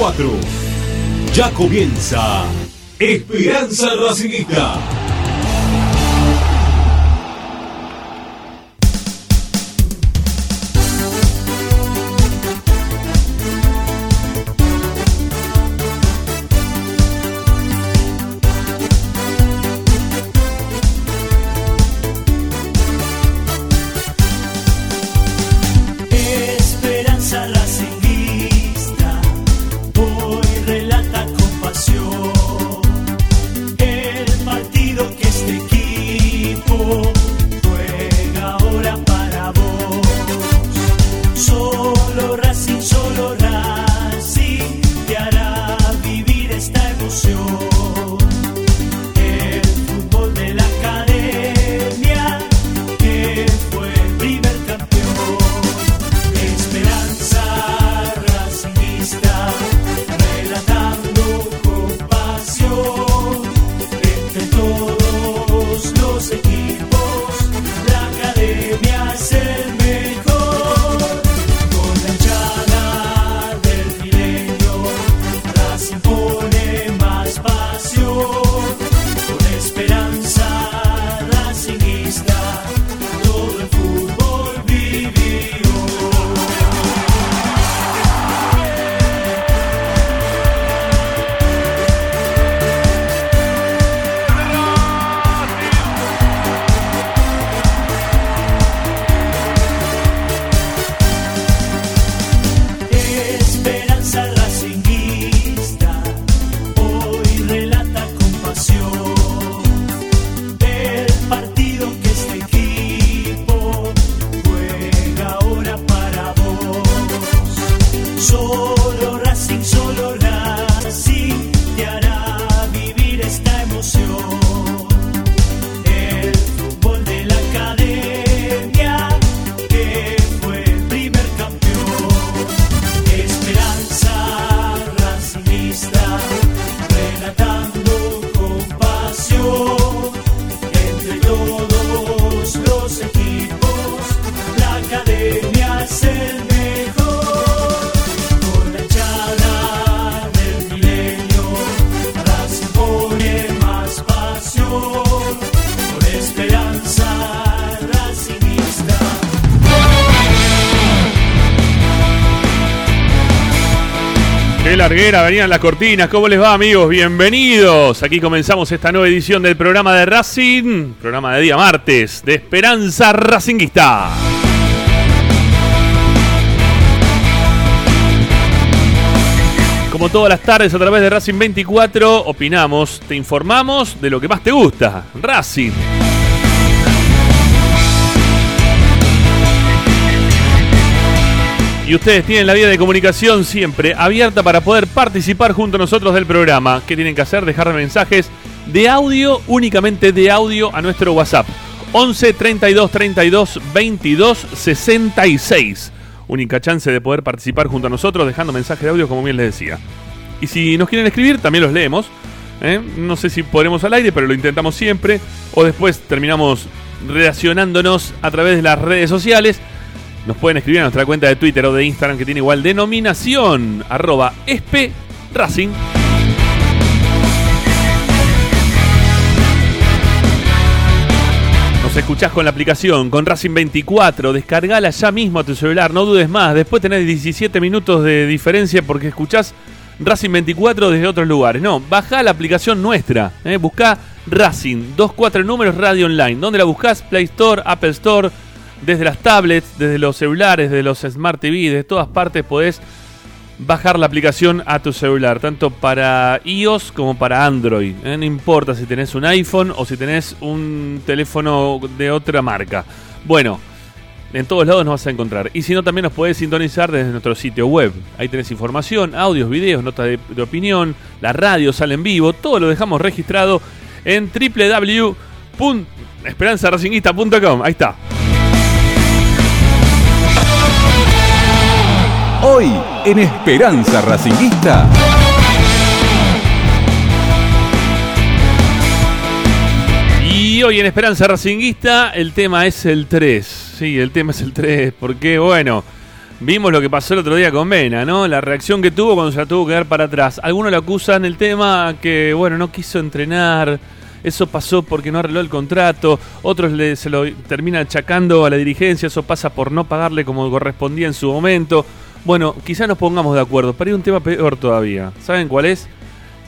2024. Ya comienza Esperanza Racingista. Larguera, venían las cortinas. ¿Cómo les va, amigos? Bienvenidos. Aquí comenzamos esta nueva edición del programa de Racing, programa de día martes, de Esperanza Racinguista. Como todas las tardes a través de Racing 24, opinamos, te informamos de lo que más te gusta, Racing. Y ustedes tienen la vía de comunicación siempre abierta para poder participar junto a nosotros del programa. ¿Qué tienen que hacer? Dejar mensajes de audio, únicamente de audio, a nuestro WhatsApp. 11 32 32 22 66. Única chance de poder participar junto a nosotros dejando mensajes de audio, como bien les decía. Y si nos quieren escribir, también los leemos. ¿eh? No sé si podremos al aire, pero lo intentamos siempre. O después terminamos relacionándonos a través de las redes sociales. Nos pueden escribir a nuestra cuenta de Twitter o de Instagram que tiene igual denominación, arroba esp Racing. Nos escuchás con la aplicación, con Racing 24, descargala ya mismo a tu celular, no dudes más. Después tenés 17 minutos de diferencia porque escuchás Racing 24 desde otros lugares. No, baja la aplicación nuestra, eh, buscá Racing, 24 números radio online. ¿Dónde la buscás? Play Store, Apple Store, desde las tablets, desde los celulares, desde los Smart TV, de todas partes podés bajar la aplicación a tu celular, tanto para iOS como para Android. ¿eh? No importa si tenés un iPhone o si tenés un teléfono de otra marca. Bueno, en todos lados nos vas a encontrar. Y si no, también nos podés sintonizar desde nuestro sitio web. Ahí tenés información, audios, videos, notas de, opinión, la radio sale en vivo, todo lo dejamos registrado en www.esperanzaracinguista.com. Ahí está. Hoy en Esperanza Racinguista. Y hoy en Esperanza Racinguista el tema es el 3. Sí, el tema es el 3. Porque, bueno, Vimos lo que pasó el otro día con Vena, ¿no? La reacción que tuvo cuando se la tuvo que dar para atrás. Algunos lo acusan el tema que, bueno, no quiso entrenar. Eso pasó porque no arregló el contrato. Otros le, se lo terminan achacando a la dirigencia. Eso pasa por no pagarle como correspondía en su momento. Bueno, quizás nos pongamos de acuerdo. Pero hay un tema peor todavía. ¿Saben cuál es?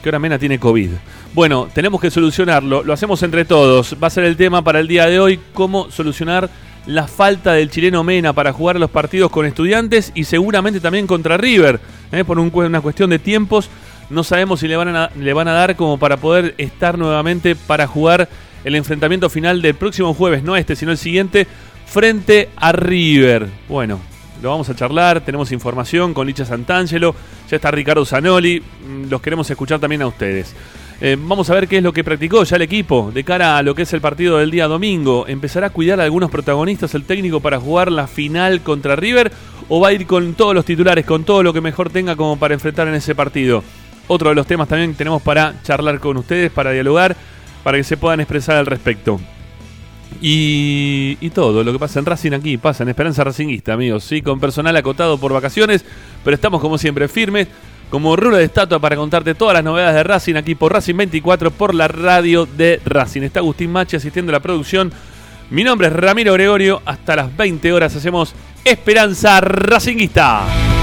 Que ahora Mena tiene COVID. Bueno, tenemos que solucionarlo. Lo hacemos entre todos. Va a ser el tema para el día de hoy. Cómo solucionar la falta del chileno Mena para jugar los partidos con estudiantes y seguramente también contra River, ¿eh? por un, una cuestión de tiempos. No sabemos si le van a dar como para poder estar nuevamente para jugar el enfrentamiento final del próximo jueves, no este, sino el siguiente, frente a River. Bueno, lo vamos a charlar, tenemos información con Licha Santangelo, ya está Ricardo Zanoli, mm, los queremos escuchar también a ustedes. Eh, vamos a ver qué es lo que practicó ya el equipo de cara a lo que es el partido del día domingo. ¿Empezará a cuidar a algunos protagonistas el técnico para jugar la final contra River? ¿O va a ir con todos los titulares, con todo lo que mejor tenga como para enfrentar en ese partido? Otro de los temas también tenemos para charlar con ustedes, para dialogar, para que se puedan expresar al respecto. Y, y, todo lo que pasa en Racing aquí pasa en Esperanza Racinguista, amigos. Sí, con personal acotado por vacaciones, pero estamos como siempre firmes como rulo de estatua para contarte todas las novedades de Racing aquí por Racing 24 por la radio de Racing. Está Agustín Machi asistiendo a la producción. Mi nombre es Ramiro Gregorio. Hasta las 20 horas hacemos Esperanza Racinguista.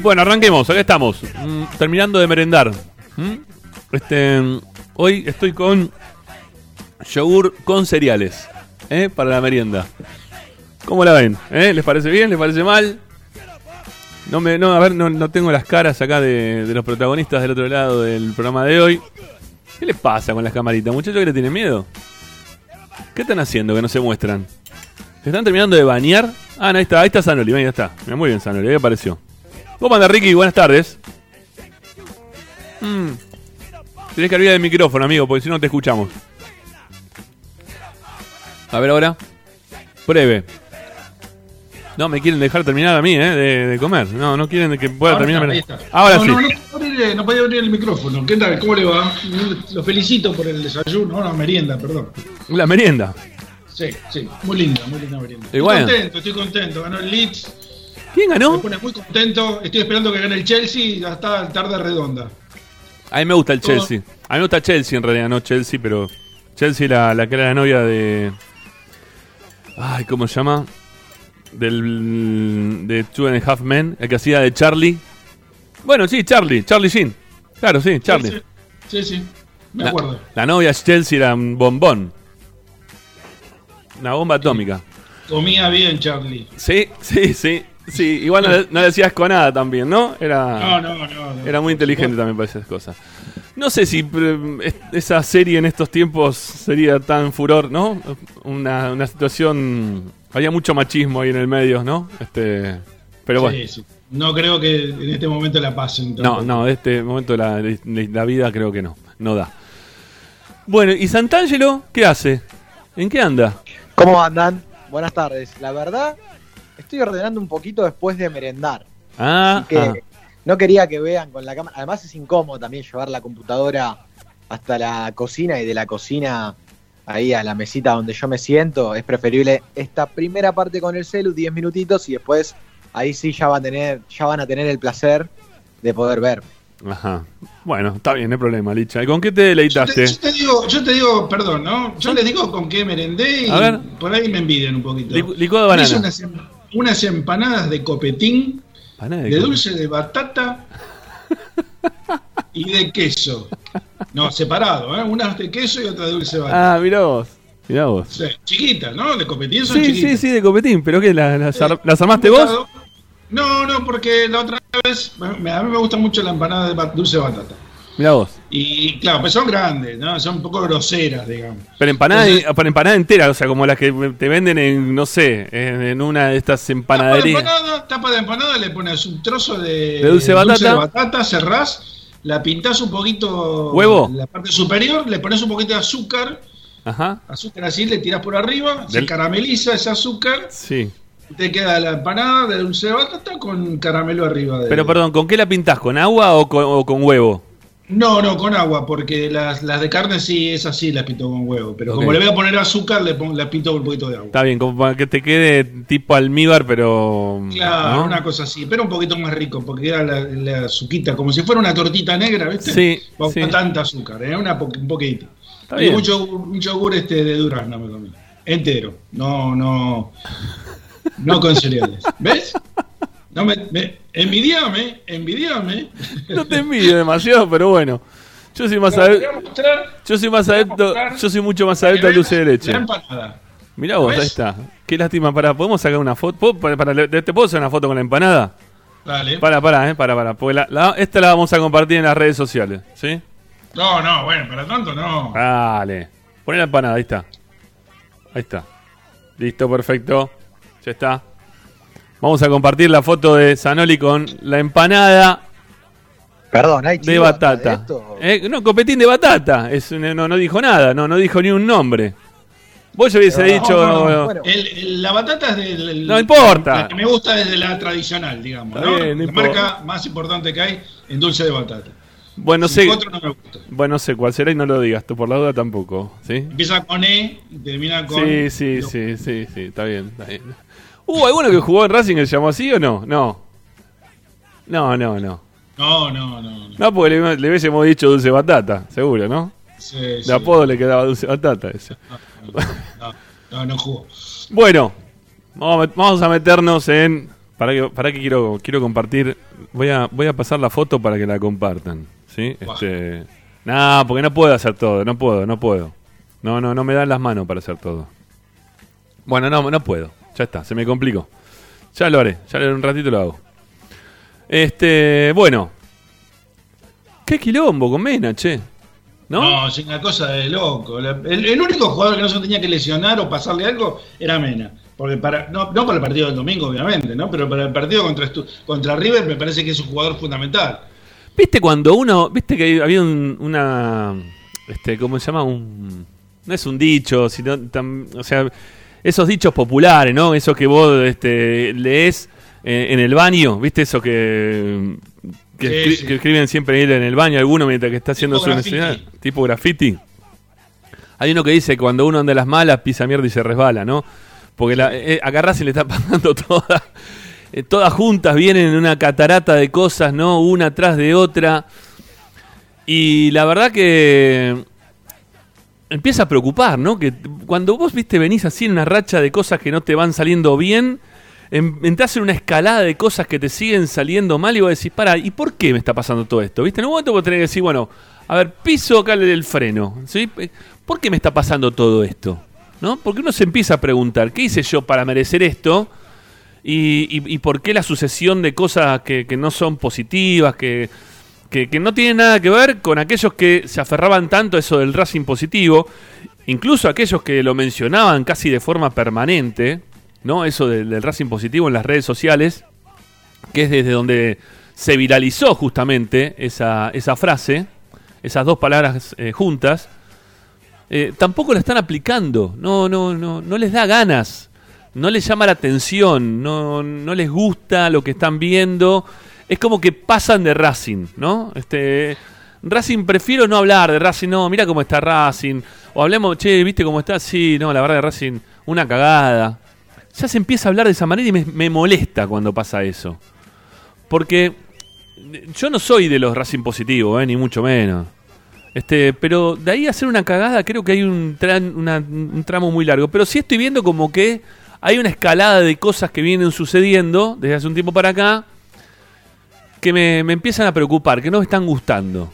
Bueno, arranquemos, acá estamos. Mm, terminando de merendar. Este, hoy estoy con yogur con cereales. ¿eh? Para la merienda. ¿Cómo la ven? ¿Eh? ¿Les parece bien? ¿Les parece mal? No, me, no, a ver, no, no tengo las caras acá de, de, los protagonistas del otro lado del programa de hoy. ¿Qué les pasa con las camaritas? Muchachos que le tienen miedo. ¿Qué están haciendo que no se muestran? ¿Se están terminando de bañar? Ah, no, ahí está, ahí está Sanoli, ahí está. Muy bien Sanoli, ahí apareció. ¿Cómo anda Ricky? Buenas tardes. Mm. Tienes que abrir el micrófono, amigo, porque si no te escuchamos. A ver ahora. Breve. No me quieren dejar terminar a mí, ¿eh? De, de comer. No, no quieren que pueda Ahora terminar. está. Ahora no, sí. No, no, podía no podía abrir el micrófono. ¿Qué tal? ¿Cómo le va? Lo felicito por el desayuno. No, no, merienda, perdón. La merienda. Sí, sí. Muy linda, muy linda merienda. Estoy bueno. contento, estoy contento. Ganó el Leeds. ¿Quién Me ganó? pone muy contento. Estoy esperando que gane el Chelsea y ya está tarde redonda. A mí me gusta el Todo. Chelsea. A mí me gusta Chelsea en realidad, no Chelsea, pero. Chelsea, la, la que era la novia de. Ay, ¿cómo se llama? Del. De Two and a Half Men, el que hacía de Charlie. Bueno, sí, Charlie, Charlie Sheen. Claro, sí, Charlie. Sí, sí, sí. Me La, acuerdo. la novia de Chelsea era un bombón. Una bomba atómica. Comía bien, Charlie. Sí, sí, sí. Sí, igual no, le- no le decías con nada también, ¿no? Era. No, no, no. no. Era muy inteligente también para esas cosas. No sé si es- esa serie en estos tiempos sería tan furor, ¿no? Una, una situación... Había mucho machismo ahí en el medio, ¿no? Este, pero bueno. Sí, sí. No creo que en este momento la pasen. No, tampoco. no, de este momento la, la vida creo que no, no da. Bueno, ¿y Santangelo qué hace? ¿En qué anda? ¿Cómo andan? Buenas tardes. La verdad, estoy ordenando un poquito después de merendar. Ah, Así que ah. no quería que vean con la cámara. Además es incómodo también llevar la computadora hasta la cocina y de la cocina ahí a la mesita donde yo me siento. Es preferible esta primera parte con el celu, 10 minutitos, y después ahí sí ya, va a tener, ya van a tener el placer de poder verme. Ajá. Bueno, está bien, no hay problema, Licha. ¿Y con qué te Yo deleitaste? te, yo te digo, yo te digo, perdón, ¿no? Yo les digo con qué merendé y por ahí me envidian un poquito. Licu- licuado de Hice banana. Unas, em- empanadas de copetín, de de dulce de batata y de queso. No, separado, ¿eh? Unas de queso y otras de dulce de batata. Ah, mirá vos. Mirá vos. Sí, chiquitas, ¿no? De copetín son Sí, sí, chiquitas. sí, de copetín. ¿Pero qué? ¿Las, las, ar- Sí. las armaste vos? No, no, porque la otra vez, me- a mí me gusta mucho la empanada de dulce de batata. Mirá vos. Y claro, pues son grandes, ¿no? Son un poco groseras, digamos. Pero empanada, Entonces- pero empanada entera, o sea, como las que te venden en, no sé, en, en una de estas Tapa de empanaderías. empanada, tapa de empanada, le pones un trozo de, De dulce batata. batata, cerrás, la pintás un poquito ¿Huevo? la parte superior, le pones un poquito de azúcar, Ajá. azúcar así, le tirás por arriba, se carameliza ese azúcar, Sí. te queda la empanada de dulce de batata con caramelo arriba. De... Pero perdón, ¿con qué la pintás? ¿Con agua o con, o con huevo? No, no, con agua, porque las, las de carne sí es así, las pinto con huevo. Pero como le voy a poner azúcar, le pongo, las pinto con un poquito de agua. Está bien, como para que te quede tipo almíbar, pero. Claro, ¿no? una cosa así, pero un poquito más rico, porque queda la, la azuquita, como si fuera una tortita negra, ¿viste? Sí, Con sí. tanta azúcar, ¿eh? Una po- un poquito. Está y bien. un yogur, un yogur este de durazno me comí. Entero. No, no. No con cereales. ¿Ves? No me, me- envidiame, envidiame. No te envidio demasiado, pero bueno. Yo soy más adepto. a Yo soy más a adepto. Yo soy mucho más adepto al dulce de leche. Mirá vos, ahí está. Qué lástima, para, ¿podemos sacar una foto? ¿Puedo- para, para- ¿Te puedo hacer una foto con la empanada? Dale. Para, para, eh, para, para. Porque la- la- esta la vamos a compartir en las redes sociales, ¿sí? No, no, bueno, para tanto no. Dale. Poné la empanada, ahí está. Ahí está. Listo, perfecto. Ya está. Vamos a compartir la foto de Zanoli con la empanada Perdón, hay de de batata. esto? Eh, no, copetín de batata. Es, un- no, no dijo nada, no, no dijo ni un nombre. Vos ya hubiese No, dicho. no, no, bueno. El- el- la batata es del. No importa. La que me gusta es de la tradicional, digamos. ¿no? bien, no la importa. marca más importante que hay en dulce de batata. Bueno, no sé. otro no me gusta. Bueno, no sé cuál será y no lo digas tú por la duda tampoco. ¿Sí? Empieza con E y termina con. Sí, sí, No. sí, sí, sí, está bien, está bien. ¿Hubo alguno que jugó en Racing que se llamó así o no? No. No, no, no. No, no, no. no. No, porque le, le hubiésemos dicho dulce batata, seguro, ¿no? Sí, De sí. apodo le quedaba dulce batata ese. No, no, no jugó. Bueno, vamos a, meternos en. Para que, para que quiero, quiero compartir. Voy a, voy a pasar la foto para que la compartan. ¿Sí? Este. No, porque no puedo hacer todo, no puedo, no puedo. No, no, no me dan las manos para hacer todo. Bueno, no, no puedo. Ya está, se me complicó. Ya lo haré, ya en un ratito lo hago. Este, bueno. Qué quilombo con Mena, che. ¿No? No, es una cosa de loco. El, el único jugador que no se tenía que lesionar o pasarle algo era Mena. Porque para, no, no para el partido del domingo, obviamente, ¿no? Pero para el partido contra, contra River me parece que es un jugador fundamental. ¿Viste cuando uno, viste que había un- una, este, ¿cómo se llama? Un, no es un dicho, sino, tam- o sea, esos dichos populares, ¿no? Eso que vos este, lees eh, en el baño, ¿viste? Eso que, que, Sí, escri- sí. que escriben siempre en el baño alguno mientras que está haciendo Tipo su graffiti. necesidad, tipo graffiti. Hay uno que dice cuando uno anda a las malas pisa mierda y se resbala, ¿no? Porque la, eh, acá Racing le está pasando toda, eh, todas juntas, vienen en una catarata de cosas, ¿no? Una atrás de otra. Y la verdad que empieza a preocupar, ¿no? Que cuando vos, viste, venís así en una racha de cosas que no te van saliendo bien, entras en una escalada de cosas que te siguen saliendo mal y vos decís, para, ¿y por qué me está pasando todo esto? ¿Viste? En un momento vos tenés que decir, bueno, a ver, piso acá el- freno, ¿sí? ¿Por qué me está pasando todo esto? ¿No? Porque uno se empieza a preguntar, ¿qué hice yo para merecer esto? Y por qué la sucesión de cosas que, que no son positivas, que, que, no tienen nada que ver con aquellos que se aferraban tanto a eso del Racing positivo, incluso aquellos que lo mencionaban casi de forma permanente, ¿no? Eso del, del Racing positivo en las redes sociales, que es desde donde se viralizó justamente esa, esa frase, esas dos palabras eh, juntas, eh, tampoco la están aplicando, no, no, no, no les da ganas, no les llama la atención, no, no les gusta lo que están viendo, es como que pasan de Racing, ¿no? Este, Racing prefiero no hablar de Racing, no, mira cómo está Racing. O hablemos, che, ¿viste cómo está? Sí, no, la verdad de Racing, una cagada. Ya se empieza a hablar de esa manera y me, molesta cuando pasa eso. Porque yo no soy de los Racing positivos, eh, ni mucho menos. Este, pero de ahí a hacer una cagada creo que hay un tramo muy largo. Pero sí estoy viendo como que hay una escalada de cosas que vienen sucediendo desde hace un tiempo para acá que me, me empiezan a preocupar, que no me están gustando.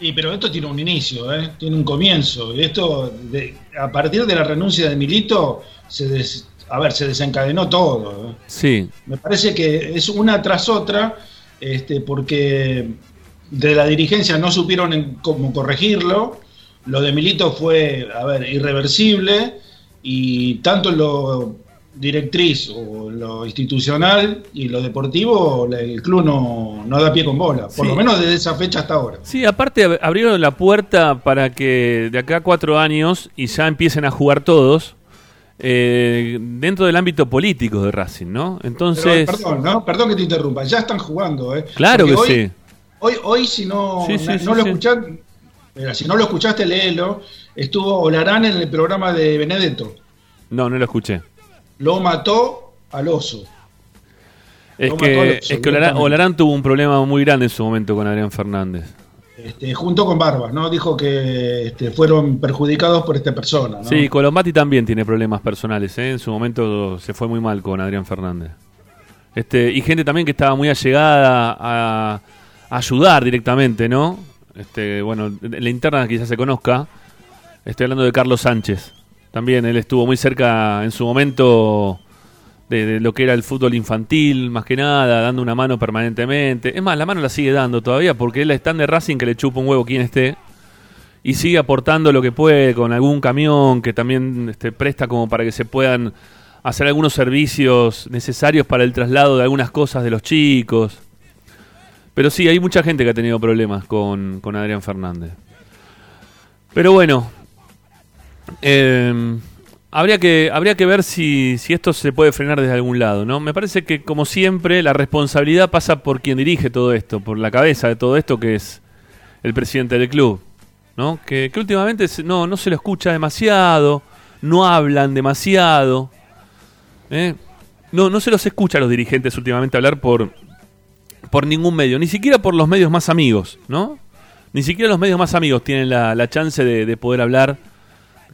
Y pero esto tiene un inicio, ¿eh? tiene un comienzo. Y esto, de- a partir de la renuncia de Milito, se des- a ver, se desencadenó todo. ¿eh? Sí, Me parece que es una tras otra, este, porque de la dirigencia no supieron en cómo corregirlo. Lo de Milito fue, a ver, irreversible y tanto lo directriz o lo institucional y lo deportivo, el club no, no da pie con bola, por Sí. lo menos desde esa fecha hasta ahora. Sí, aparte ab- abrieron la puerta para que de acá a cuatro años y ya empiecen a jugar todos eh, dentro del ámbito político de Racing, ¿no? Pero, Entonces, perdón, ¿no? perdón que te interrumpa, ya están jugando, ¿eh? claro que hoy, sí. Hoy, hoy si no, Sí, sí, no lo escuchaste, si no lo escuchaste, léelo. Estuvo Olarán en el programa de Benedetto. No, no lo escuché. Lo mató al oso. Es Lo que, es que Olarán, tuvo un problema muy grande en su momento con Adrián Fernández. Este, junto con Barbas, ¿no? Dijo que este, fueron perjudicados por esta persona, ¿no? Sí, Colombati también tiene problemas personales. ¿eh? En su momento se fue muy mal con Adrián Fernández. Este, y gente también que estaba muy allegada a, a ayudar directamente, ¿no? Este, bueno, la interna quizás se conozca. Estoy hablando de Carlos Sánchez. También él estuvo muy cerca en su momento de, lo que era el fútbol infantil, más que nada, dando una mano permanentemente. Es más, la mano la sigue dando todavía porque él es tan de Racing que le chupa un huevo quien esté y sigue aportando lo que puede con algún camión que también este, presta como para que se puedan hacer algunos servicios necesarios para el traslado de algunas cosas de los chicos. Pero sí, hay mucha gente que ha tenido problemas con, con Adrián Fernández. Pero bueno, eh, habría, que, habría que ver si, si esto se puede frenar desde algún lado. ¿no? Me parece que, como siempre, la responsabilidad pasa por quien dirige todo esto, por la cabeza de todo esto, que es el presidente del club. ¿no? Que, últimamente no, no se lo escucha demasiado, no hablan demasiado. ¿eh? No, no se los escucha a los dirigentes últimamente hablar por, por ningún medio, ni siquiera por los medios más amigos, ¿no? Ni siquiera los medios más amigos tienen la, la chance de poder hablar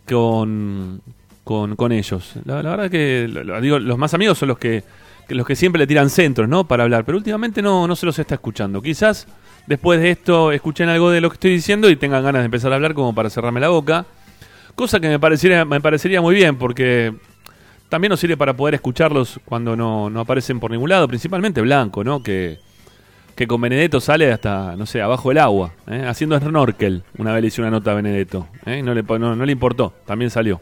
con, con, con ellos. La, verdad que digo, los más amigos son los que, que los que siempre le tiran centros, ¿no? Para hablar, pero últimamente no, no se los está escuchando. Quizás después de esto escuchen algo de lo que estoy diciendo y tengan ganas de empezar a hablar como para cerrarme la boca. Cosa que me parecería, me parecería muy bien porque también nos sirve para poder escucharlos cuando no, no aparecen por ningún lado, principalmente Blanco, ¿no? Que, que con Benedetto sale hasta, no sé, abajo del agua, ¿eh? haciendo snorkel. Una vez le hice una nota a Benedetto, ¿eh? no, le, no le importó, también salió.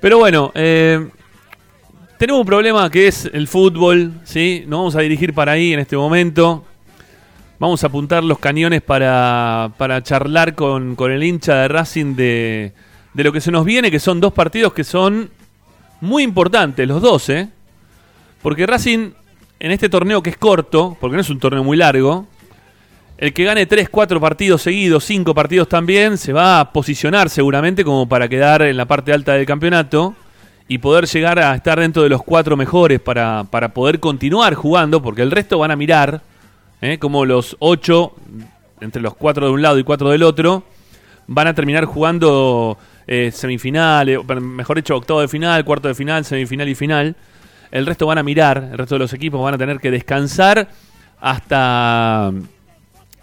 Pero bueno, eh, tenemos un problema que es el fútbol, ¿sí? Nos vamos a dirigir para ahí en este momento. Vamos a apuntar los cañones para, para charlar con, con el hincha de Racing de, de lo que se nos viene, que son dos partidos que son muy importantes, los dos, ¿eh? Porque Racing, en este torneo que es corto, porque no es un torneo muy largo, el que gane 3, 4 partidos seguidos, 5 partidos también, se va a posicionar seguramente como para quedar en la parte alta del campeonato y poder llegar a estar dentro de los cuatro mejores para, para poder continuar jugando, porque el resto van a mirar ¿eh? como los 8, entre los 4 de un lado y 4 del otro, van a terminar jugando eh, semifinales, mejor dicho, octavo de final, cuarto de final, semifinal y final. El resto van a mirar, el resto de los equipos van a tener que descansar hasta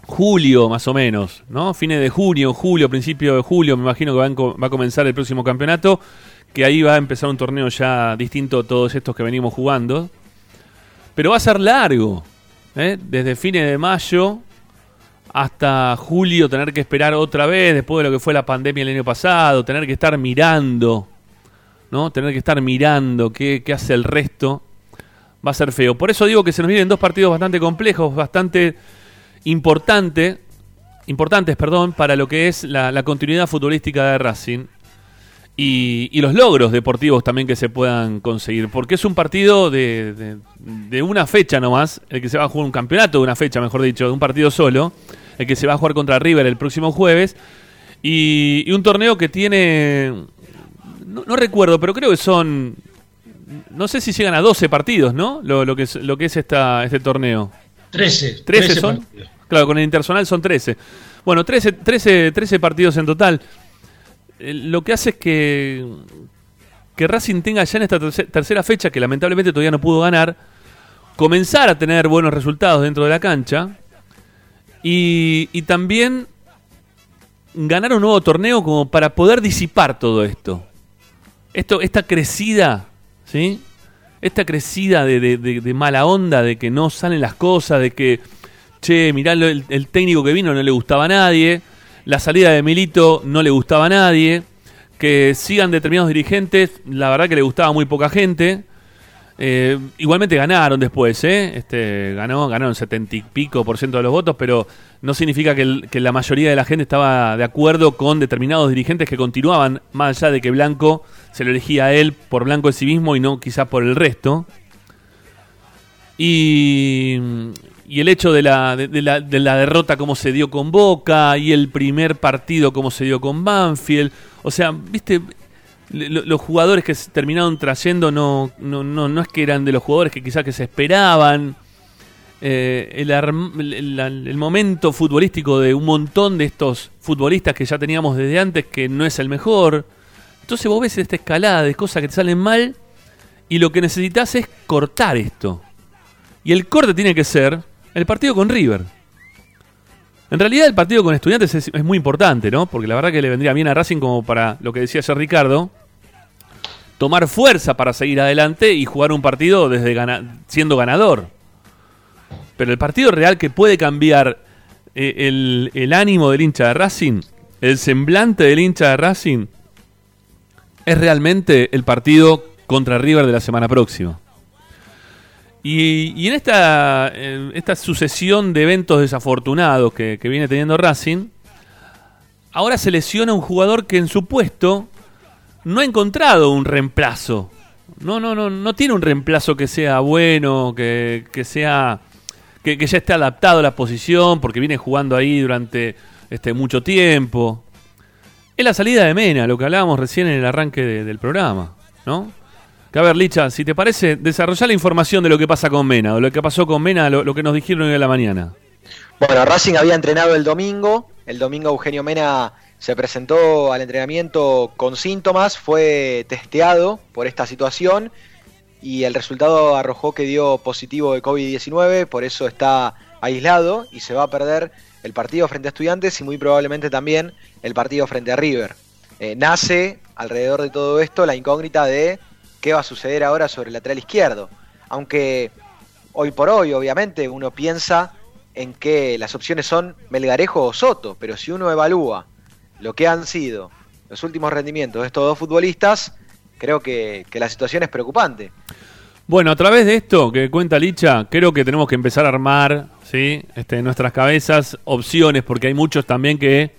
julio más o menos, ¿no? Fines de junio, julio, principio de julio, me imagino que va, a comenzar el próximo campeonato, que ahí va a empezar un torneo ya distinto a todos estos que venimos jugando. Pero va a ser largo, ¿eh? Desde fines de mayo hasta julio tener que esperar otra vez, después de lo que fue la pandemia el año pasado, tener que estar mirando, ¿no? Tener que estar mirando qué, qué hace el resto, va a ser feo. Por eso digo que se nos vienen dos partidos bastante complejos, bastante importante, importantes perdón, para lo que es la, continuidad futbolística de Racing. y, los logros deportivos también que se puedan conseguir. Porque es un partido de, de- una fecha nomás, el que se va a jugar un campeonato de una fecha, mejor dicho, de un partido solo, el que se va a jugar contra River el próximo jueves. Y un torneo que tiene, no, no recuerdo, pero creo que son, no sé si llegan a 12 partidos, ¿no? Lo, lo que es, lo que es esta, este torneo. 13. 13 son. partidos. Claro, con el Intersonal son 13. Bueno, 13, 13, 13 partidos en total. Eh, Lo que hace es que, que Racing tenga ya en esta terce- tercera fecha, que lamentablemente todavía no pudo ganar, comenzar a tener buenos resultados dentro de la cancha y, y también ganar un nuevo torneo como para poder disipar todo esto. Esto esta crecida, ¿sí? Esta crecida de, de- de- mala onda, de que no salen las cosas, de que, che, mirá, el, técnico que vino no le gustaba a nadie, la salida de Milito no le gustaba a nadie, que sigan determinados dirigentes, la verdad que le gustaba muy poca gente. Eh, igualmente ganaron después, ¿eh? Este, ganó, ganaron setenta y pico por ciento de los votos, pero no significa que, el- que la mayoría de la gente estaba de acuerdo con determinados dirigentes que continuaban, más allá de que Blanco se lo elegía a él por Blanco en sí mismo y no quizás por el resto. Y, y el hecho de la, de, de la, de la derrota como se dio con Boca y el primer partido como se dio con Banfield. O sea, viste, los jugadores que se terminaron trayendo no, no, no, no es que eran de los jugadores que quizás que se esperaban. Eh, el, el- el momento futbolístico de un montón de estos futbolistas que ya teníamos desde antes que no es el mejor. Entonces vos ves esta escalada de cosas que te salen mal y lo que necesitas es cortar esto. Y el corte tiene que ser el partido con River. En realidad el partido con estudiantes es, muy importante, ¿no? Porque la verdad que le vendría bien a Racing como para lo que decía ayer Ricardo, tomar fuerza para seguir adelante y jugar un partido desde siendo ganador. Pero el partido real que puede cambiar eh, el ánimo del hincha de Racing, el semblante del hincha de Racing, es realmente el partido contra River de la semana próxima. Y, y en esta, sucesión de eventos desafortunados que, viene teniendo Racing, ahora se lesiona un jugador que en su puesto no ha encontrado un reemplazo. No, no, no, no tiene un reemplazo que sea bueno, que, que sea. Que, ya esté adaptado a la posición, porque viene jugando ahí durante este, mucho tiempo. Es la salida de Mena, lo que hablábamos recién en el arranque de- del programa, ¿no? Que a ver, Licha, si te parece, desarrollar la información de lo que pasa con Mena, o lo que pasó con Mena, lo, que nos dijeron hoy a la mañana. Bueno, Racing había entrenado el domingo. El domingo Eugenio Mena se presentó al entrenamiento con síntomas, fue testeado por esta situación y el resultado arrojó que dio positivo de COVID-19, por eso está aislado y se va a perder el partido frente a Estudiantes y muy probablemente también el partido frente a River. Eh, nace alrededor de todo esto la incógnita de qué va a suceder ahora sobre el lateral izquierdo. Aunque hoy por hoy, obviamente, uno piensa en que las opciones son Melgarejo o Soto, pero si uno evalúa lo que han sido los últimos rendimientos de estos dos futbolistas, creo que, la situación es preocupante. Bueno, a través de esto que cuenta Licha, creo que tenemos que empezar a armar ¿sí? este, en nuestras cabezas opciones, porque hay muchos también que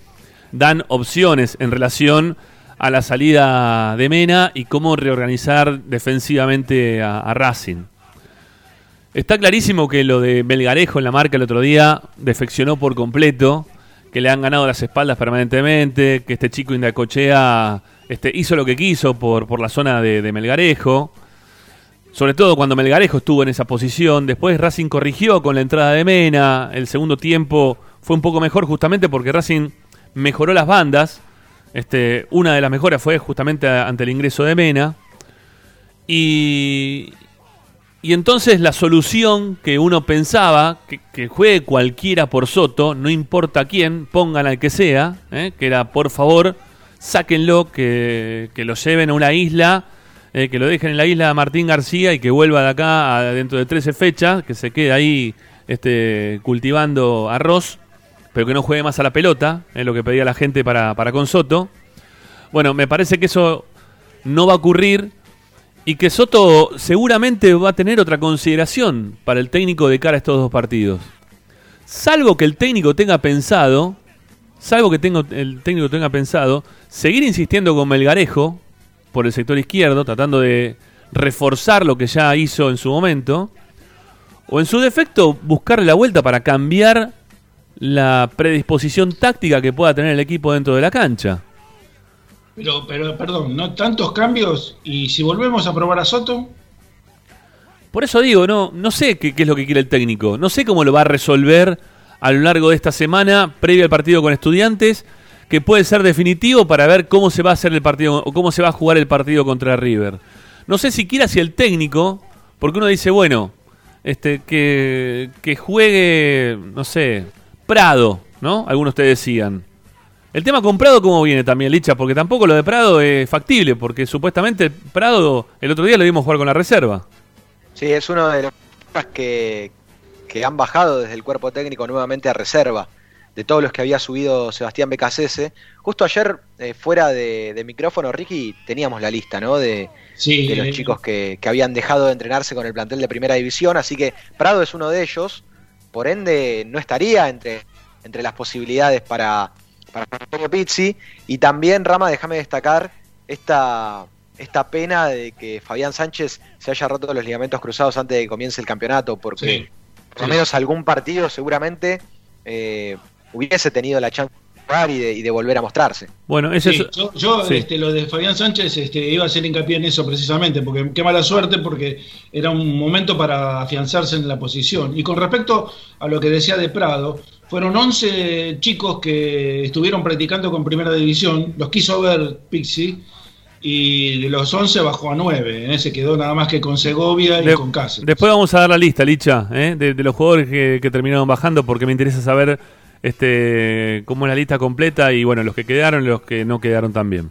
dan opciones en relación a la salida de Mena y cómo reorganizar defensivamente a, Racing. Está clarísimo que lo de Melgarejo en la marca el otro día defeccionó por completo, que le han ganado las espaldas permanentemente, que este chico Indacochea este, hizo lo que quiso por, por la zona de Melgarejo. Sobre todo cuando Melgarejo estuvo en esa posición. Después Racing corrigió con la entrada de Mena. El segundo tiempo fue un poco mejor justamente porque Racing mejoró las bandas. Este, una de las mejoras fue justamente ante el ingreso de Mena. Y, y entonces la solución que uno pensaba, que, juegue cualquiera por Soto, no importa quién, pongan al que sea, ¿eh? que era por favor, sáquenlo, que, que lo lleven a una isla, eh, que lo dejen en la isla Martín García y que vuelva de acá a- dentro de 13 fechas, que se quede ahí este, cultivando arroz, pero que no juegue más a la pelota, es lo que pedía la gente para, para con Soto. Bueno, me parece que eso no va a ocurrir y que Soto seguramente va a tener otra consideración para el técnico de cara a estos dos partidos. Salvo que el técnico tenga pensado, salvo que el técnico tenga pensado, seguir insistiendo con Melgarejo por el sector izquierdo, tratando de reforzar lo que ya hizo en su momento, o en su defecto buscarle la vuelta para cambiar la predisposición táctica que pueda tener el equipo dentro de la cancha. Pero, pero, perdón, ¿no tantos cambios? ¿Y si volvemos a probar a Soto? Por eso digo, no, no sé qué, qué es lo que quiere el técnico. No sé cómo lo va a resolver a lo largo de esta semana, previo al partido con estudiantes, que puede ser definitivo para ver cómo se va a hacer el partido o cómo se va a jugar el partido contra River. No sé siquiera si el técnico, porque uno dice, bueno, este, que, que juegue, no sé, Prado, ¿no? Algunos te decían. El tema con Prado, ¿cómo viene también, Licha? Porque tampoco lo de Prado es factible, porque supuestamente Prado el otro día lo vimos jugar con la reserva. Sí, es uno de los que, que han bajado desde el cuerpo técnico nuevamente a reserva, de todos los que había subido Sebastián Becasese. Justo ayer, eh, fuera de, de, micrófono, Ricky, teníamos la lista, ¿no? De, sí, de los chicos que, que habían dejado de entrenarse con el plantel de primera división, así que Prado es uno de ellos por ende no estaría entre, entre las posibilidades para, para Antonio Pizzi. Y también, Rama, déjame destacar esta, esta pena de que Fabián Sánchez se haya roto los ligamentos cruzados antes de que comience el campeonato, porque Sí, por lo sí. menos algún partido seguramente eh, hubiese tenido la chance y de, y de volver a mostrarse. Bueno, ese Sí, es... yo, yo, sí. este, lo de Fabián Sánchez este, iba a hacer hincapié en eso precisamente, porque qué mala suerte, porque era un momento para afianzarse en la posición. Y con respecto a lo que decía de Prado, fueron 11 chicos que estuvieron practicando con Primera División, los quiso ver Pixie, y de los 11 bajó a 9, ¿eh? se quedó nada más que con Segovia y De- con Cáceres. Después vamos a dar la lista, Licha, ¿eh? de, de los jugadores que, que terminaron bajando, porque me interesa saber este cómo es la lista completa y bueno, los que quedaron y los que no quedaron también.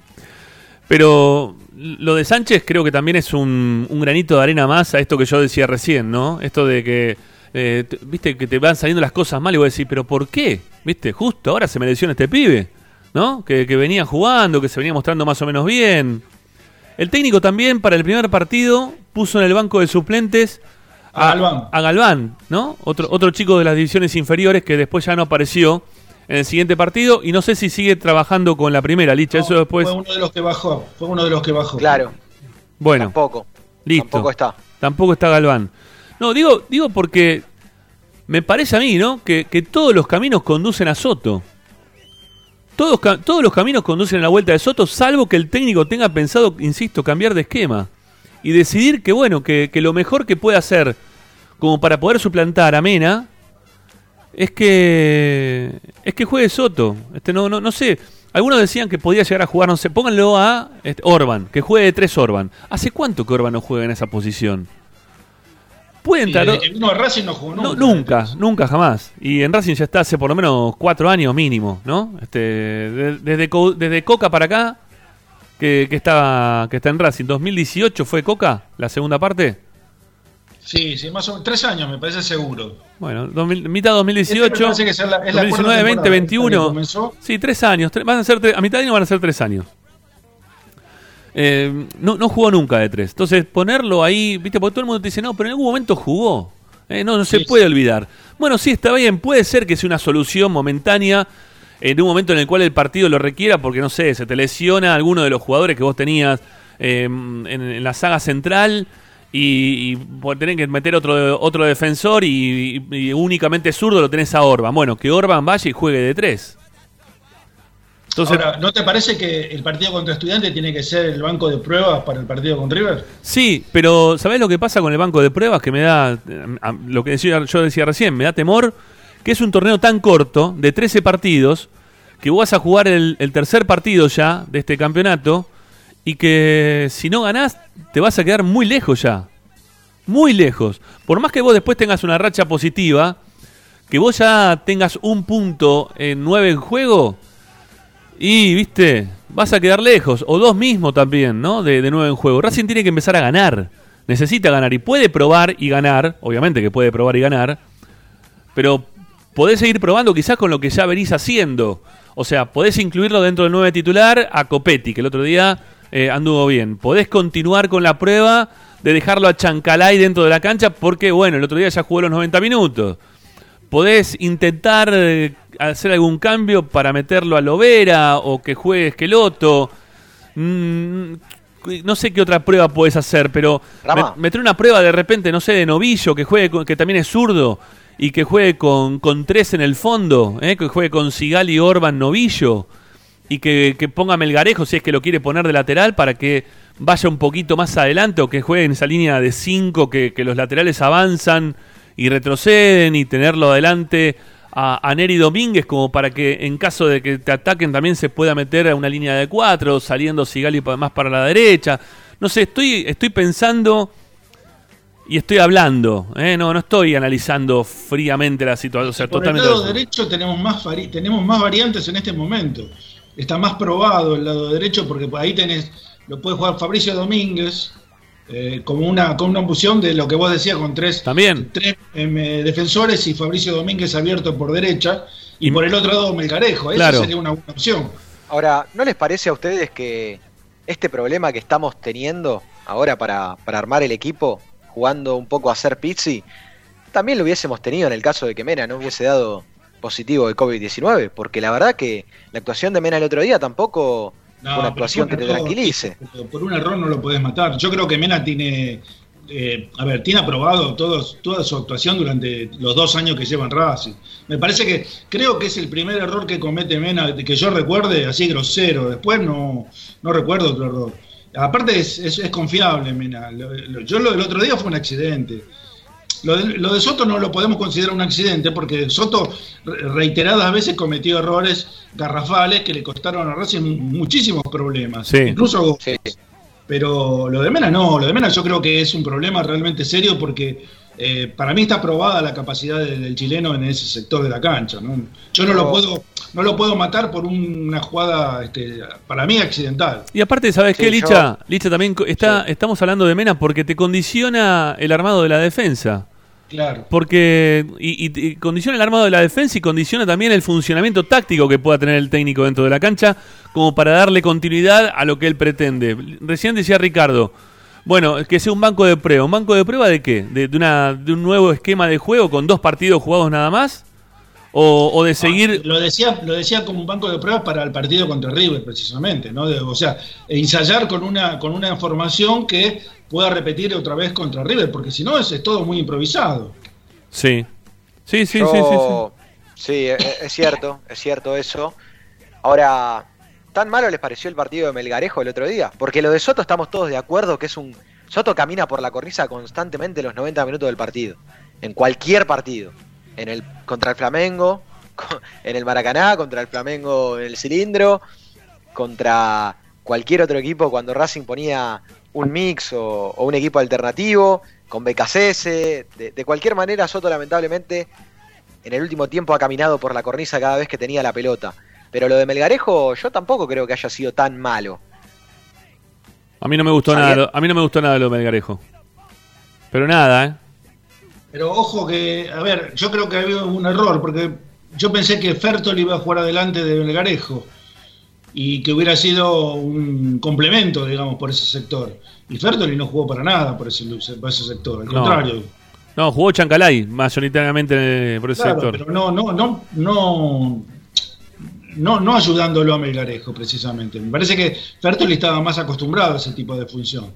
Pero lo de Sánchez creo que también es un, un granito de arena más a esto que yo decía recién, ¿no? Esto de que, eh, viste, que te van saliendo las cosas mal y vos decís, pero ¿por qué? ¿Viste? Justo ahora se me lesiona este pibe, ¿no? Que, que venía jugando, que se venía mostrando más o menos bien. El técnico también para el primer partido puso en el banco de suplentes A Galván. a Galván, ¿no? Otro, otro chico de las divisiones inferiores que después ya no apareció en el siguiente partido y no sé si sigue trabajando con la primera, Licha. Eso después. Fue uno de los que bajó, fue uno de los que bajó. Claro, Bueno, tampoco. listo. Tampoco está. Tampoco está Galván. No, digo, digo porque me parece a mí, ¿no? Que, que todos los caminos conducen a Soto. Todos, todos los caminos conducen a la vuelta de Soto, salvo que el técnico tenga pensado, insisto, cambiar de esquema. Y decidir que, bueno, que, que lo mejor que puede hacer como para poder suplantar a Mena es que es que juegue Soto. Este no, no, no sé. Algunos decían que podía llegar a jugar, no sé, pónganlo a este, Orban, que juegue de tres Orban. ¿Hace cuánto que Orban no juega en esa posición? Puede Y entrar. desde que vino a Racing no jugó No, nunca. nunca, jamás. Y en Racing ya está hace por lo menos cuatro años mínimo, ¿no? Este, de- desde, desde Coca para acá, que, que, está, que está en Racing. ¿2018 fue Coca, la segunda parte? Sí, sí, más o menos. Tres años, me parece seguro. Bueno, 2000 mitad Este 2018, me parece que es la- es la cuarta 2019, 20, temporada, 21. esta que comenzó. Sí, tres años. van a, ser tre- a mitad de año van a ser tres años. Eh, no, no jugó nunca de tres. Entonces, ponerlo ahí, ¿viste? Porque todo el mundo te dice, no, pero en algún momento jugó. Eh, no, no se Sí, puede sí. olvidar. Bueno, sí, está bien. Puede ser que sea una solución momentánea en un momento en el cual el partido lo requiera, porque no sé, se te lesiona alguno de los jugadores que vos tenías eh, en, en la saga central y, y por tener que meter otro, otro defensor y, y- y únicamente zurdo lo tenés a Orban. Bueno, que Orban vaya y juegue de tres. Entonces, Ahora, ¿no te parece que el partido contra Estudiantes tiene que ser el banco de pruebas para el partido con River? Sí, pero ¿sabés lo que pasa con el banco de pruebas? Que me da, eh, lo que decía, yo decía recién, me da temor que es un torneo tan corto, de 13 partidos, que vos vas a jugar el, tercer partido ya de este campeonato y que si no ganás te vas a quedar muy lejos ya. Muy lejos. Por más que vos después tengas una racha positiva, que vos ya tengas un punto en nueve en juego, y, viste, vas a quedar lejos. O dos mismo también, ¿no? De, de nuevo en juego. Racing tiene que empezar a ganar. Necesita ganar y puede probar y ganar. Obviamente que puede probar y ganar. Pero podés seguir probando quizás con lo que ya venís haciendo. O sea, podés incluirlo dentro del 9 titular a Copetti, que el otro día eh, anduvo bien. Podés continuar con la prueba de dejarlo a Chancalay dentro de la cancha porque, bueno, el otro día ya jugó los 90 minutos. Podés intentar eh, hacer algún cambio para meterlo a Lovera o que juegue Esqueloto. Mm, no sé qué otra prueba puedes hacer, pero meter una prueba de repente, no sé, de novillo, que juegue, que también es zurdo, y que juegue con, con tres en el fondo, ¿eh? que juegue con Sigali, Orban, Novillo, y que, que ponga Melgarejo si es que lo quiere poner de lateral para que vaya un poquito más adelante o que juegue en esa línea de cinco, que, que los laterales avanzan y retroceden y tenerlo adelante a, a Neri Domínguez como para que en caso de que te ataquen también se pueda meter a una línea de cuatro, saliendo Sigali más para la derecha. No sé, estoy, estoy pensando y estoy hablando, ¿eh? no, no estoy analizando fríamente la situación. O sea, Por el lado derecho tenemos más, tenemos más variantes en este momento. Está más probado el lado derecho porque por ahí tenés, lo puede jugar Fabricio Domínguez eh, como una como una opción de lo que vos decías con tres, También. tres em, eh, defensores y Fabricio Domínguez abierto por derecha y, Y- por el otro lado Melgarejo. Esa Claro. sería una buena opción. Ahora, ¿no les parece a ustedes que este problema que estamos teniendo ahora para, para armar el equipo, jugando un poco a ser pizzi, también lo hubiésemos tenido en el caso de que Mena no hubiese dado positivo de COVID-19? Porque la verdad que la actuación de Mena el otro día tampoco No, fue una actuación que te error, tranquilice. Por un error no lo podés matar. Yo creo que Mena tiene, eh, a ver, tiene aprobado todos, toda su actuación durante los dos años que lleva en Racing. Me parece que, creo que es el primer error que comete Mena, que yo recuerde, así grosero. Después no, no recuerdo otro error. Aparte es, es- es confiable Mena. Lo- lo- yo lo del otro día fue un accidente. Lo de, lo de Soto no lo podemos considerar un accidente porque Soto re- reiteradas veces cometió errores garrafales que le costaron a Racing muchísimos problemas, Sí. incluso goles. Sí. Pero lo de Mena no, lo de Mena yo creo que es un problema realmente serio porque eh, para mí está probada la capacidad del, del chileno en ese sector de la cancha. ¿no? Yo no lo puedo no lo puedo matar por una jugada este, para mí accidental. Y aparte, ¿sabes Sí, qué, yo- Licha? Licha también está, Sí. estamos hablando de Mena porque te condiciona el armado de la defensa. Claro. Porque y, y- y condiciona el armado de la defensa y condiciona también el funcionamiento táctico que pueda tener el técnico dentro de la cancha, como para darle continuidad a lo que él pretende. Recién decía Ricardo, bueno, que sea un banco de prueba. ¿Un banco de prueba de qué? ¿De, de una, de un nuevo esquema de juego con dos partidos jugados nada más? ¿O, o de seguir Lo decía, lo decía como un banco de pruebas para el partido contra River, precisamente, ¿no? De- o sea, ensayar con una, con una formación que pueda repetir otra vez contra River, porque si no es, es todo muy improvisado. Sí. Sí, sí, Yo- sí, sí, sí. sí, e- e- es cierto, es cierto eso. Ahora, ¿tan malo les pareció el partido de Melgarejo el otro día? Porque lo de Soto estamos todos de acuerdo que es un... Soto camina por la cornisa constantemente los 90 minutos del partido. En cualquier partido. En el, contra el Flamengo, en el Maracaná, contra el Flamengo en el cilindro, contra cualquier otro equipo cuando Racing ponía un mix o, un equipo alternativo, con BKCS. De, de cualquier manera, Soto lamentablemente en el último tiempo ha caminado por la cornisa cada vez que tenía la pelota. Pero lo de Melgarejo yo tampoco creo que haya sido tan malo. A mí no me gustó nada, lo- a mí no me gustó nada lo de Melgarejo. Pero nada, ¿eh? Pero ojo que, a ver, yo creo que había un error, porque yo pensé que Fertol iba a jugar adelante de Belgarejo y que hubiera sido un complemento, digamos, por ese sector. Y Fertoli no jugó para nada por ese, por ese sector, al No. contrario. No, jugó Chancalay mayoritariamente eh, por ese Claro, sector. pero no, no, no, no, no, no ayudándolo a Melgarejo, precisamente. Me parece que Fertoli estaba más acostumbrado a ese tipo de función.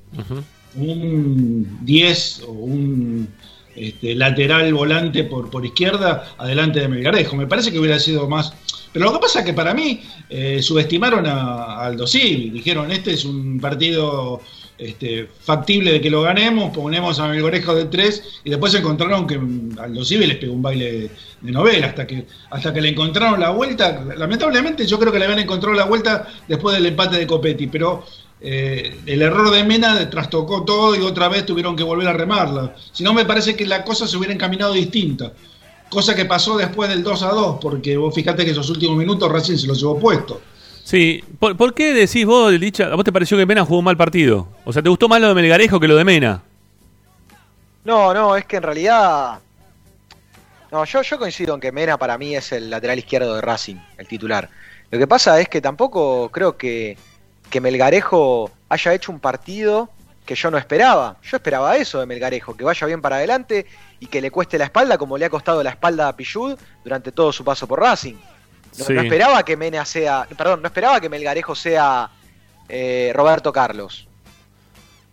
Un 10 o un este, lateral volante por, por izquierda adelante de Melgarejo. Me parece que hubiera sido más. Pero lo que pasa es que para mí eh, subestimaron a, a Aldo Civi. Dijeron: Este es un partido este, factible de que lo ganemos, ponemos a Melgarejo de 3 y después encontraron que mm, Aldo Civi les pegó un baile de novela hasta que, hasta que le encontraron la vuelta. Lamentablemente, yo creo que le habían encontrado la vuelta después del empate de Copetti, pero eh, el error de Mena trastocó todo y otra vez tuvieron que volver a remarla. Si no, me parece que la cosa se hubiera encaminado distinta. Cosa que pasó después del 2 a 2, porque vos fijate que esos últimos minutos Racing se los llevó puesto. Sí, ¿Por, por qué decís vos, Licha, a vos te pareció que Mena jugó un mal partido? O sea, ¿te gustó más lo de Melgarejo que lo de Mena? No, no, es que en realidad. No, yo, yo coincido en que Mena para mí es el lateral izquierdo de Racing, el titular. Lo que pasa es que tampoco creo que, que Melgarejo haya hecho un partido que yo no esperaba. Yo esperaba eso de Melgarejo, que vaya bien para adelante y que le cueste la espalda como le ha costado la espalda a Pichud durante todo su paso por Racing. No, Sí. no esperaba que Mena sea. Perdón, no esperaba que Melgarejo sea eh, Roberto Carlos.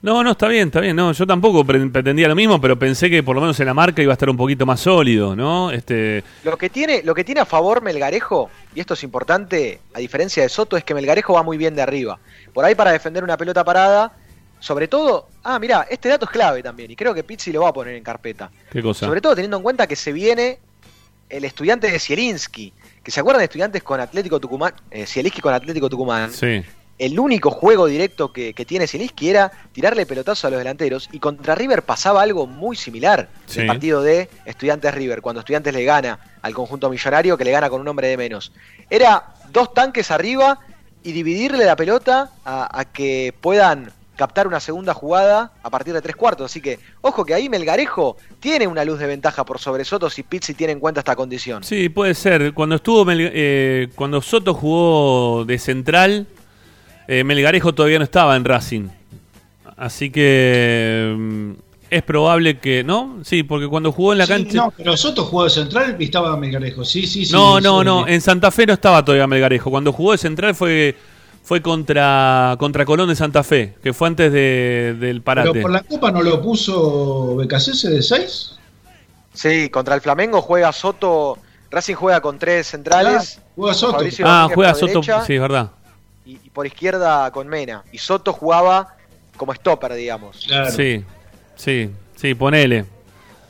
No, no, está bien, está bien. No, yo tampoco pre- pretendía lo mismo, pero pensé que por lo menos en la marca iba a estar un poquito más sólido, ¿no? Este, Lo que tiene, lo que tiene a favor Melgarejo, y esto es importante, a diferencia de Soto, es que Melgarejo va muy bien de arriba. Por ahí para defender una pelota parada, sobre todo, ah, mira, este dato es clave también, y creo que Pizzi lo va a poner en carpeta. ¿qué cosa? Sobre todo teniendo en cuenta que se viene el estudiante de Zielinski, que se acuerdan de estudiantes con Atlético Tucumán, eh, Zielinski con Atlético Tucumán. Sí. El único juego directo que, que tiene Zielinski era tirarle pelotazo a los delanteros y contra River pasaba algo muy similar Sí. el partido de Estudiantes River, cuando Estudiantes le gana al conjunto millonario que le gana con un hombre de menos. Era dos tanques arriba y dividirle la pelota a, a que puedan captar una segunda jugada a partir de tres cuartos. Así que, ojo que ahí Melgarejo tiene una luz de ventaja por sobre Soto si Pizzi tiene en cuenta esta condición. Sí, puede ser. Cuando estuvo Mel- eh, cuando Soto jugó de central, eh, Melgarejo todavía no estaba en Racing. Así que mm, es probable que, ¿no? Sí, porque cuando jugó en la Sí, cancha no, pero Soto jugó de central y estaba Melgarejo. Sí, sí, sí. No, sí, no, sí. no. En Santa Fe no estaba todavía Melgarejo. Cuando jugó de central fue, fue contra, contra Colón de Santa Fe, que fue antes de- del parate. Pero por la Copa no lo puso Becasese de 6. Sí, contra el Flamengo juega Soto. Racing juega con tres centrales. Juega Soto. Fabricio Ah, Domínguez juega Soto. derecha Sí, es verdad. y, y por izquierda con Mena. Y Soto jugaba como stopper, digamos. Claro. Sí, sí, sí, ponele.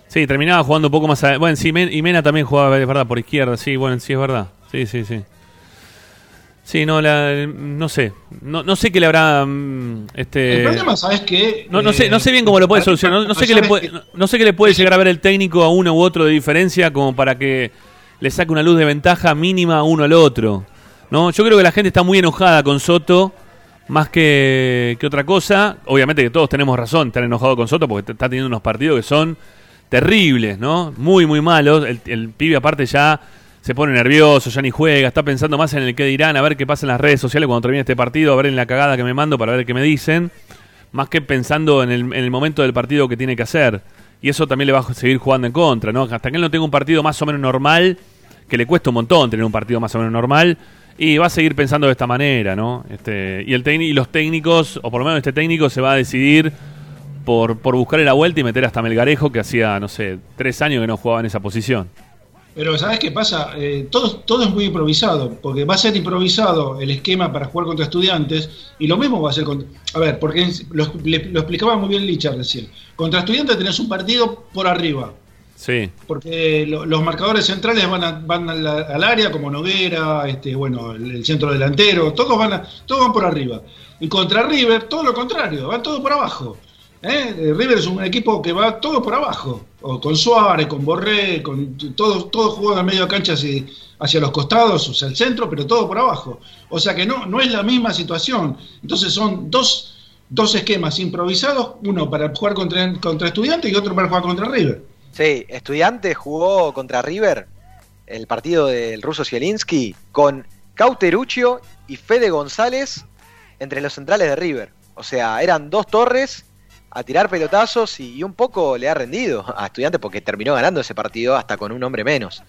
Sí, terminaba jugando un poco más. a- Bueno, sí, Men- y Mena también jugaba, es verdad, por izquierda. Sí, bueno, sí, es verdad. Sí, sí, sí. Sí, no, la, no sé. No, no sé qué le habrá. mm, Este, El problema, ¿sabes qué? no, no sé, no sé bien cómo lo puede solucionar. No, no sé qué le ¿sabes puede, no, sé qué le puede llegar a ver el técnico a uno u otro de diferencia como para que le saque una luz de ventaja mínima a uno al otro. ¿no? Yo creo que la gente está muy enojada con Soto más que, que otra cosa. Obviamente que todos tenemos razón estar enojados con Soto porque está teniendo unos partidos que son terribles, ¿no? Muy, muy malos. El, el pibe aparte ya se pone nervioso, ya ni juega, está pensando más en el que dirán, a ver qué pasa en las redes sociales cuando termine este partido, a ver en la cagada que me mando para ver qué me dicen, más que pensando en el, en el momento del partido que tiene que hacer. Y eso también le va a seguir jugando en contra, ¿no? Hasta que él no tenga un partido más o menos normal, que le cuesta un montón tener un partido más o menos normal, y va a seguir pensando de esta manera, ¿no? Este, y, el y los técnicos, o por lo menos este técnico, se va a decidir por, por buscarle la vuelta y meter hasta Melgarejo, que hacía, no sé, tres años que no jugaba en esa posición. Pero ¿sabes qué pasa? Eh, todo, todo es muy improvisado, porque va a ser improvisado el esquema para jugar contra estudiantes, y lo mismo va a ser contra... A ver, porque lo, le- lo explicaba muy bien Lichard recién. Contra estudiantes tenés un partido por arriba, Sí, porque lo- los marcadores centrales van, a- van al, al área, como Noguera, este, bueno, el, el centro delantero, todos van, a- todos van por arriba. Y contra River, todo lo contrario, van todos por abajo. ¿Eh? Eh, River es un equipo que va todo por abajo, o con Suárez, con Borré, con todos todos juegan al medio cancha hacia, hacia los costados, sea, el centro, pero todo por abajo. O sea que no, no es la misma situación. Entonces son dos, dos esquemas improvisados, uno para jugar contra, contra estudiantes y otro para jugar contra River. Sí, Estudiante jugó contra River el partido del ruso Zielinski con Cauteruccio y Fede González entre los centrales de River. O sea, eran dos torres a tirar pelotazos y, un poco le ha rendido a Estudiante porque terminó ganando ese partido hasta con un hombre menos.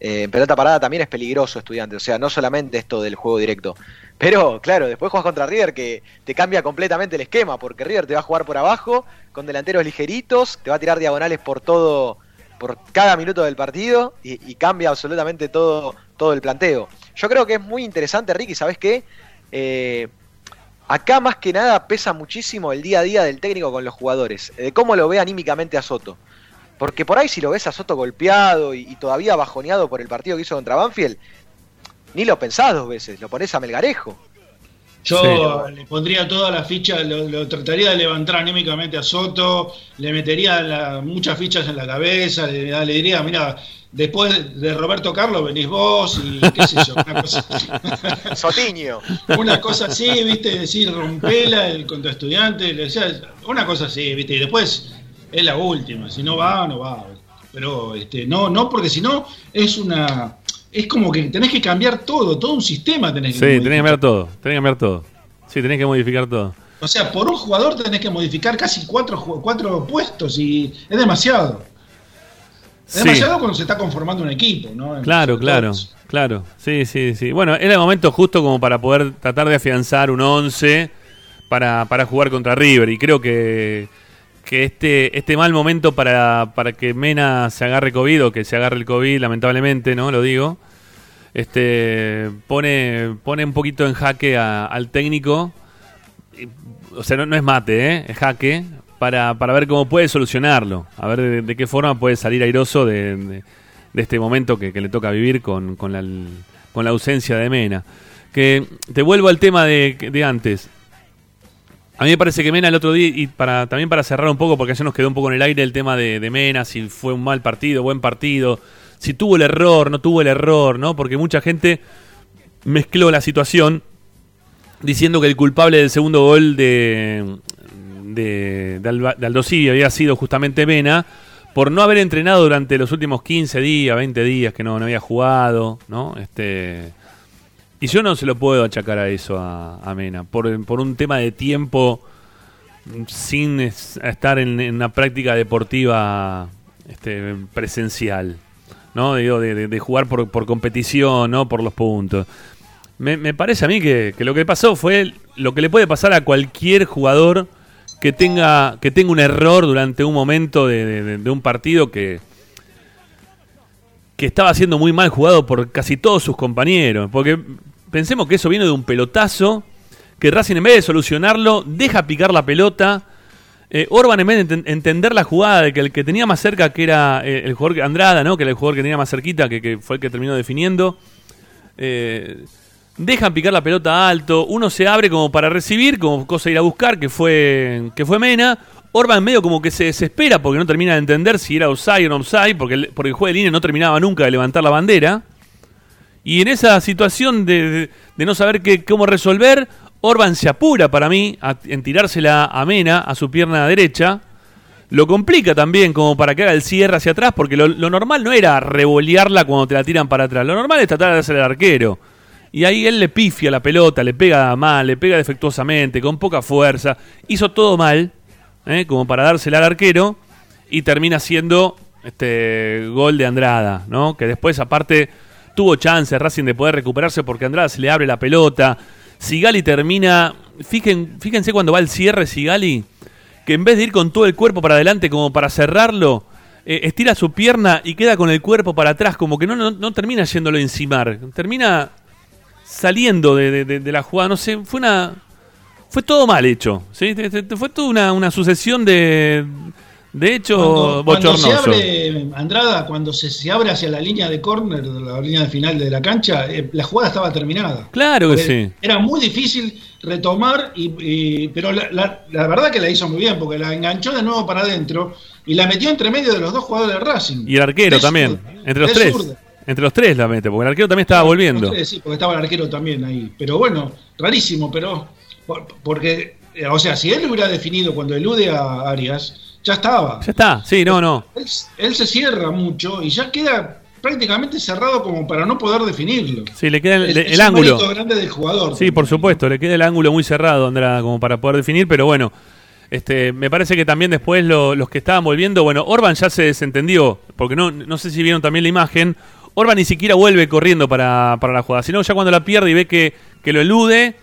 Eh, pelota parada también es peligroso Estudiante, o sea, no solamente esto del juego directo. Pero claro, después juegas contra River que te cambia completamente el esquema, porque River te va a jugar por abajo, con delanteros ligeritos, te va a tirar diagonales por todo, por cada minuto del partido, y, y cambia absolutamente todo, todo el planteo. Yo creo que es muy interesante, Ricky, ¿sabes qué? Eh, acá más que nada pesa muchísimo el día a día del técnico con los jugadores, de cómo lo ve anímicamente a Soto. Porque por ahí si lo ves a Soto golpeado y, y todavía bajoneado por el partido que hizo contra Banfield, ni lo pensás dos veces, lo pones a Melgarejo. Yo le pondría toda la ficha, lo, lo trataría de levantar anímicamente a Soto, le metería la- muchas fichas en la cabeza, le, le diría, mira, después de Roberto Carlos venís vos y qué sé yo, una cosa, Sotiño. una cosa así, viste, decir, rompela el contra estudiante, le decía, una cosa así, viste, y después es la última, si no va, no va. Pero este, no, no, porque si no es una, es como que tenés que cambiar todo, todo un sistema tenés sí, que tenés que modificar. cambiar todo, tenés que cambiar todo. Sí, tenés que modificar todo. O sea, por un jugador tenés que modificar casi cuatro, cuatro puestos y es demasiado. Sí. demasiado cuando se está conformando un equipo, ¿no? Claro, claro, claro. Sí, sí, sí. Bueno, era el momento justo como para poder tratar de afianzar un 11 para, para jugar contra River. Y creo que, que este, este mal momento para, para que Mena se agarre COVID o que se agarre el COVID, lamentablemente, ¿no? Lo digo. Este pone, pone un poquito en jaque a- al técnico. O sea, no, no es mate, ¿eh? es jaque. Para, para ver cómo puede solucionarlo. A ver de, qué forma puede salir airoso de, este momento que, le toca vivir con, con, la, ausencia de Mena. Que te vuelvo al tema de, de antes. A mí me parece que Mena el otro día, y para también para cerrar un poco, porque ya nos quedó un poco en el aire el tema de, de Mena, si fue un mal partido, buen partido, si tuvo el error, no tuvo el error, ¿no? Porque mucha gente mezcló la situación diciendo que el culpable del segundo gol de, de, de, Alba- de Aldo Civi había sido justamente Mena por no haber entrenado durante los últimos 15 días, 20 días que no, había jugado, ¿no? Este, y yo no se lo puedo achacar a eso a, Mena, por, por un tema de tiempo sin es- estar en, una práctica deportiva este, presencial, ¿no? Digo, de, de- jugar por, por competición, ¿no? Por los puntos. Me, parece a mí que lo que pasó fue lo que le puede pasar a cualquier jugador que tenga, que tenga un error durante un momento de, un partido que, que estaba siendo muy mal jugado por casi todos sus compañeros. Porque pensemos que eso viene de un pelotazo que Racing en vez de solucionarlo deja picar la pelota. Eh, Orban en vez de enten- entender la jugada de que el que tenía más cerca que era eh, el jugador Andrada, ¿no? que era el jugador que tenía más cerquita, que, que fue el que terminó definiendo. Eh, dejan picar la pelota alto, uno se abre como para recibir, como cosa ir a buscar, que fue, que fue Mena. Orban medio como que se desespera porque no termina de entender si era offside o no offside, porque el, porque el juego de línea no terminaba nunca de levantar la bandera. Y en esa situación de, de- no saber qué, cómo resolver, Orban se apura para mí a- en tirársela a Mena, a su pierna derecha. Lo complica también como para que haga el cierre hacia atrás, porque lo, lo normal no era revolearla cuando te la tiran para atrás. Lo normal es tratar de hacer el arquero. Y ahí él le pifia la pelota, le pega mal, le pega defectuosamente, con poca fuerza. Hizo todo mal, ¿eh? como para dársela al arquero. Y termina siendo este gol de Andrada, ¿no? Que después, aparte, tuvo chance Racing de poder recuperarse porque Andrada se le abre la pelota. Sigali termina. Fijen, fíjense cuando va el cierre Sigali, que en vez de ir con todo el cuerpo para adelante como para cerrarlo, eh, estira su pierna y queda con el cuerpo para atrás, como que no, no, no termina yéndolo a encimar. Termina saliendo de, de- la jugada. No sé, fue una. Fue todo mal hecho. ¿sí? Fue toda una, una sucesión de. De hecho, Cuando, cuando se abre Andrada, cuando se, se abre hacia la línea de córner, la línea de final de la cancha, eh, la jugada estaba terminada. Claro que Porque sí. Era muy difícil retomar, y, y- pero la, la- la verdad que la hizo muy bien, porque la enganchó de nuevo para adentro y la metió entre medio de los dos jugadores de Racing. Y el arquero De también. Entre los tres. Entre los tres la mete, porque el arquero también estaba volviendo. Tres, sí, porque estaba el arquero también ahí. Pero bueno, rarísimo, pero. por- Porque, o sea, si él hubiera definido cuando elude a Arias, ya estaba. Ya está, sí, no, no. Él, él se cierra mucho y ya queda prácticamente cerrado como para no poder definirlo. Sí, le queda el, Es- el es un ángulo. mérito grande del jugador. Sí, por supuesto, le queda el ángulo muy cerrado, Andrada, como para poder definir, pero bueno, este, me parece que también después lo- los que estaban volviendo, bueno, Orban ya se desentendió, porque no, no sé si vieron también la imagen, Orban ni siquiera vuelve corriendo para, para la jugada, sino ya cuando la pierde y ve que, que lo elude,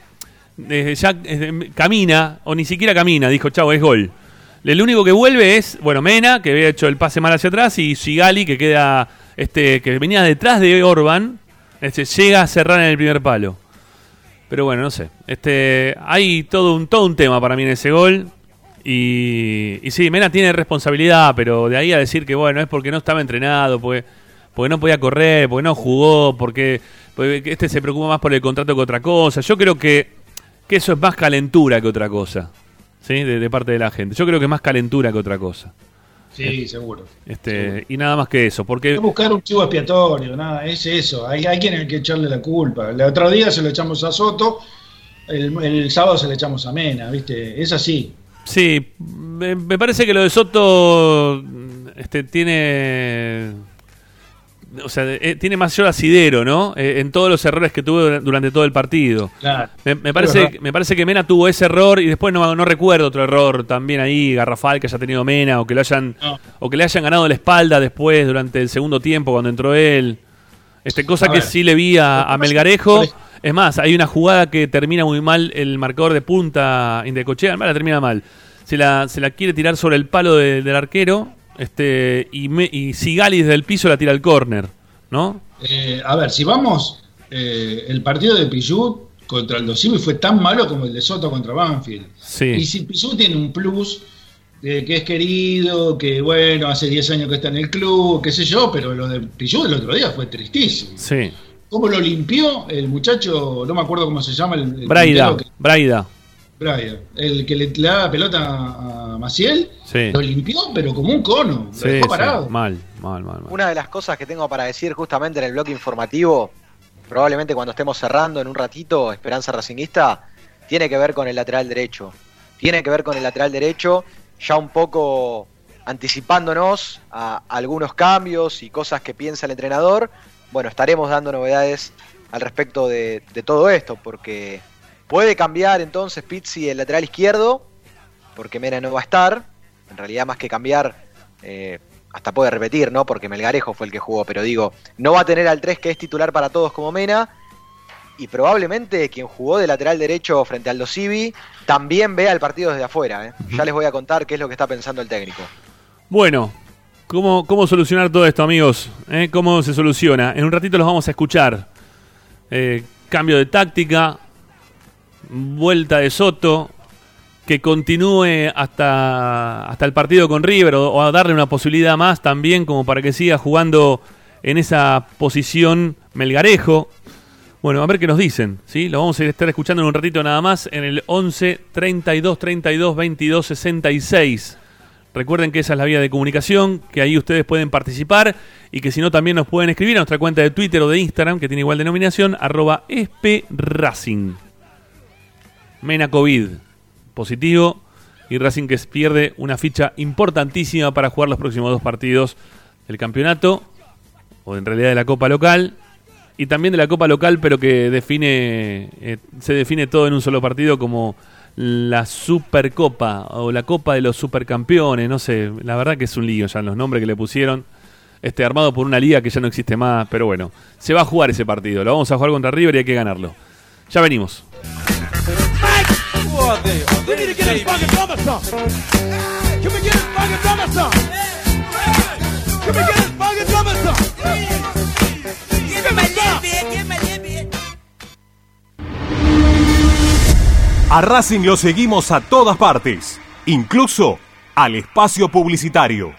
ya eh, camina, o ni siquiera camina, dijo, chavo, es gol. El único que vuelve es, bueno, Mena, que había hecho el pase mal hacia atrás, y Sigali, que queda, este, que venía detrás de Orban, este, llega a cerrar en el primer palo. Pero bueno, no sé. Este, hay todo un, todo un tema para mí en ese gol. Y, y sí, Mena tiene responsabilidad, pero de ahí a decir que bueno, es porque no estaba entrenado, porque, porque no podía correr, porque no jugó, porque, porque este se preocupa más por el contrato que otra cosa. Yo creo que, que eso es más calentura que otra cosa. ¿Sí? De, de parte de la gente. Yo creo que es más calentura que otra cosa. Sí, seguro. Este, y nada más que eso. Porque que buscar un chivo expiatorio, nada, es eso. Hay, hay quien hay que echarle la culpa. El otro día se lo echamos a Soto, el, el sábado se lo echamos a Mena, ¿viste? Es así. Sí, me, me parece que lo de Soto este, tiene. O sea, eh, tiene mayor asidero, ¿no? Eh, en todos los errores que tuvo dura- durante todo el partido. Claro. Me, parece, me parece que Mena tuvo ese error y después no, no recuerdo otro error también ahí, garrafal que haya tenido Mena o que lo hayan No. o que le hayan ganado la espalda después durante el segundo tiempo cuando entró él. Este cosa A que ver. sí le vi a, Melgarejo Es más, hay una jugada que termina muy mal el marcador de punta Indecochea, la termina mal. Se la, se la quiere tirar sobre el palo de- del arquero este, y, me- y Sigali desde el piso la tira al córner, ¿no? Eh, a ver, si vamos, eh, el partido de Pichut contra el Dosivi fue tan malo como el de Soto contra Banfield. Sí. Y si Pichut tiene un plus de que es querido, que bueno, hace 10 años que está en el club, qué sé yo, pero lo de Pichut el otro día fue tristísimo. Sí. ¿Cómo lo limpió el muchacho? No me acuerdo cómo se llama. El, el Braida, que- Braida. Braida. El que le, le da la pelota a Maciel. Sí. Lo limpió, pero como un cono. Lo Sí, sí, parado. mal, mal, mal, mal. Una de las cosas que tengo para decir justamente en el bloque informativo, probablemente cuando estemos cerrando en un ratito, Esperanza Racinguista, tiene que ver con el lateral derecho. Tiene que ver con el lateral derecho, ya un poco anticipándonos a algunos cambios y cosas que piensa el entrenador. Bueno, estaremos dando novedades al respecto de, de todo esto, porque puede cambiar entonces Pizzi el lateral izquierdo, porque Mena no va a estar. En realidad, más que cambiar, eh, hasta puede repetir, ¿no? Porque Melgarejo fue el que jugó, pero digo, no va a tener al 3 que es titular para todos como Mena. Y probablemente quien jugó de lateral derecho frente al Dosivi también vea el partido desde afuera. ¿eh? Ya les voy a contar qué es lo que está pensando el técnico. Bueno, ¿cómo, cómo solucionar todo esto, amigos? ¿Eh? ¿Cómo se soluciona? En un ratito los vamos a escuchar. Eh, cambio de táctica, vuelta de Soto, que continúe hasta, hasta el partido con River o, a darle una posibilidad más también como para que siga jugando en esa posición Melgarejo. Bueno, a ver qué nos dicen, ¿sí? Lo vamos a estar escuchando en un ratito nada más en el 11 32 32 22 66. Recuerden que esa es la vía de comunicación, que ahí ustedes pueden participar y que si no también nos pueden escribir a nuestra cuenta de Twitter o de Instagram, que tiene igual denominación, arroba espracing. Mena COVID positivo y Racing que pierde una ficha importantísima para jugar los próximos dos partidos del campeonato, o en realidad de la Copa Local, y también de la Copa Local, pero que define eh, se define todo en un solo partido como la Supercopa o la Copa de los Supercampeones, no sé, la verdad que es un lío ya los nombres que le pusieron. Este armado por una liga que ya no existe más, pero bueno, se va a jugar ese partido, lo vamos a jugar contra River y hay que ganarlo. Ya venimos. A Racing lo seguimos a todas partes, incluso al espacio publicitario.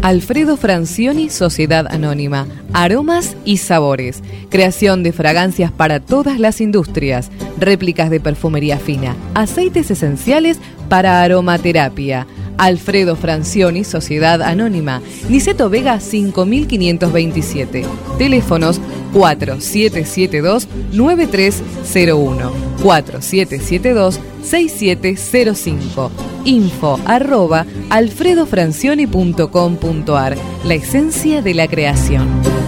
Alfredo Francioni, Sociedad Anónima. Aromas y sabores. Creación de fragancias para todas las industrias. Réplicas de perfumería fina. Aceites esenciales para aromaterapia. Alfredo Francioni, Sociedad Anónima. Niceto Vega 5527. Teléfonos 4772-9301, 4772-6705, info arroba alfredofrancioni.com.ar, la esencia de la creación.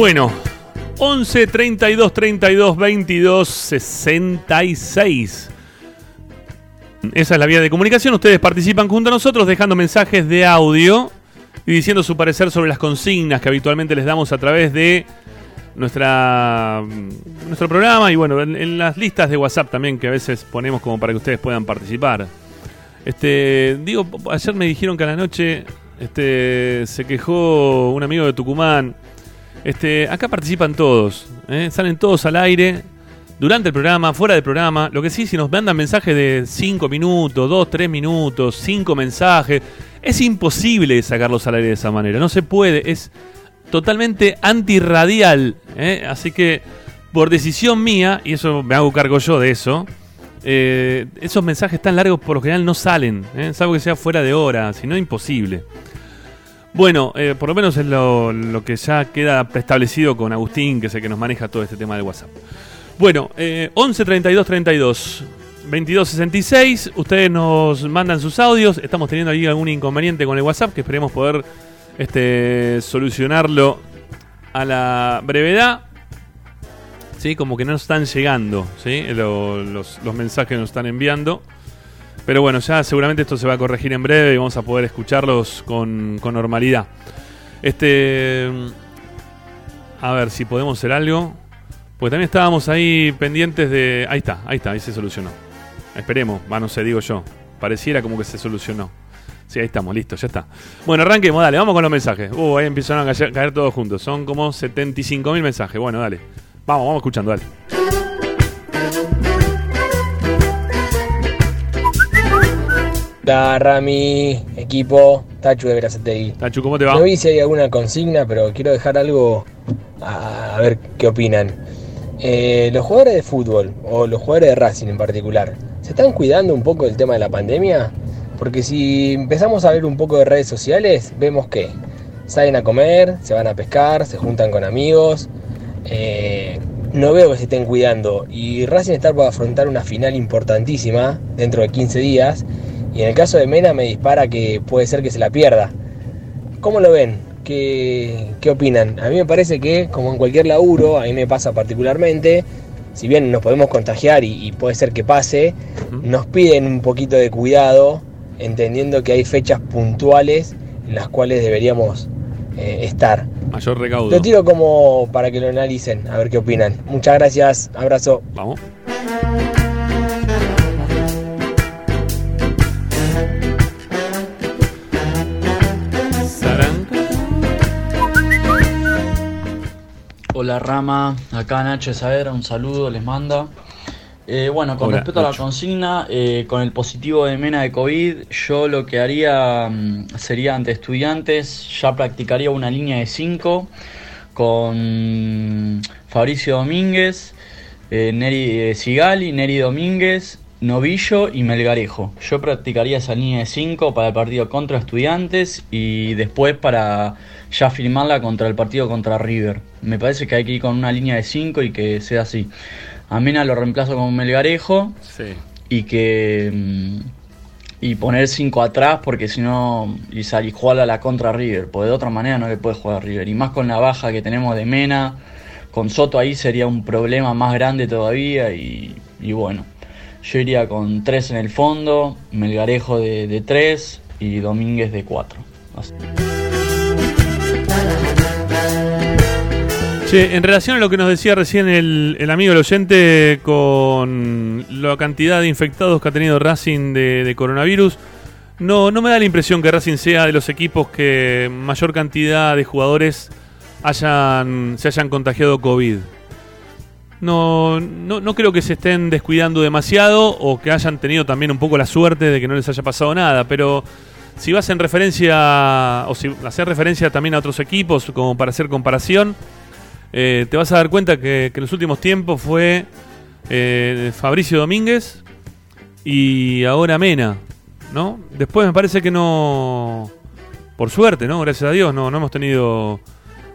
Bueno, 11 32 32 22 66. Esa es la vía de comunicación. Ustedes participan junto a nosotros dejando mensajes de audio y diciendo su parecer sobre las consignas que habitualmente les damos a través de nuestra nuestro programa y bueno, en, en las listas de WhatsApp también que a veces ponemos como para que ustedes puedan participar. Este, digo, ayer me dijeron que a la noche este se quejó un amigo de Tucumán. Este, acá participan todos, ¿eh? salen todos al aire durante el programa, fuera del programa. Lo que sí, si nos mandan mensajes de 5 minutos, 2, 3 minutos, 5 mensajes, es imposible sacarlos al aire de esa manera. No se puede, es totalmente antirradial. ¿eh? Así que, por decisión mía, y eso me hago cargo yo de eso, eh, esos mensajes tan largos por lo general no salen, salvo que sea fuera de hora, si no, imposible. Bueno, eh, por lo menos es lo, que ya queda preestablecido con Agustín, que es el que nos maneja todo este tema del WhatsApp. Bueno, eh, 11 32 32 22 66. Ustedes nos mandan sus audios. Estamos teniendo ahí algún inconveniente con el WhatsApp que esperemos poder este, solucionarlo a la brevedad. Sí, como que no están llegando ¿sí? Lo- los, los mensajes que nos están enviando. Pero bueno, ya seguramente esto se va a corregir en breve y vamos a poder escucharlos con, con normalidad. Este. A ver si podemos hacer algo. Pues también estábamos ahí pendientes de. Ahí está, ahí está, ahí se solucionó. Esperemos, va, no sé, digo yo. Pareciera como que se solucionó. Sí, ahí estamos, listo, ya está. Bueno, arranquemos, dale, vamos con los mensajes. Uh, ahí empezaron a caer, caer todos juntos. Son como 75.000 mensajes. Bueno, dale. Vamos, vamos escuchando, dale. La Rami, equipo, Tachu de Verazategui. Tachu, ¿cómo te va? No vi si hay alguna consigna, pero quiero dejar algo a, a ver qué opinan. Eh, los jugadores de fútbol, o los jugadores de Racing en particular, ¿se están cuidando un poco del tema de la pandemia? Porque si empezamos a ver un poco de redes sociales, vemos que salen a comer, se van a pescar, se juntan con amigos. eh, no veo que se estén cuidando. Y Racing está por afrontar una final importantísima dentro de 15 días. Y en el caso de Mena me dispara que puede ser que se la pierda. ¿Cómo lo ven? ¿Qué, qué opinan? A mí me parece que, como en cualquier laburo, a mí me pasa particularmente, si bien nos podemos contagiar y, y puede ser que pase, nos piden un poquito de cuidado, entendiendo que hay fechas puntuales en las cuales deberíamos eh, estar. Mayor recaudo. Lo tiro como para que lo analicen, a ver qué opinan. Muchas gracias, abrazo. Vamos. Hola Rama, acá Nacho de Saavedra, un saludo, les manda. Eh, bueno, con Hola, respecto a la consigna, eh, con el positivo de Mena de COVID, yo lo que haría mm, sería ante estudiantes, ya practicaría una línea de 5 con Fabricio Domínguez, eh, Neri Sigali, Neri Domínguez, Novillo y Melgarejo. Yo practicaría esa línea de 5 para el partido contra estudiantes y después para ya firmarla contra el partido contra River. Me parece que hay que ir con una línea de 5 y que sea así. A Mena lo reemplazo con Melgarejo Sí. y que mm, y poner 5 atrás porque si no y salir jugar a la contra River, porque de otra manera no le puede jugar a River. Y más con la baja que tenemos de Mena, con Soto ahí sería un problema más grande todavía y, y bueno, yo iría con 3 en el fondo, Melgarejo de 3 y Domínguez de 4. Che, en relación a lo que nos decía recién el, el amigo el oyente con la cantidad de infectados que ha tenido Racing de, de coronavirus, no, no me da la impresión que Racing sea de los equipos que mayor cantidad de jugadores hayan, se hayan contagiado COVID. No, no, no creo que se estén descuidando demasiado o que hayan tenido también un poco la suerte de que no les haya pasado nada, pero si vas en referencia o si hacer referencia también a otros equipos como para hacer comparación, eh, te vas a dar cuenta que, que en los últimos tiempos fue eh, Fabricio Domínguez y ahora Mena, ¿no? Después me parece que no, por suerte, ¿no? Gracias a Dios, no, no hemos tenido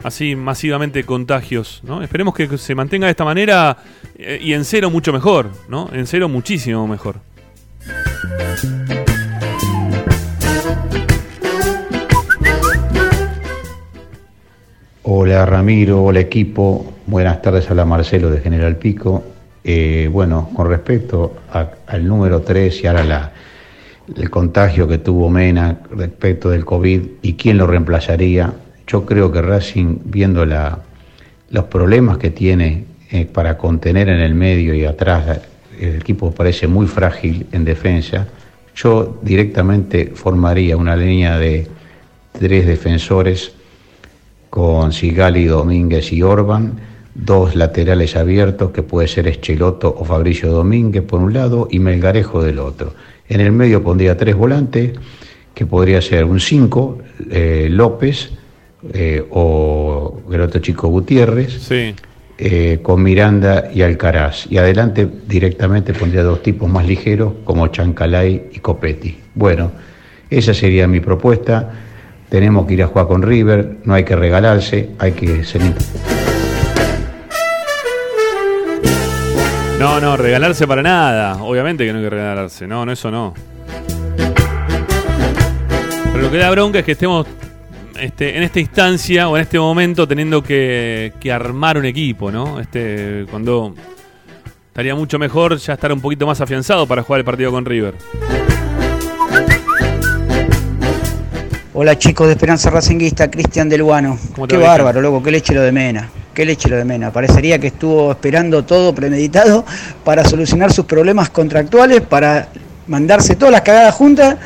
así masivamente contagios, ¿no? Esperemos que se mantenga de esta manera eh, y en cero mucho mejor, ¿no? En cero muchísimo mejor. Hola Ramiro, hola equipo, buenas tardes, habla Marcelo de General Pico. Eh, bueno, con respecto al número 3 y ahora la, el contagio que tuvo Mena respecto del COVID y quién lo reemplazaría, yo creo que Racing, viendo los problemas que tiene eh, para contener en el medio y atrás, el equipo parece muy frágil en defensa, yo directamente formaría una línea de tres defensores con Sigali, Domínguez y Orban, dos laterales abiertos que puede ser Escheloto o Fabricio Domínguez por un lado y Melgarejo del otro. En el medio pondría tres volantes, que podría ser un 5, López eh, o el otro chico Gutiérrez, eh, con Miranda y Alcaraz. Y adelante directamente pondría dos tipos más ligeros como Chancalay y Copetti. Bueno, esa sería mi propuesta. Tenemos que ir a jugar con River, no hay que regalarse, hay que ser... No, no, regalarse para nada. Obviamente que no hay que regalarse. No, no, eso no. Pero lo que da bronca es que estemos este, en esta instancia o en este momento teniendo que, que armar un equipo, ¿no? Este, cuando estaría mucho mejor ya estar un poquito más afianzado para jugar el partido con River. Hola chicos de Esperanza Racinguista, Cristian del Guano. ¿Cómo te Qué bárbaro, loco, qué leche lo de Mena. Qué leche lo de Mena. Parecería que estuvo esperando todo premeditado para solucionar sus problemas contractuales, para mandarse todas las cagadas juntas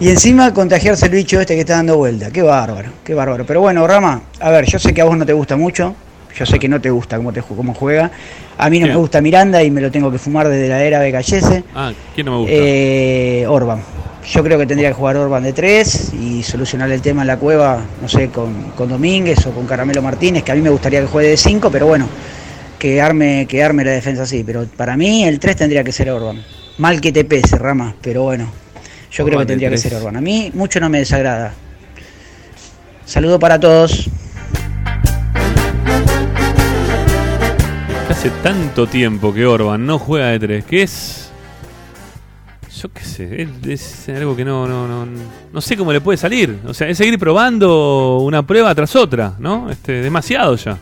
y encima contagiarse el bicho este que está dando vuelta. Qué bárbaro, qué bárbaro. Pero bueno, Rama, a ver, yo sé que a vos no te gusta mucho. Yo sé que no te gusta cómo, te, cómo juega. A mí no me gusta Miranda y me lo tengo que fumar desde la era de Callese. Ah, ¿quién no me gusta? Eh, Orban. Yo creo que tendría que jugar Orban de 3 y solucionar el tema en la cueva, no sé, con, con Domínguez o con Caramelo Martínez, que a mí me gustaría que juegue de 5, pero bueno, que arme, que arme la defensa así. Pero para mí el 3 tendría que ser Orban. Mal que te pese, Rama, pero bueno, yo creo que tendría que ser Orban. A mí mucho no me desagrada. Saludo para todos. Hace tanto tiempo que Orban no juega de tres, que es. Yo qué sé, es, es algo que no, no, no, no sé cómo le puede salir. O sea, es seguir probando una prueba tras otra, ¿no? Este, demasiado ya.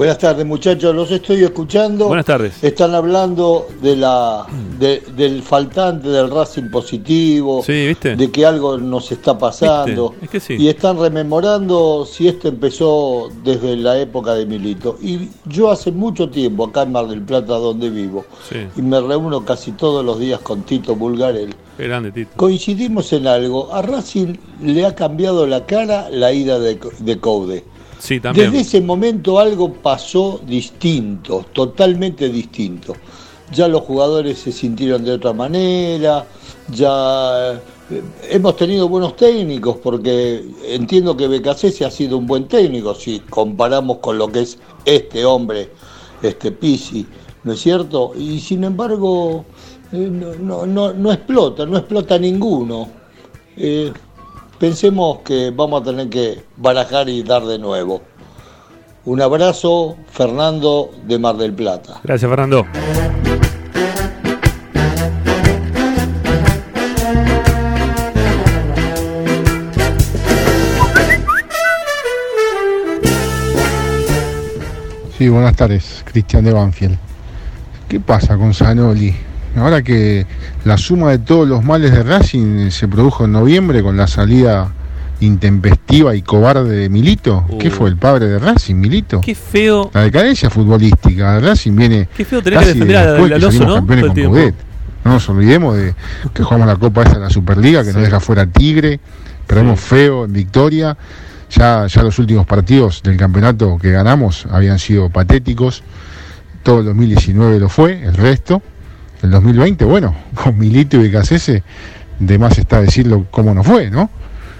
Buenas tardes muchachos, los estoy escuchando. Buenas tardes. Están hablando de la de- del faltante del Racing positivo, Sí, ¿viste? de que algo nos está pasando. Es que sí. Y están rememorando si esto empezó desde la época de Milito. Y yo hace mucho tiempo, acá en Mar del Plata, donde vivo, Sí, y me reúno casi todos los días con Tito Bulgarel, qué grande, Tito. coincidimos en algo. A Racing le ha cambiado la cara la ida de, de Coude. Desde ese momento algo pasó distinto, totalmente distinto. Ya los jugadores se sintieron de otra manera, ya eh, hemos tenido buenos técnicos, porque entiendo que Becasese ha sido un buen técnico, si comparamos con lo que es este hombre, este Pisi, ¿no es cierto? Y sin embargo, eh, no explota, no explota ninguno. Eh, pensemos que vamos a tener que barajar y dar de nuevo. Un abrazo, Fernando de Mar del Plata. Gracias, Fernando. Sí, buenas tardes, Cristian de Banfield. ¿Qué pasa con Zanoli? Ahora que la suma de todos los males de Racing se produjo en noviembre con la salida intempestiva y cobarde de Milito. ¿Qué Uh. fue el padre de Racing, Milito? Qué feo. La decadencia futbolística de Racing viene Qué feo tener que defender a- Alonso, salimos ¿no? campeones con. Coudet. No nos olvidemos de que jugamos la Copa esa de la Superliga, que nos deja fuera Tigre, perdemos feo en victoria. Ya, ya los últimos partidos del campeonato que ganamos habían sido patéticos. Todo el 2019 lo fue, el resto. El 2020, bueno, con Milito y Becasese, de más está decirlo cómo nos fue, ¿no?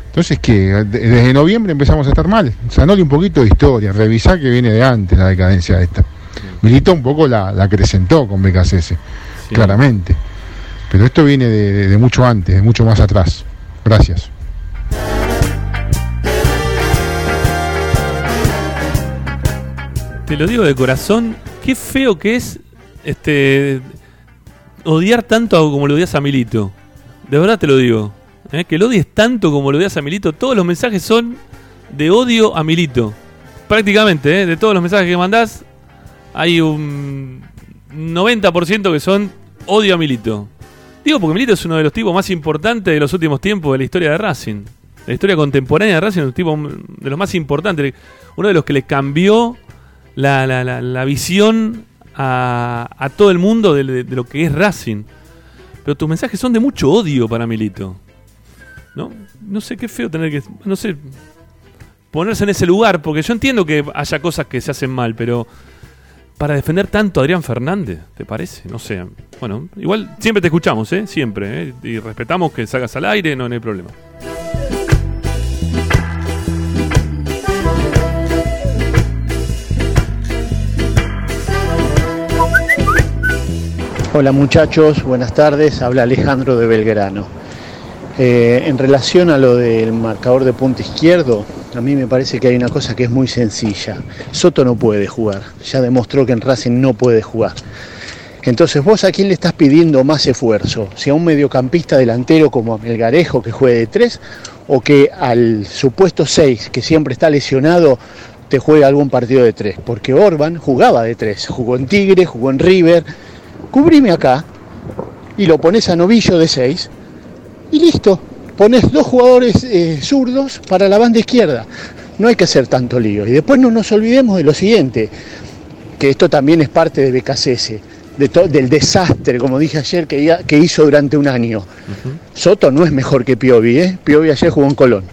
Entonces que de- desde noviembre empezamos a estar mal. Sanoli un poquito de historia, revisar que viene de antes la decadencia esta. Milito un poco la, la acrecentó con Becasese, claramente. Pero esto viene de, de- de mucho antes, de mucho más atrás. Gracias. Te lo digo de corazón, qué feo que es este odiar tanto como lo odias a Milito. De verdad te lo digo. ¿eh? Que lo odies tanto como lo odias a Milito. Todos los mensajes son de odio a Milito. Prácticamente, ¿eh? de todos los mensajes que mandás, hay un 90% que son odio a Milito. Digo porque Milito es uno de los tipos más importantes de los últimos tiempos de la historia de Racing. La historia contemporánea de Racing es un tipo de los más importantes. Uno de los que le cambió la- la- la visión a, a todo el mundo de, lo que es Racing. Pero tus mensajes son de mucho odio para Milito. ¿No? No sé qué feo tener que. No sé. Ponerse en ese lugar, porque yo entiendo que haya cosas que se hacen mal, pero. Para defender tanto a Adrián Fernández, ¿te parece? No sé. Bueno, igual siempre te escuchamos, ¿eh? Siempre, ¿eh? Y respetamos que salgas al aire, no hay problema. Hola muchachos, buenas tardes. Habla Alejandro de Belgrano. Eh, en relación a lo del marcador de punta izquierdo, a mí me parece que hay una cosa que es muy sencilla. Soto no puede jugar. Ya demostró que en Racing no puede jugar. Entonces, ¿vos a quién le estás pidiendo más esfuerzo? ¿Si a un mediocampista delantero como a Melgarejo que juegue de tres o que al supuesto 6 que siempre está lesionado te juegue algún partido de tres? Porque Orban jugaba de tres, jugó en Tigre, jugó en River. Cubrime acá y lo pones a Novillo de 6 y listo. Pones dos jugadores eh, zurdos para la banda izquierda. No hay que hacer tanto lío. Y después no nos olvidemos de lo siguiente, que esto también es parte de BKCS, de del desastre, como dije ayer, que hizo durante un año. Soto no es mejor que Piovi, ¿eh? Piovi ayer jugó en Colón.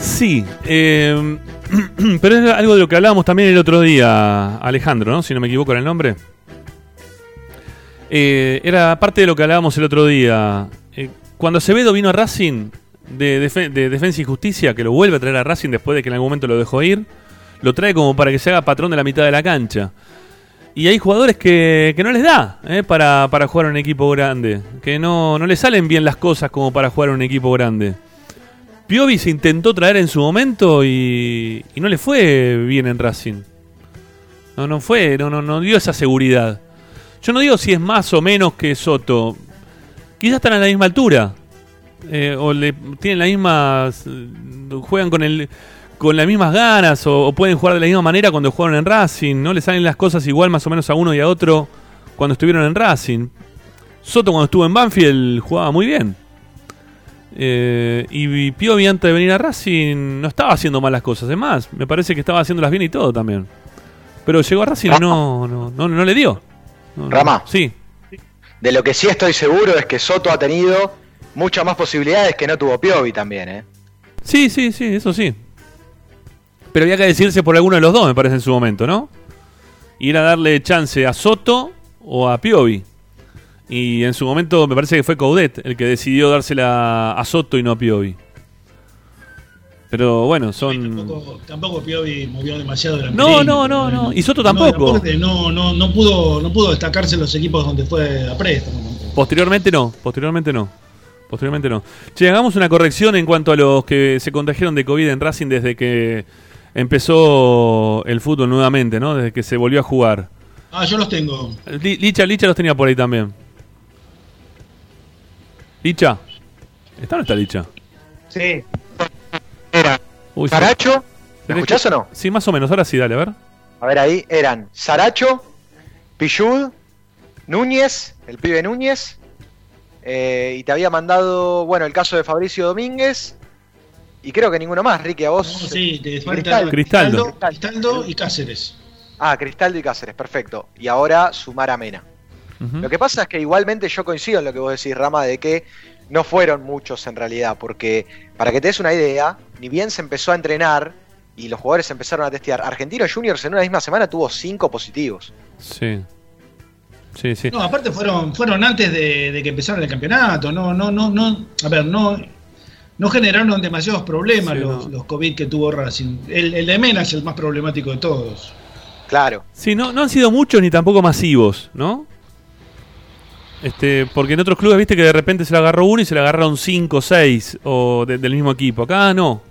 Sí, eh, pero es algo de lo que hablábamos también el otro día, Alejandro, ¿no? Si no me equivoco en el nombre. Eh, era parte de lo que hablábamos el otro día. Eh, cuando Acevedo vino a Racing de, Defe- de Defensa y Justicia, que lo vuelve a traer a Racing después de que en algún momento lo dejó ir, lo trae como para que se haga patrón de la mitad de la cancha. Y hay jugadores que, que no les da eh, para, para jugar en un equipo grande, que no, no le salen bien las cosas como para jugar en un equipo grande. Piovi se intentó traer en su momento y, y no le fue bien en Racing. No, no fue, no, no, no dio esa seguridad. Yo no digo si es más o menos que Soto. Quizás están a la misma altura. Eh, o le tienen la misma. juegan con el con las mismas ganas o, o pueden jugar de la misma manera cuando jugaron en Racing. No le salen las cosas igual más o menos a uno y a otro cuando estuvieron en Racing. Soto cuando estuvo en Banfield jugaba muy bien. Eh, y Piovi antes de venir a Racing no estaba haciendo malas cosas. Es más, me parece que estaba haciéndolas bien y todo también. Pero llegó a Racing y no, no, no, no le dio. No. Rama. Sí. De lo que sí estoy seguro es que Soto ha tenido muchas más posibilidades que no tuvo Piovi también, ¿eh? Sí, sí, sí, eso sí. Pero había que decidirse por alguno de los dos, me parece, en su momento, ¿no? Ir a darle chance a Soto o a Piovi. Y en su momento me parece que fue Coudet el que decidió dársela a Soto y no a Piovi. Pero bueno, son... Tampoco, tampoco Piovi movió demasiado la No, no, no, no. Y Soto tampoco. No, no, no, pudo, no pudo destacarse en los equipos donde fue a préstamo. Posteriormente no, posteriormente no. Posteriormente no. Che, hagamos una corrección en cuanto a los que se contagiaron de COVID en Racing desde que empezó el fútbol nuevamente, ¿no? Desde que se volvió a jugar. Ah, yo los tengo. Li- Licha, Licha los tenía por ahí también. Licha. ¿Está o no está Licha? Sí. Uy, Saracho, ¿me escuchás o no? Sí, más o menos. Ahora sí, dale, a ver. A ver, ahí eran Saracho, Pillud, Núñez, el pibe Núñez, eh, y te había mandado, bueno, el caso de Fabricio Domínguez, y creo que ninguno más, Ricky, a vos. Sí, te Cristaldo. Cristaldo, Cristaldo y Cáceres. Ah, Cristaldo y Cáceres, perfecto. Y ahora sumar a Mena. Lo que pasa es que igualmente yo coincido en lo que vos decís, Rama, de que no fueron muchos en realidad, porque para que te des una idea, ni bien se empezó a entrenar y los jugadores empezaron a testear, Argentinos Juniors en una misma semana tuvo cinco positivos. Sí. Sí, sí. No, aparte fueron, fueron antes de, de que empezara el campeonato. No, no, no, no. A ver, no, no generaron demasiados problemas Sí, los, no. los COVID que tuvo Racing. El, el de Mena es el más problemático de todos. Claro. Sí, no, no han sido muchos ni tampoco masivos, ¿no? Este, porque en otros clubes viste que de repente se le agarró uno y se le agarraron cinco o seis o de- del mismo equipo. Acá no.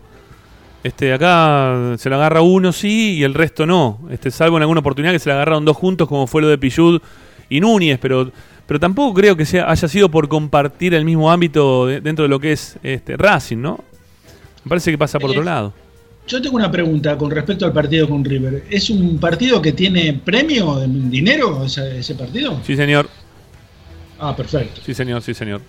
Este, acá se le agarra uno sí y el resto no. Este, salvo en alguna oportunidad que se le agarraron dos juntos como fue lo de Pillud y Núñez, pero pero tampoco creo que sea, haya sido por compartir el mismo ámbito de- dentro de lo que es este Racing, ¿no? Me parece que pasa por otro lado. Yo tengo una pregunta con respecto al partido con River. ¿Es un partido que tiene premio, de dinero, ese, ese partido? Sí, señor. Ah, perfecto. Sí, señor, sí, señor.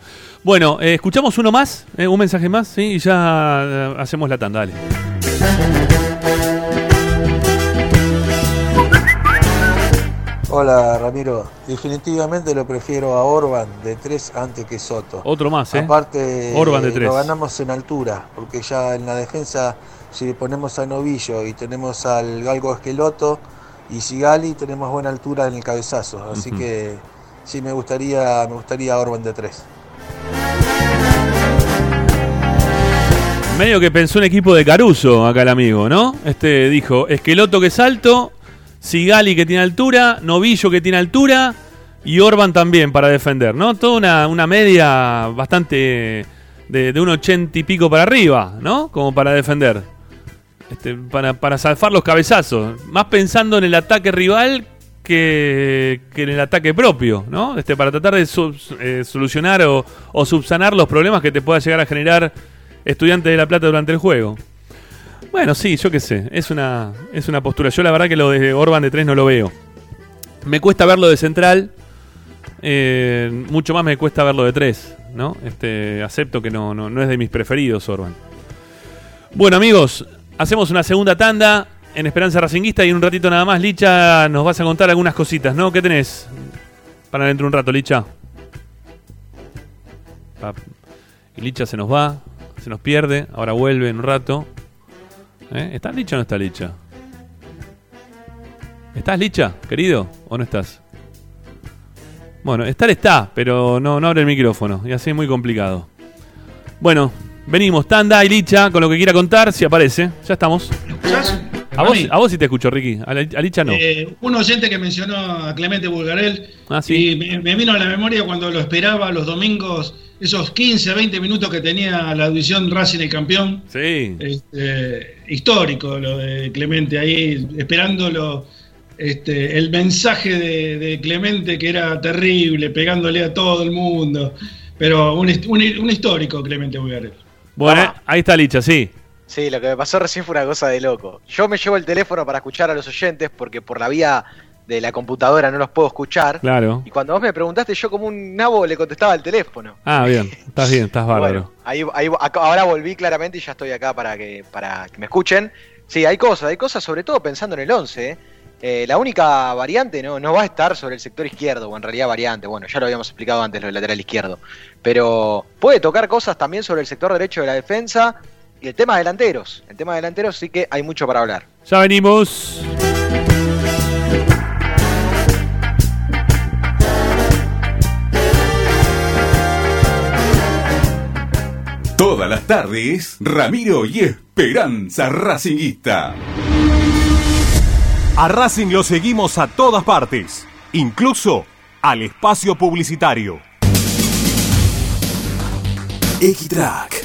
Bueno, eh, escuchamos uno más, eh, un mensaje más, ¿sí? Y ya eh, hacemos la tanda, dale. Hola Ramiro, definitivamente lo prefiero a Orban de 3 antes que Soto. Otro más, ¿eh? Aparte, Orban de eh, tres. lo ganamos en altura, porque ya en la defensa, si le ponemos a Novillo y tenemos al Galgo Esqueloto y Sigali, tenemos buena altura en el cabezazo. Así que sí me gustaría, me gustaría Orban de 3. Medio que pensó un equipo de Caruso acá el amigo, ¿no? Este dijo, Esqueloto que salto, Sigali que tiene altura, Novillo que tiene altura y Orban también para defender, ¿no? Toda una, una media bastante de, de un ochenta y pico para arriba, ¿no? Como para defender. Este, para, para zafar los cabezazos. Más pensando en el ataque rival que, en el ataque propio, ¿no? Este, para tratar de eh, solucionar o, o subsanar los problemas que te pueda llegar a generar Estudiantes de La Plata durante el juego. Bueno, sí, yo qué sé, es una, es una postura. Yo la verdad que lo de Orban de 3 no lo veo. Me cuesta verlo de central, eh, mucho más me cuesta verlo de 3, ¿no? Este, acepto que no, no, no es de mis preferidos Orban. Bueno amigos, hacemos una segunda tanda en Esperanza Racinguista y en un ratito nada más, Licha, nos vas a contar algunas cositas, ¿no? ¿Qué tenés para dentro de un rato, Licha? Y Licha se nos va, se nos pierde, ahora vuelve en un rato. ¿Eh? ¿Estás Licha o no está Licha? ¿Estás Licha, querido? ¿O no estás? Bueno, estar está, pero no, no abre el micrófono. Y así es muy complicado. Bueno, venimos, Tanda y Licha, con lo que quiera contar, si aparece. Ya estamos. A vos, a vos sí te escucho, Ricky. A, la- a Licha no. Eh, un oyente que mencionó a Clemente Bulgarel Ah, sí. y me, me vino a la memoria cuando lo esperaba los domingos, esos 15, 20 minutos que tenía la audición Racing el campeón. Sí. Este, histórico lo de Clemente ahí, esperándolo. Este, el mensaje de, de Clemente que era terrible, pegándole a todo el mundo. Pero un, un histórico Clemente Bulgarel. Bueno, ahí está Licha, sí. Sí, lo que me pasó recién fue una cosa de loco. Yo me llevo el teléfono para escuchar a los oyentes porque por la vía de la computadora no los puedo escuchar. Claro. Y cuando vos me preguntaste, yo como un nabo le contestaba al teléfono. Ah, bien. Estás bien, estás bárbaro. Ahí, ahí- acá- ahora volví claramente y ya estoy acá para que, para que me escuchen. Sí, hay cosas, hay cosas sobre todo pensando en el 11. ¿eh? Eh, la única variante no, no va a estar sobre el sector izquierdo, o en realidad variante, bueno, ya lo habíamos explicado antes, lo del lateral izquierdo. Pero puede tocar cosas también sobre el sector derecho de la defensa y el tema de delanteros. El tema de delanteros sí que hay mucho para hablar. Ya venimos. Todas las tardes, Ramiro y Esperanza Racinguista. A Racing lo seguimos a todas partes, incluso al espacio publicitario. Equitrack,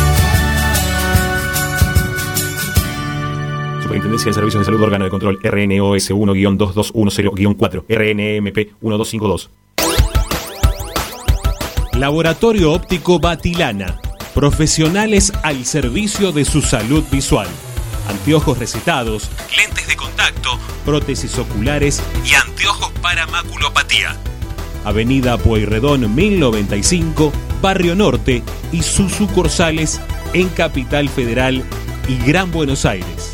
Superintendencia de Servicios de Salud Órgano de Control RNOS 1-2210-4 RNMP 1252 Laboratorio Óptico Batilana. Profesionales al servicio de su salud visual. Anteojos recetados, lentes de contacto, prótesis oculares y anteojos para maculopatía. Avenida Pueyrredón 1095, Barrio Norte y sus sucursales en Capital Federal y Gran Buenos Aires.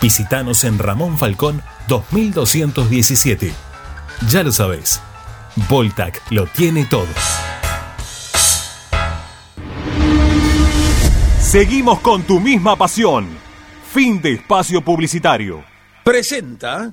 Visítanos en Ramón Falcón 2217. Ya lo sabés, Voltac lo tiene todo. Seguimos con tu misma pasión. Fin de espacio publicitario. Presenta.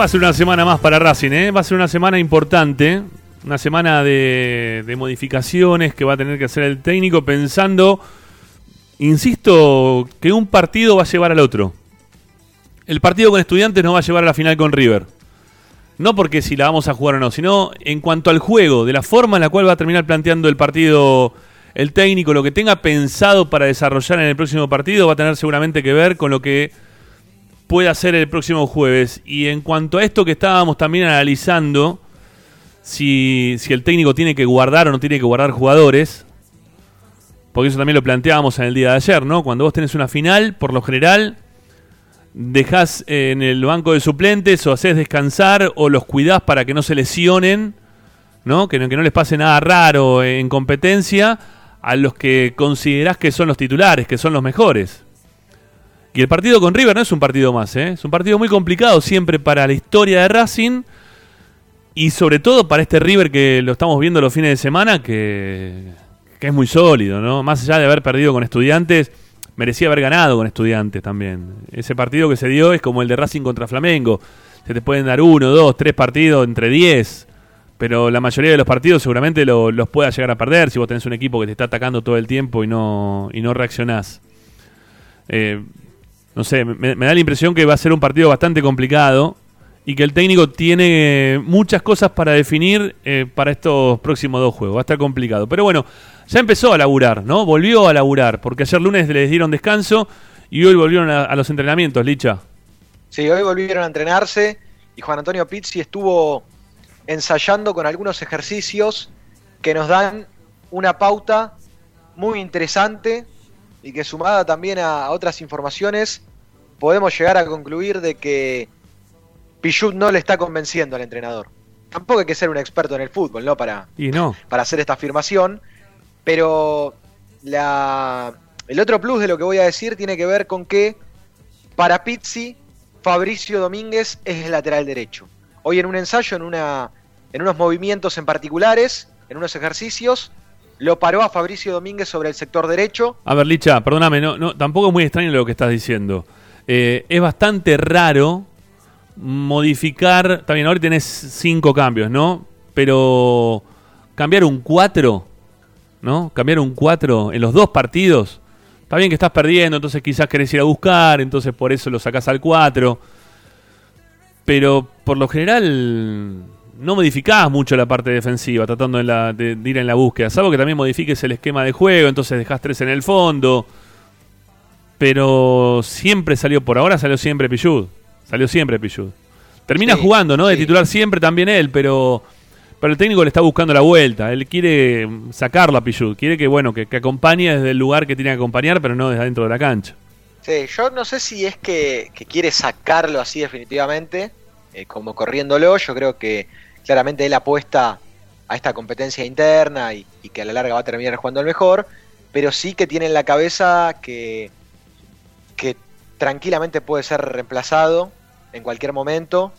Va a ser una semana más para Racing, ¿eh? va a ser una semana importante, una semana de, de modificaciones que va a tener que hacer el técnico pensando, insisto, que un partido va a llevar al otro. El partido con estudiantes nos va a llevar a la final con River. No porque si la vamos a jugar o no, sino en cuanto al juego, de la forma en la cual va a terminar planteando el partido el técnico, lo que tenga pensado para desarrollar en el próximo partido va a tener seguramente que ver con lo que pueda hacer el próximo jueves. Y en cuanto a esto que estábamos también analizando, si, si el técnico tiene que guardar o no tiene que guardar jugadores, porque eso también lo planteábamos en el día de ayer, ¿no? Cuando vos tenés una final, por lo general, dejás en el banco de suplentes o haces descansar o los cuidás para que no se lesionen, ¿no? Que, no- que no les pase nada raro en competencia a los que considerás que son los titulares, que son los mejores. Y el partido con River no es un partido más, ¿eh? es un partido muy complicado siempre para la historia de Racing y sobre todo para este River que lo estamos viendo los fines de semana, que, es muy sólido, ¿no? Más allá de haber perdido con estudiantes, merecía haber ganado con estudiantes también. Ese partido que se dio es como el de Racing contra Flamengo. Se te pueden dar uno, dos, tres partidos entre diez, pero la mayoría de los partidos seguramente lo- los puedas llegar a perder si vos tenés un equipo que te está atacando todo el tiempo y no, y no reaccionás. Eh, no sé, me, da la impresión que va a ser un partido bastante complicado y que el técnico tiene muchas cosas para definir eh, para estos próximos dos juegos. Va a estar complicado. Pero bueno, ya empezó a laburar, ¿no? Volvió a laburar, porque ayer lunes les dieron descanso y hoy volvieron a, a los entrenamientos, Licha. Sí, hoy volvieron a entrenarse y Juan Antonio Pizzi estuvo ensayando con algunos ejercicios que nos dan una pauta muy interesante y que sumada también a otras informaciones podemos llegar a concluir de que Pichut no le está convenciendo al entrenador. Tampoco hay que ser un experto en el fútbol, ¿no? Para, Y no. para hacer esta afirmación, pero la, el otro plus de lo que voy a decir tiene que ver con que para Pizzi, Fabricio Domínguez es el lateral derecho. Hoy en un ensayo, en, una, en unos movimientos en particulares, en unos ejercicios, lo paró a Fabricio Domínguez sobre el sector derecho. A ver, Licha, perdóname, no, tampoco es muy extraño lo que estás diciendo. Eh, es bastante raro modificar. Bien, ahora tenés cinco cambios, ¿no? Pero cambiar un 4, ¿no? Cambiar un 4 en los dos partidos. Está bien que estás perdiendo, entonces quizás querés ir a buscar, entonces por eso lo sacás al 4. Pero por lo general no modificás mucho la parte defensiva, tratando de, la- de- de ir en la búsqueda. Salvo que también modifiques el esquema de juego, entonces dejás tres en el fondo. Pero siempre salió, por ahora salió siempre Pichud. Salió siempre Pichud. Termina Sí, jugando, ¿no? De titular siempre también él, pero, pero el técnico le está buscando la vuelta. Él quiere sacarlo a Pichud. Quiere que, bueno, que, que acompañe desde el lugar que tiene que acompañar, pero no desde adentro de la cancha. Sí, yo no sé si es que, que quiere sacarlo así definitivamente, eh, como corriéndolo. Yo creo que claramente él apuesta a esta competencia interna y, que a la larga va a terminar jugando el mejor, pero sí que tiene en la cabeza que, que tranquilamente puede ser reemplazado en cualquier momento.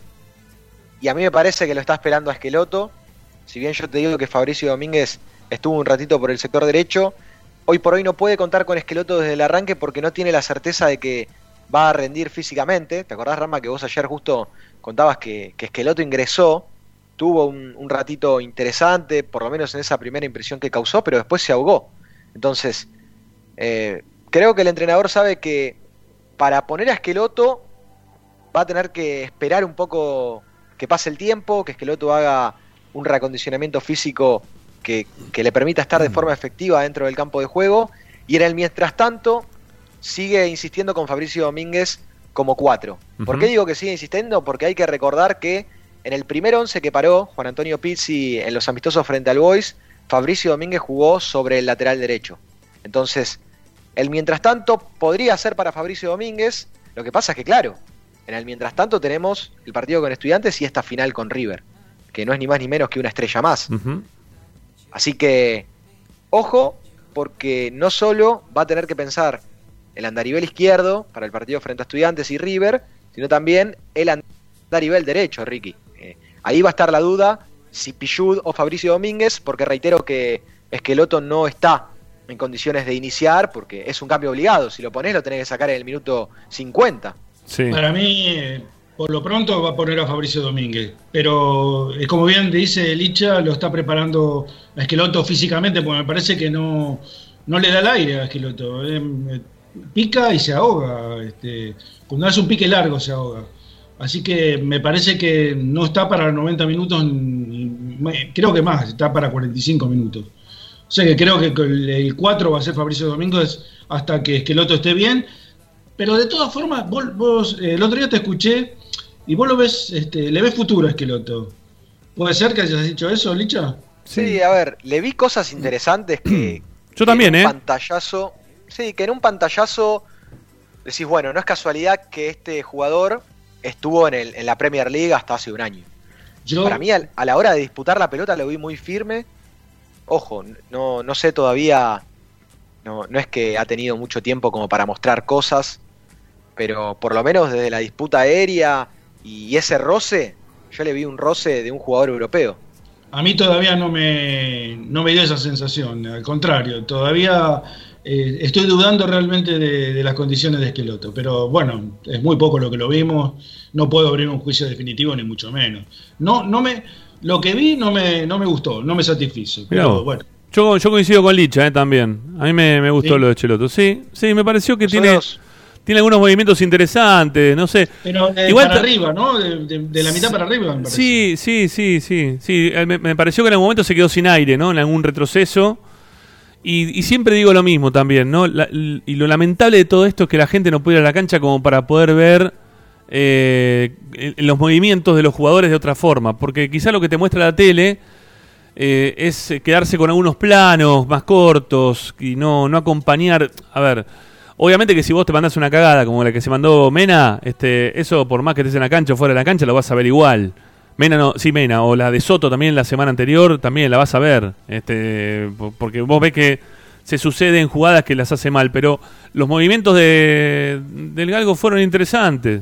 Y a mí me parece que lo está esperando a Esqueloto. Si bien yo te digo que Fabricio Domínguez estuvo un ratito por el sector derecho, hoy por hoy no puede contar con Esqueloto desde el arranque porque no tiene la certeza de que va a rendir físicamente. ¿Te acordás, Rama, que vos ayer justo contabas que, que Esqueloto ingresó, tuvo un, un ratito interesante, por lo menos en esa primera impresión que causó, pero después se ahogó. Entonces, eh, creo que el entrenador sabe que para poner a Esqueloto va a tener que esperar un poco que pase el tiempo, que Esqueloto haga un reacondicionamiento físico que, que le permita estar de forma efectiva dentro del campo de juego. Y en el mientras tanto, sigue insistiendo con Fabricio Domínguez como cuatro. ¿Por qué digo que sigue insistiendo? Porque hay que recordar que en el primer once que paró Juan Antonio Pizzi en los amistosos frente al Boys, Fabricio Domínguez jugó sobre el lateral derecho. Entonces, el mientras tanto podría ser para Fabricio Domínguez. Lo que pasa es que, claro, en el mientras tanto tenemos el partido con Estudiantes y esta final con River, que no es ni más ni menos que una estrella más. Así que, ojo, porque no solo va a tener que pensar el andarivel izquierdo para el partido frente a Estudiantes y River, sino también el andarivel derecho, Ricky. Ahí va a estar la duda si Pichud o Fabricio Domínguez, porque reitero que Esqueloto no está en condiciones de iniciar, porque es un cambio obligado. Si lo pones, lo tenés que sacar en el minuto 50. Para mí, por lo pronto va a poner a Fabricio Domínguez. Pero, eh, como bien dice Licha, lo está preparando a Esqueloto físicamente, porque me parece que no, no le da el aire a Esqueloto. eh, pica y se ahoga. Este, cuando hace un pique largo se ahoga. Así que me parece que no está para 90 minutos, creo que más, está para 45 minutos. O sea que creo que el- el 4 va a ser Fabricio Domínguez hasta que Esqueloto esté bien. Pero de todas formas, vos, vos, eh, el otro día te escuché y vos lo ves, este, le ves futuro a Esqueloto. ¿Puede ser que hayas dicho eso, Licha? Sí, a ver, le vi cosas interesantes que. Yo que también, en un ¿eh? pantallazo. Sí, que en un pantallazo decís, bueno, no es casualidad que este jugador estuvo en, el, en la Premier League hasta hace un año. Yo- Para mí, al- a la hora de disputar la pelota, lo vi muy firme. Ojo, no, no sé todavía. No, no es que ha tenido mucho tiempo como para mostrar cosas, pero por lo menos desde la disputa aérea y ese roce, yo le vi un roce de un jugador europeo. A mí todavía no me, no me dio esa sensación, al contrario, todavía eh, estoy dudando realmente de, de las condiciones de Esqueloto, pero bueno, es muy poco lo que lo vimos, no puedo abrir un juicio definitivo ni mucho menos. No, no me, lo que vi no me, no me gustó, no me satisfizo, pero bueno. Yo, yo coincido con Licha eh, también. A mí me, me gustó Sí. lo de Cheloto. Sí, sí, me pareció que tiene, tiene algunos movimientos interesantes, no sé. Pero eh, Igual para arriba, ¿no? De, de- de la mitad para arriba, me parece. Sí, sí, sí, sí. sí. Eh, Me, me pareció que en algún momento se quedó sin aire, ¿no? En algún retroceso. Y, y siempre digo lo mismo también, ¿no? La- y lo lamentable de todo esto es que la gente no puede ir a la cancha como para poder ver eh, los movimientos de los jugadores de otra forma. Porque quizá lo que te muestra la tele eh, es quedarse con algunos planos más cortos y no, no acompañar. A ver, obviamente que si vos te mandás una cagada como la que se mandó Mena, este, eso por más que estés en la cancha o fuera de la cancha lo vas a ver igual. Mena no, sí, Mena, o la de Soto también la semana anterior también la vas a ver. Este, po- porque vos ves que se suceden jugadas que las hace mal, pero los movimientos de, del Galgo fueron interesantes.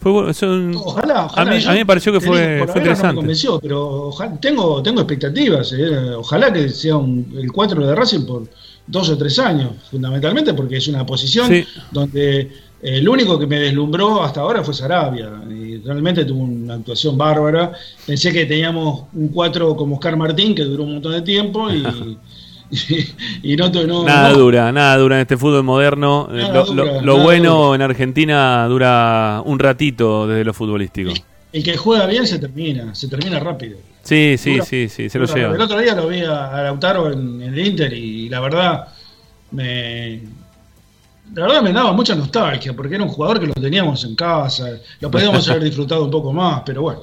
Fue, bueno, son- Ojalá, ojalá. a, mí, yo a mí me pareció que fue, digo, por fue ahora No me interesante. convenció, pero ojalá- tengo, tengo expectativas. eh. Ojalá que sea un- el 4 de Racing por dos o tres años, fundamentalmente porque es una posición Sí. donde el único que me deslumbró hasta ahora fue Sarabia. Y realmente tuvo una actuación bárbara. Pensé que teníamos un 4 como Oscar Martín, que duró un montón de tiempo y, y, no, no- Nada no. dura, nada dura en este fútbol moderno. Eh, Nada lo dura, lo- lo nada bueno dura. en Argentina dura un ratito desde lo futbolístico. El que juega bien se termina, se termina rápido. Sí, sí, Dura. sí, sí, se lo Dura. El lleva. otro día lo vi a, a Lautaro en, en el Inter y la verdad me la verdad me daba mucha nostalgia porque era un jugador que lo teníamos en casa, lo podíamos haber disfrutado un poco más, pero bueno.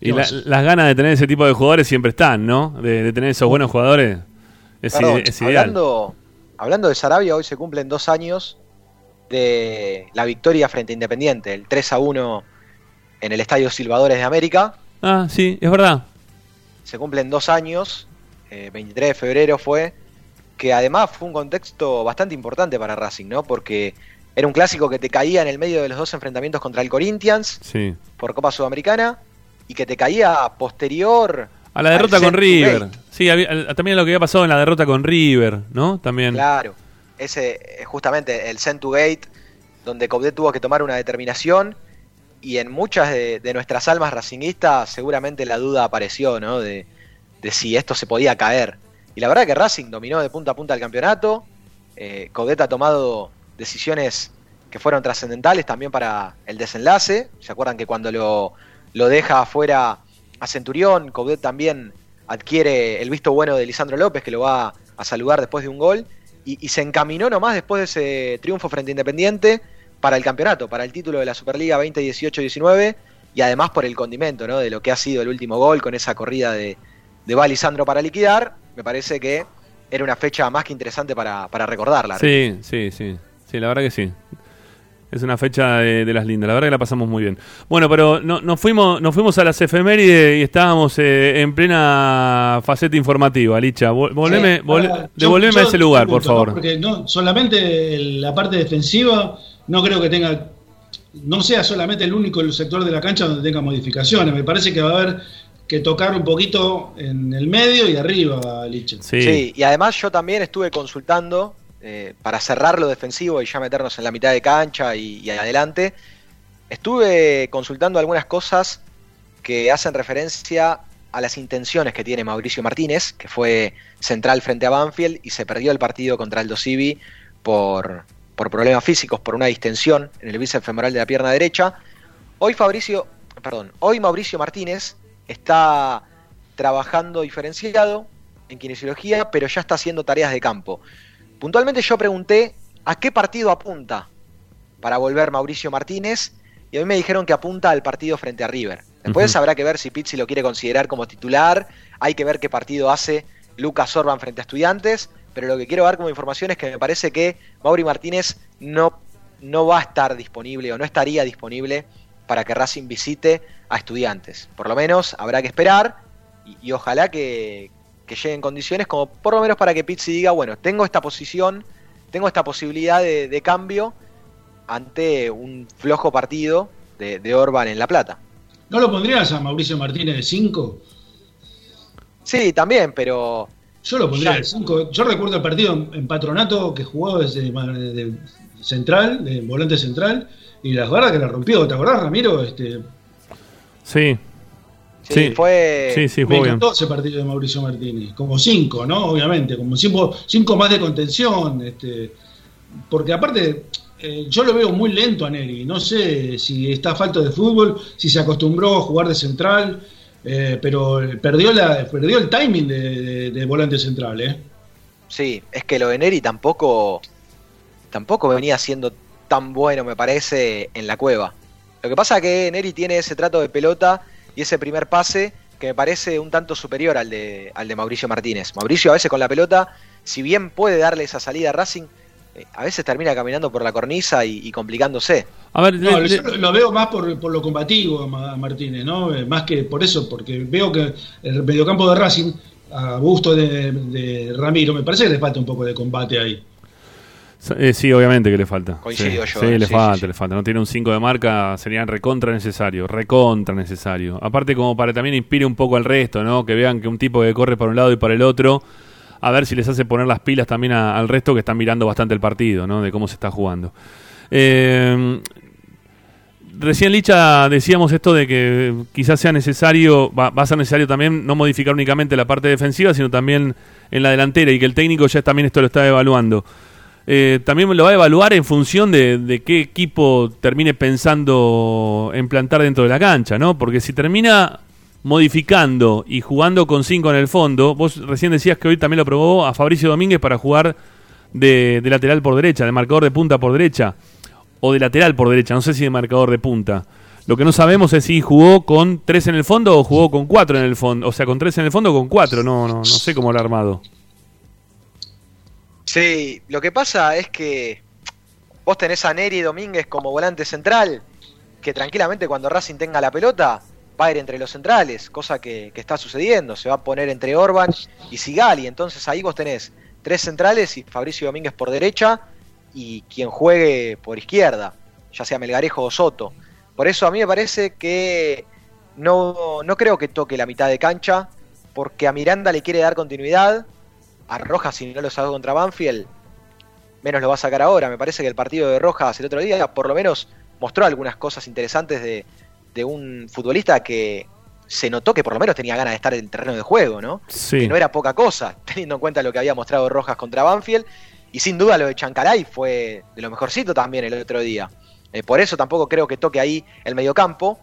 Y la- las ganas de tener ese tipo de jugadores siempre están, ¿no? De, de tener esos buenos jugadores. Es, Perdón, ide- es ideal. hablando, hablando de Sarabia, hoy se cumplen dos años de la victoria frente a Independiente, el 3 a 1 en el Estadio Silvadores de América. Ah, sí, es verdad. Se cumplen dos años, eh, 23 de febrero fue, que además fue un contexto bastante importante para Racing, ¿no? Porque era un clásico que te caía en el medio de los dos enfrentamientos contra el Corinthians Sí. por Copa Sudamericana y que te caía posterior A la derrota con River. Sí, había- también lo que había pasado en la derrota con River, ¿no? También. Claro, ese eh, justamente el Send to Gate, donde Coudet tuvo que tomar una determinación y en muchas de, de nuestras almas racinguistas seguramente la duda apareció, ¿no? De, de si esto se podía caer. Y la verdad que Racing dominó de punta a punta el campeonato. Eh, Coudet ha tomado decisiones que fueron trascendentales también para el desenlace. ¿Se acuerdan que cuando lo, lo deja afuera a Centurión, Coudet también adquiere el visto bueno de Lisandro López, que lo va a saludar después de un gol, y, se encaminó nomás después de ese triunfo frente a Independiente para el campeonato, para el título de la Superliga 2018-19, y además por el condimento de lo que ha sido el último gol con esa corrida de, de va Lisandro para liquidar. Me parece que era una fecha más que interesante para, para recordarla. Sí, sí, sí. Sí, la verdad que sí. Es una fecha de, de las lindas, la verdad que la pasamos muy bien. Bueno, pero no, nos, fuimos, nos fuimos a las efemérides y estábamos eh, en plena faceta informativa, Licha. Vol- Volveme, Sí, vol- yo- devolveme yo a ese lugar, por favor. Porque no, solamente la parte defensiva no creo que tenga, no sea solamente el único sector de la cancha donde tenga modificaciones. Me parece que va a haber que tocar un poquito en el medio y arriba, Licha. Sí, y además yo también estuve consultando eh, para cerrar lo defensivo y ya meternos en la mitad de cancha y, y adelante. Estuve consultando algunas cosas que hacen referencia a las intenciones que tiene Mauricio Martínez, que fue central frente a Banfield y se perdió el partido contra el Civi por, por problemas físicos, por una distensión en el bíceps femoral de la pierna derecha. Hoy Fabricio, perdón, hoy Mauricio Martínez está trabajando diferenciado en kinesiología, pero ya está haciendo tareas de campo. Puntualmente yo pregunté a qué partido apunta para volver Mauricio Martínez y a mí me dijeron que apunta al partido frente a River. Después habrá que ver si Pizzi lo quiere considerar como titular, hay que ver qué partido hace Lucas Orban frente a Estudiantes, pero lo que quiero dar como información es que me parece que Mauri Martínez no, no va a estar disponible o no estaría disponible para que Racing visite a Estudiantes. Por lo menos habrá que esperar y, y ojalá que, que llegue en condiciones como por lo menos para que Pizzi diga, bueno, tengo esta posición, tengo esta posibilidad de, de cambio ante un flojo partido de, de Orban en La Plata. ¿No lo pondrías a Mauricio Martínez de 5? Sí, también, pero... Yo lo pondría de 5. Yo recuerdo el partido en, en Patronato que jugó desde de central, de volante central, y la verdad que la rompió. ¿Te acordás, Ramiro? Este, Sí. Sí, fue... Sí, sí, me jugó bien. encantó ese partido de Mauricio Martínez. Como 5, ¿no? Obviamente, como 5 más de contención. Este, porque aparte, eh, yo lo veo muy lento a Neri. No sé si está falto de fútbol, si se acostumbró a jugar de central, eh, pero perdió, la, perdió el timing de, de- de volante central, ¿eh? Sí, es que lo de Neri tampoco, tampoco venía siendo tan bueno, me parece, en la cueva. Lo que pasa es que Neri tiene ese trato de pelota y ese primer pase que me parece un tanto superior al de, al de Mauricio Martínez. Mauricio a veces con la pelota, si bien puede darle esa salida a Racing, eh, a veces termina caminando por la cornisa y, y complicándose. A ver, No, le- yo le- lo veo más por, por lo combativo a Martínez, ¿no? Eh, Más que por eso, porque veo que el mediocampo de Racing, a gusto de, de Ramiro, me parece que le falta un poco de combate ahí. Eh, sí, obviamente que le falta. Coincido sí, yo, Sí, eh, le sí, falta, sí, le falta. No tiene un 5 de marca, serían recontra necesario, recontra necesario. Aparte como para también inspire un poco al resto, ¿no? Que vean que un tipo que corre para un lado y para el otro, a ver si les hace poner las pilas también a- al resto que están mirando bastante el partido, ¿no? De cómo se está jugando. Eh, Recién Licha decíamos esto de que quizás sea necesario, va, va a ser necesario también no modificar únicamente la parte defensiva, sino también en la delantera y que el técnico ya también esto lo está evaluando. Eh, también lo va a evaluar en función de, qué equipo termine pensando en plantar dentro de la cancha, ¿no? Porque si termina modificando y jugando con 5 en el fondo, vos recién decías que hoy también lo probó a Fabricio Domínguez para jugar de, de lateral por derecha, de marcador de punta por derecha o de lateral por derecha, no sé si de marcador de punta. Lo que no sabemos es si jugó con 3 en el fondo o jugó con 4 en el fondo, o sea, con 3 en el fondo o con 4, no, no, no sé cómo lo ha armado. Sí, lo que pasa es que vos tenés a Neri Domínguez como volante central, que tranquilamente cuando Racing tenga la pelota va a ir entre los centrales, cosa que, está sucediendo, se va a poner entre Orban y Sigali, entonces ahí vos tenés tres centrales y Fabricio Domínguez por derecha y quien juegue por izquierda, ya sea Melgarejo o Soto. Por eso a mí me parece que no, no creo que toque la mitad de cancha, porque a Miranda le quiere dar continuidad, a Rojas si no lo sacó contra Banfield, menos lo va a sacar ahora. Me parece que el partido de Rojas el otro día por lo menos mostró algunas cosas interesantes de, de un futbolista que se notó que por lo menos tenía ganas de estar en el terreno de juego, ¿no? Sí. Que no era poca cosa, teniendo en cuenta lo que había mostrado Rojas contra Banfield. Y sin duda lo de Chancalay fue de lo mejorcito también el otro día. Eh, por eso tampoco creo que toque ahí el mediocampo.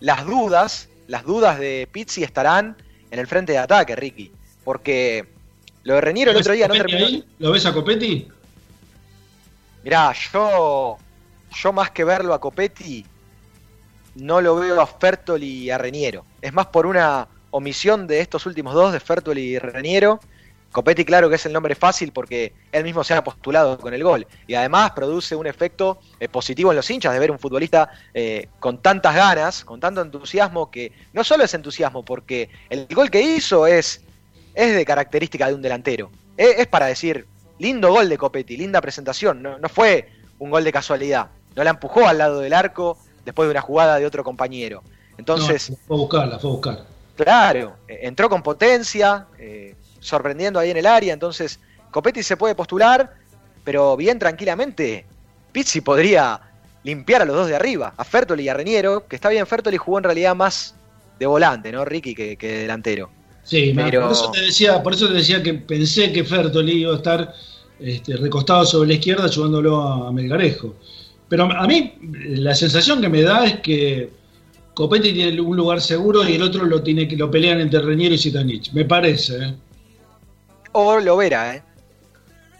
Las dudas, las dudas de Pizzi estarán en el frente de ataque, Ricky. Porque lo de Reñero el ¿Lo ves otro día no terminó. ahí? ¿Lo ves a Copetti? Mirá, yo, yo más que verlo a Copetti, no lo veo a Fertoli y a Reniero. Es más por una omisión de estos últimos dos, de Fertoli y Reniero. Copetti, claro que es el nombre fácil porque él mismo se ha postulado con el gol. Y además produce un efecto eh, positivo en los hinchas de ver un futbolista eh, con tantas ganas, con tanto entusiasmo, que no solo es entusiasmo, porque el gol que hizo es, es de característica de un delantero. Es, es para decir, lindo gol de Copetti, linda presentación. No, no fue un gol de casualidad. No la empujó al lado del arco después de una jugada de otro compañero. Entonces, No, fue a buscarla, fue a buscar. Claro, eh, entró con potencia, eh, sorprendiendo ahí en el área, entonces Copetti se puede postular, pero bien tranquilamente Pizzi podría limpiar a los dos de arriba, a Fertoli y a Reniero, que está bien, Fertoli jugó en realidad más de volante, ¿no, Ricky, que, que de delantero. Sí, Pero- por, eso te decía, por eso te decía que pensé que Fertoli iba a estar este, recostado sobre la izquierda ayudándolo a, Melgarejo. Pero a mí la sensación que me da es que Copetti tiene un lugar seguro y el otro lo tiene que lo pelean entre Reñero y Zitanich. Me parece. ¿eh? o Lovera, ¿eh?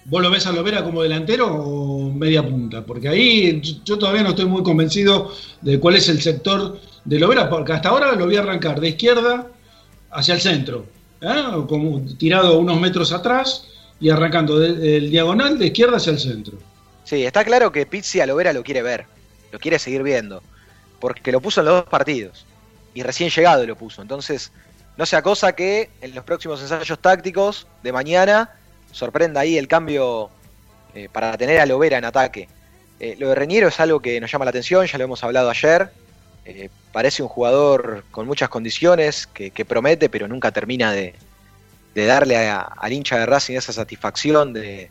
¿Vos lo ves a Lovera como delantero o media punta? Porque ahí yo- yo todavía no estoy muy convencido de cuál es el sector de Lovera, porque hasta ahora lo voy a arrancar de izquierda hacia el centro, ¿eh? como tirado unos metros atrás y arrancando de- del diagonal de izquierda hacia el centro. Sí, está claro que Pizzi a lo quiere ver, lo quiere seguir viendo, porque lo puso en los dos partidos y recién llegado lo puso. Entonces, no sea cosa que en los próximos ensayos tácticos de mañana sorprenda ahí el cambio eh, para tener a Lovera en ataque. Eh, lo de Reñero es algo que nos llama la atención, ya lo hemos hablado ayer. Eh, parece un jugador con muchas condiciones, que, que promete, pero nunca termina de, de darle a- al hincha de Racing esa satisfacción de,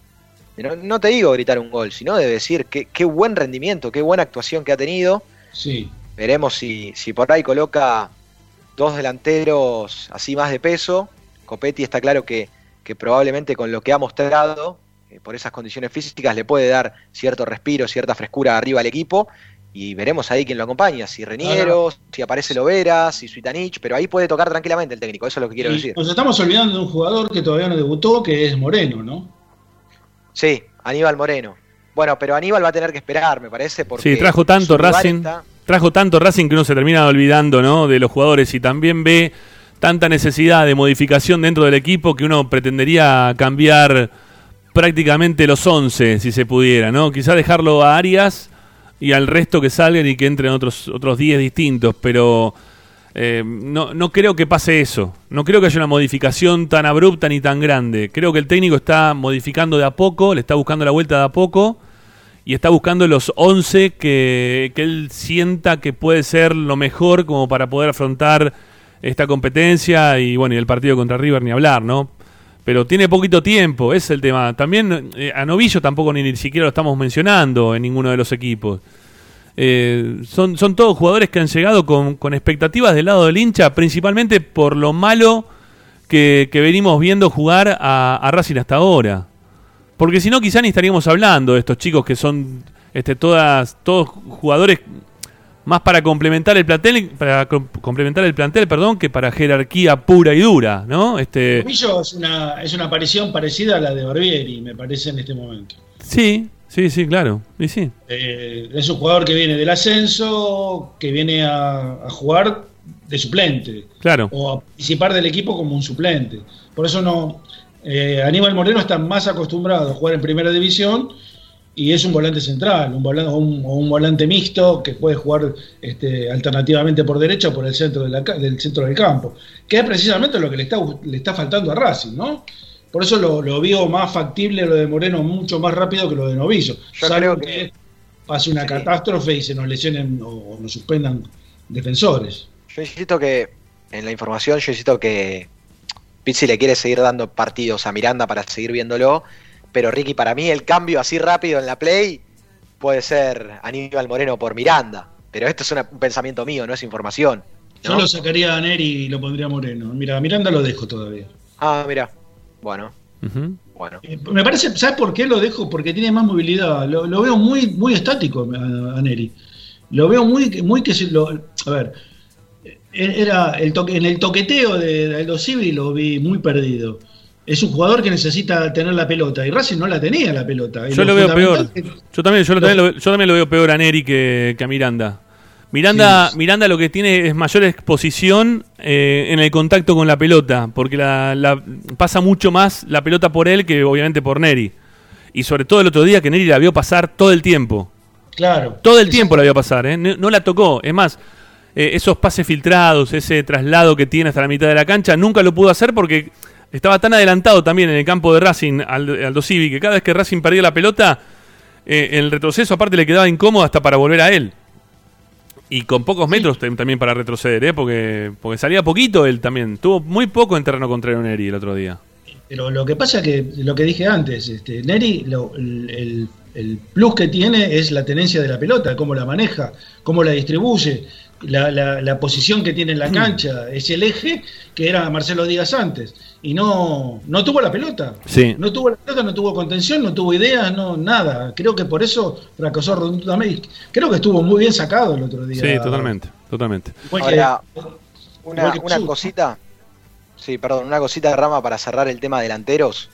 de no, no te digo gritar un gol, sino de decir qué, qué buen rendimiento, qué buena actuación que ha tenido. Sí. Veremos si, si por ahí coloca dos delanteros así más de peso. Copetti está claro que, que probablemente con lo que ha mostrado, eh, por esas condiciones físicas, le puede dar cierto respiro, cierta frescura arriba al equipo. Y veremos ahí quién lo acompaña, si Reniero, si aparece Lovera, si Suitanich, pero ahí puede tocar tranquilamente el técnico, eso es lo que quiero Y decir. Nos estamos olvidando de un jugador que todavía no debutó, que es Moreno, ¿no? Sí, Aníbal Moreno. Bueno, pero Aníbal va a tener que esperar, me parece, porque Sí, trajo tanto Racing, está- trajo tanto Racing que uno se termina olvidando, ¿no? De los jugadores y también ve tanta necesidad de modificación dentro del equipo que uno pretendería cambiar prácticamente los 11 si se pudiera, ¿no? Quizá dejarlo a Arias y al resto que salgan y que entren otros otros 10 distintos, pero eh, no, no creo que pase eso. No creo que haya una modificación tan abrupta ni tan grande. Creo que el técnico está modificando de a poco, le está buscando la vuelta de a poco y está buscando los 11 que, que él sienta que puede ser lo mejor como para poder afrontar esta competencia y bueno, y el partido contra River ni hablar, ¿no? Pero tiene poquito tiempo, es el tema. También eh, a Novillo tampoco ni, ni siquiera lo estamos mencionando en ninguno de los equipos. Eh, son, son todos jugadores que han llegado con, con expectativas del lado del hincha, principalmente por lo malo que, que venimos viendo jugar a, a Racing hasta ahora. Porque si no, quizá ni estaríamos hablando de estos chicos que son este, todas, todos jugadores más para complementar el plantel, para com- complementar el plantel, perdón, que para jerarquía pura y dura, ¿no? Este, Tomillo es una, es una aparición parecida a la de Barbieri, me parece, en este momento. sí, sí, sí, claro, y sí. Eh, es un jugador que viene del ascenso, que viene a, a jugar de suplente. Claro. O a participar del equipo como un suplente. Por eso no. eh, Aníbal Moreno está más acostumbrado a jugar en primera división y es un volante central, un volante, o, un, un volante mixto que puede jugar este, alternativamente por derecha o por el centro de la del centro del campo, que es precisamente lo que le está, le está faltando a Racing, ¿no? Por eso lo, lo veo más factible lo de Moreno mucho más rápido que lo de Novillo. Yo Salvo creo que pase una catástrofe y se nos lesionen o, o nos suspendan defensores. Yo insisto que, en la información, yo insisto que Pizzi le quiere seguir dando partidos a Miranda para seguir viéndolo, pero Ricky, para mí el cambio así rápido en la play puede ser Aníbal Moreno por Miranda, pero esto es una- un pensamiento mío, no es información. Yo lo sacaría a Neri y lo pondría a Moreno. Mira, a Miranda lo dejo todavía. Ah, mira, bueno, bueno. Me parece, ¿sabes por qué lo dejo? Porque tiene más movilidad. Lo, lo veo muy, muy estático a, a Neri. Lo veo muy, muy que se lo. A ver, era el toque, en el toqueteo de, Aldo Civi lo vi muy perdido. Es un jugador que necesita tener la pelota y Racing no la tenía la pelota. Y Yo lo veo peor. Yo también, yo, lo- también lo, yo también lo veo peor a Neri que, que a Miranda. Miranda, Miranda lo que tiene es mayor exposición eh, en el contacto con la pelota, porque la, la- pasa mucho más la pelota por él que obviamente por Neri. Y sobre todo el otro día que Neri la vio pasar todo el tiempo. Claro. Todo el tiempo la vio pasar, ¿eh? no, no la tocó. Es más, eh, esos pases filtrados, ese traslado que tiene hasta la mitad de la cancha, nunca lo pudo hacer porque estaba tan adelantado también en el campo de Racing, Aldo, Civi, que cada vez que Racing perdía la pelota, eh, el retroceso aparte le quedaba incómodo hasta para volver a él. Y con pocos metros tam- también para retroceder, ¿eh? porque, porque salía poquito él también. Tuvo muy poco en terreno contrario Neri el otro día. Pero lo que pasa es que, lo que dije antes, este, Neri, lo- el- el plus que tiene es la tenencia de la pelota, cómo la maneja, cómo la distribuye, la, la- la posición que tiene en la cancha, es el eje que era Marcelo Díaz antes. Y no, no tuvo la pelota. Sí. No tuvo la pelota, no tuvo contención, no tuvo ideas, no nada. Creo que por eso fracasó rotundamente. Creo que estuvo muy bien sacado el otro día. Sí, totalmente, totalmente. Ahora, una, una cosita, sí, perdón, una cosita de rama para cerrar el tema delanteros.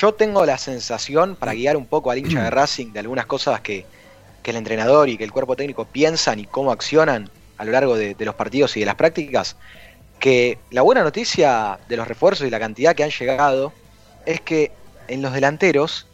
yo tengo la sensación, para guiar un poco al hincha de Racing, de algunas cosas que, que el entrenador y que el cuerpo técnico piensan y cómo accionan a lo largo de, los partidos y de las prácticas, que la buena noticia de los refuerzos y la cantidad que han llegado es que en los delanteros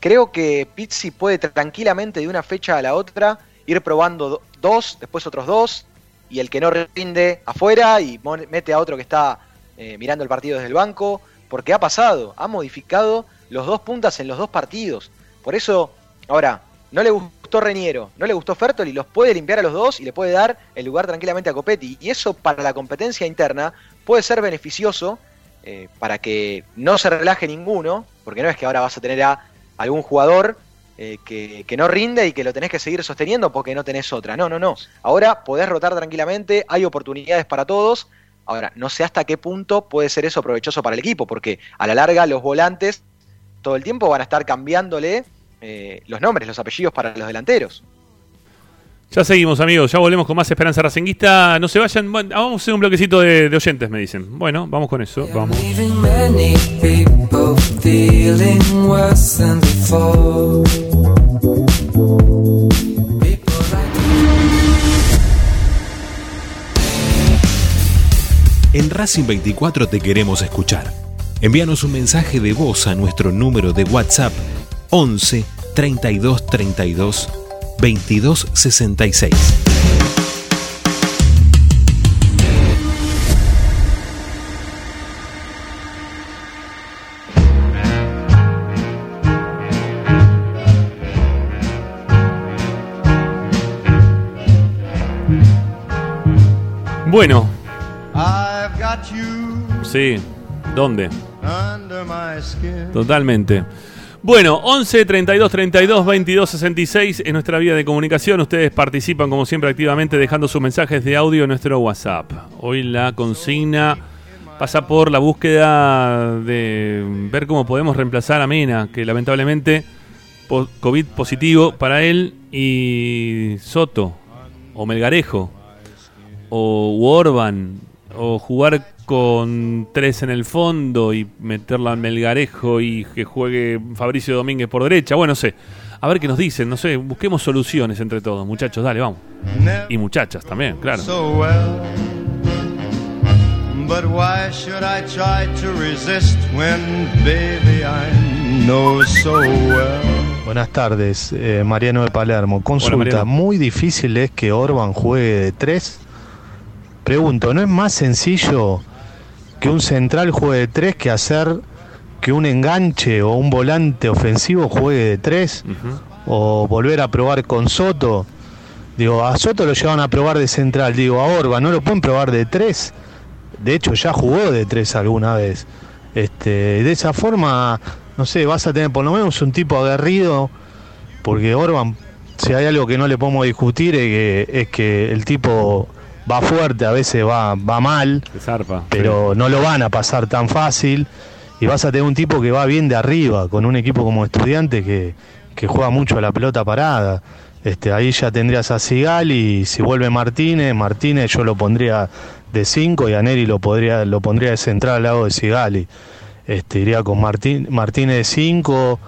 creo que Pizzi puede tranquilamente de una fecha a la otra ir probando do- dos, después otros dos, y el que no rinde afuera y mete a otro que está eh, mirando el partido desde el banco, porque ha pasado, ha modificado los dos puntas en los dos partidos. Por eso, ahora, no le gustó Reniero, no le gustó Fertoli, los puede limpiar a los dos y le puede dar el lugar tranquilamente a Copetti. Y eso para la competencia interna puede ser beneficioso eh, para que no se relaje ninguno, porque no es que ahora vas a tener a algún jugador eh, que, que no rinde y que lo tenés que seguir sosteniendo porque no tenés otra. No, no, no. Ahora podés rotar tranquilamente, hay oportunidades para todos. Ahora, no sé hasta qué punto puede ser eso provechoso para el equipo, porque a la larga los volantes todo el tiempo van a estar cambiándole eh, los nombres, los apellidos para los delanteros. Ya seguimos, amigos. Ya volvemos con más Esperanza Racinguista. No se vayan. Bueno, vamos a hacer un bloquecito de, de oyentes, me dicen. Bueno, vamos con eso. Vamos. En Racing 24 te queremos escuchar. Envíanos un mensaje de voz a nuestro número de WhatsApp 11 32 32 22 66. Bueno, I've got you sí. ¿Dónde? under my skin. Totalmente. Bueno, 11 32 32 22 66 es nuestra vía de comunicación. Ustedes participan como siempre activamente dejando sus mensajes de audio en nuestro WhatsApp. Hoy la consigna pasa por la búsqueda de ver cómo podemos reemplazar a Mena, que lamentablemente COVID positivo para él y Soto o Melgarejo o Orban o jugar con tres en el fondo y meterla al Melgarejo y que juegue Fabricio Domínguez por derecha. Bueno, no sé. A ver qué nos dicen, no sé. Busquemos soluciones entre todos, muchachos. Dale, vamos. Y muchachas también, claro. So well. But why should I try to resist when, baby, I know so well? Buenas tardes, eh, Mariano de Palermo. Consulta, Mariano. muy difícil es que Orban juegue de tres. Pregunto, ¿no es más sencillo que un central juegue de tres que hacer que un enganche o un volante ofensivo juegue de tres? O volver a probar con Soto. Digo, a Soto lo llevan a probar de central. Digo, a Orban, ¿no lo pueden probar de tres? De hecho, ya jugó de tres alguna vez. Este, de esa forma, no sé, vas a tener por lo menos un tipo aguerrido, porque Orban, si hay algo que no le podemos discutir, es que, es que el tipo va fuerte, a veces va, va mal, pero no lo van a pasar tan fácil. Y vas a tener un tipo que va bien de arriba, con un equipo como estudiante que, que juega mucho a la pelota parada. Este, ahí ya tendrías a Sigal y si vuelve Martínez, Martínez yo lo pondría de 5 y a Neri lo, podría, lo pondría de central al lado de Sigali. Este, iría con Martín, Martínez de 5,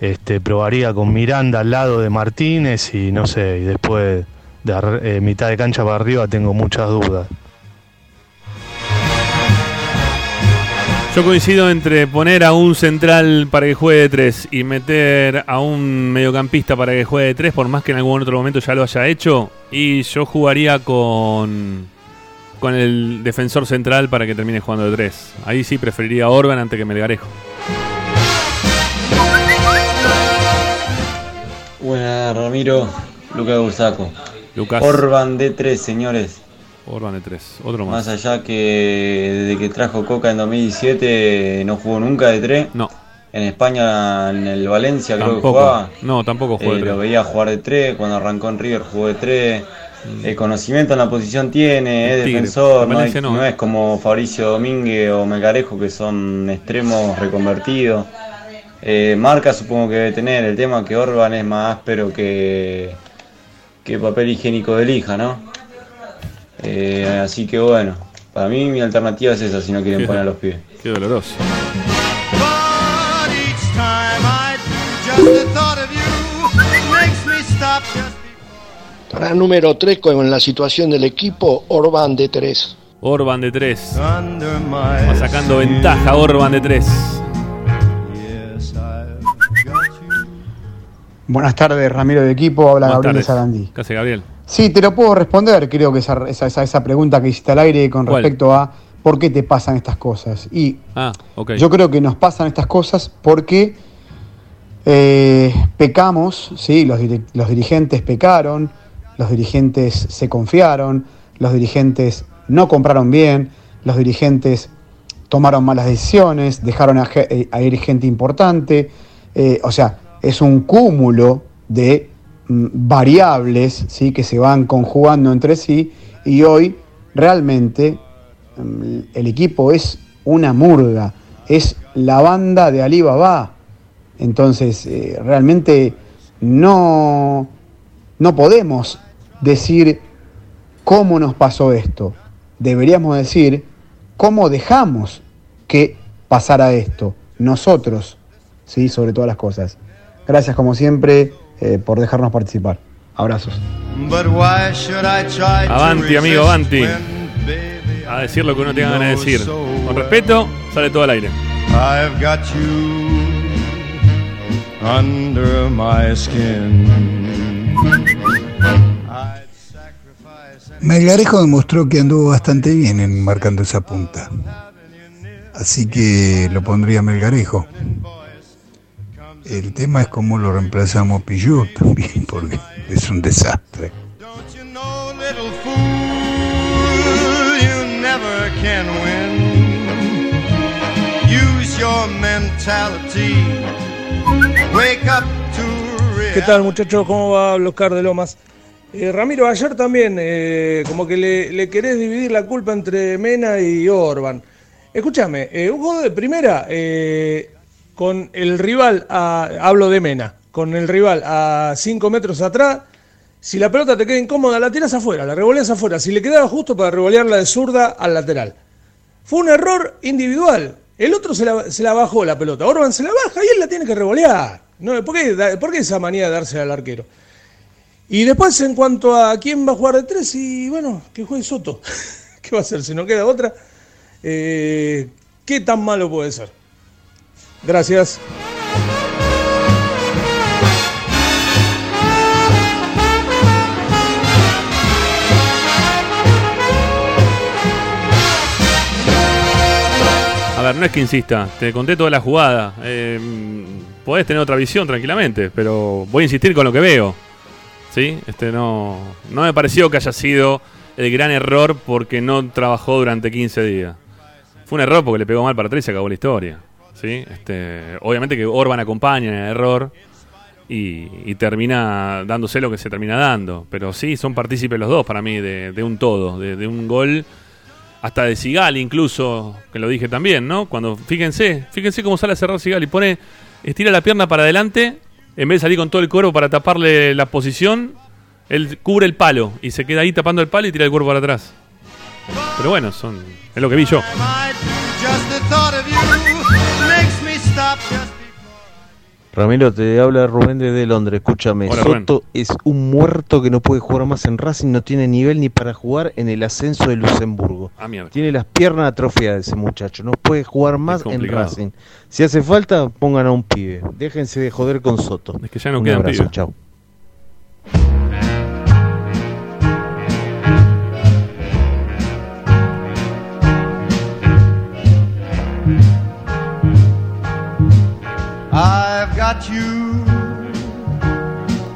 este, probaría con Miranda al lado de Martínez y no sé, y después de eh, mitad de cancha para arriba tengo muchas dudas. Yo coincido entre poner a un central para que juegue de tres y meter a un mediocampista para que juegue de tres, por más que en algún otro momento ya lo haya hecho. Y yo jugaría con, con el defensor central para que termine jugando de tres. Ahí sí preferiría a Orban antes que Melgarejo. Buenas, Ramiro. Lucas Bursaco. Lucas. Orban de 3, señores. Orban de tres. Otro Más más. allá que desde que trajo Coca en 2017 no jugó nunca de 3. No. En España, en el Valencia creo que Tampoco. jugaba. No, tampoco jugó de Eh. Lo veía jugar de 3. Cuando arrancó en River jugó de 3. El conocimiento en la posición tiene, es Mm. Tigre. defensor, no, hay- es como Fabricio Domínguez o Melgarejo que son extremos reconvertidos. Eh, marca supongo que debe tener, el tema que Orban es más áspero que, qué papel higiénico elija, ¿no? Eh, así que bueno, para mí mi alternativa es esa si no quieren poner los pies. Qué doloroso. Para número 3, con la situación del equipo, Orban de 3. Orban de 3. Va sacando ventaja Orban de 3. Buenas tardes, Ramiro de equipo. Habla Buenas Gabriel tardes. Sarandí. ¿Qué hace Gabriel? Sí, te lo puedo responder, creo que esa, esa, esa- pregunta que hiciste al aire con ¿Cuál? respecto a por qué te pasan estas cosas. Y Ah, yo creo que nos pasan estas cosas porque eh, pecamos, ¿sí? los, los dirigentes pecaron, los dirigentes se confiaron, los dirigentes no compraron bien, los dirigentes tomaron malas decisiones, dejaron a, eh, a ir gente importante. eh, o sea, es un cúmulo de mm, variables ¿sí? que se van conjugando entre sí y hoy realmente mm, el equipo es una murga, es la banda de Alibaba. Entonces, eh, realmente no, no podemos decir cómo nos pasó esto. Deberíamos decir cómo dejamos que pasara esto, nosotros, ¿sí? sobre todas las cosas. Gracias como siempre eh, por dejarnos participar. Abrazos. Avanti, amigo, avanti. A decir lo que uno tenga ganas de decir. Con respeto, sale todo al aire. I've got you under my skin. Melgarejo demostró que anduvo bastante bien en marcando esa punta. Así que lo pondría Melgarejo. El tema es cómo lo reemplazamos Pillú también, porque es un desastre. Little fool, you never can win. Use your mentality. Wake up to ¿Qué tal muchachos? ¿Cómo va Oscar de Lomas? Eh, Ramiro, ayer también eh, como que le, le querés dividir la culpa entre Mena y Orban. Escúchame, eh, un juego de primera eh, con el rival, a- hablo de Mena, con el rival a 5 metros atrás, si la pelota te queda incómoda, la tiras afuera, la revoleas afuera. Si le quedaba justo para revolearla de zurda al lateral. Fue un error individual. El otro se la, bajó la pelota. Orban se la baja y él la tiene que revolear. No, ¿por, qué, da- por qué esa manía de darse al arquero? Y después, en cuanto a quién va a jugar de tres, y bueno, que juegue Soto. ¿Qué va a hacer? Si no queda otra. Eh, ¿Qué tan malo puede ser? Gracias. A ver, no es que insista, te conté toda la jugada. Eh, podés tener otra visión tranquilamente, pero voy a insistir con lo que veo. ¿Sí? Este no, no me pareció que haya sido el gran error porque no trabajó durante 15 días. Fue un error porque le pegó mal para atrás y acabó la historia. ¿Sí? Este, obviamente que Orban acompaña en el error y, termina dándose lo que se termina dando. Pero sí, son partícipes los dos para mí de, de un todo, de, un gol hasta de Sigali incluso, que lo dije también, ¿no? Cuando, fíjense, fíjense cómo sale a cerrar Sigali, pone, estira la pierna para adelante, en vez de salir con todo el cuerpo para taparle la posición, él cubre el palo y se queda ahí tapando el palo y tira el cuerpo para atrás. Pero bueno, son, es lo que vi yo. Ramiro, te habla Rubén desde Londres. Escúchame, Hola, Rubén. Soto es un muerto que no puede jugar más en Racing, no tiene nivel ni para jugar en el ascenso de Luxemburgo. Ah. Tiene las piernas atrofiadas ese muchacho, no puede jugar más en. Racing. Si hace falta, pongan a un pibe. Déjense de joder con Soto. Es que ya no un quedan abrazo, pibes. I've got you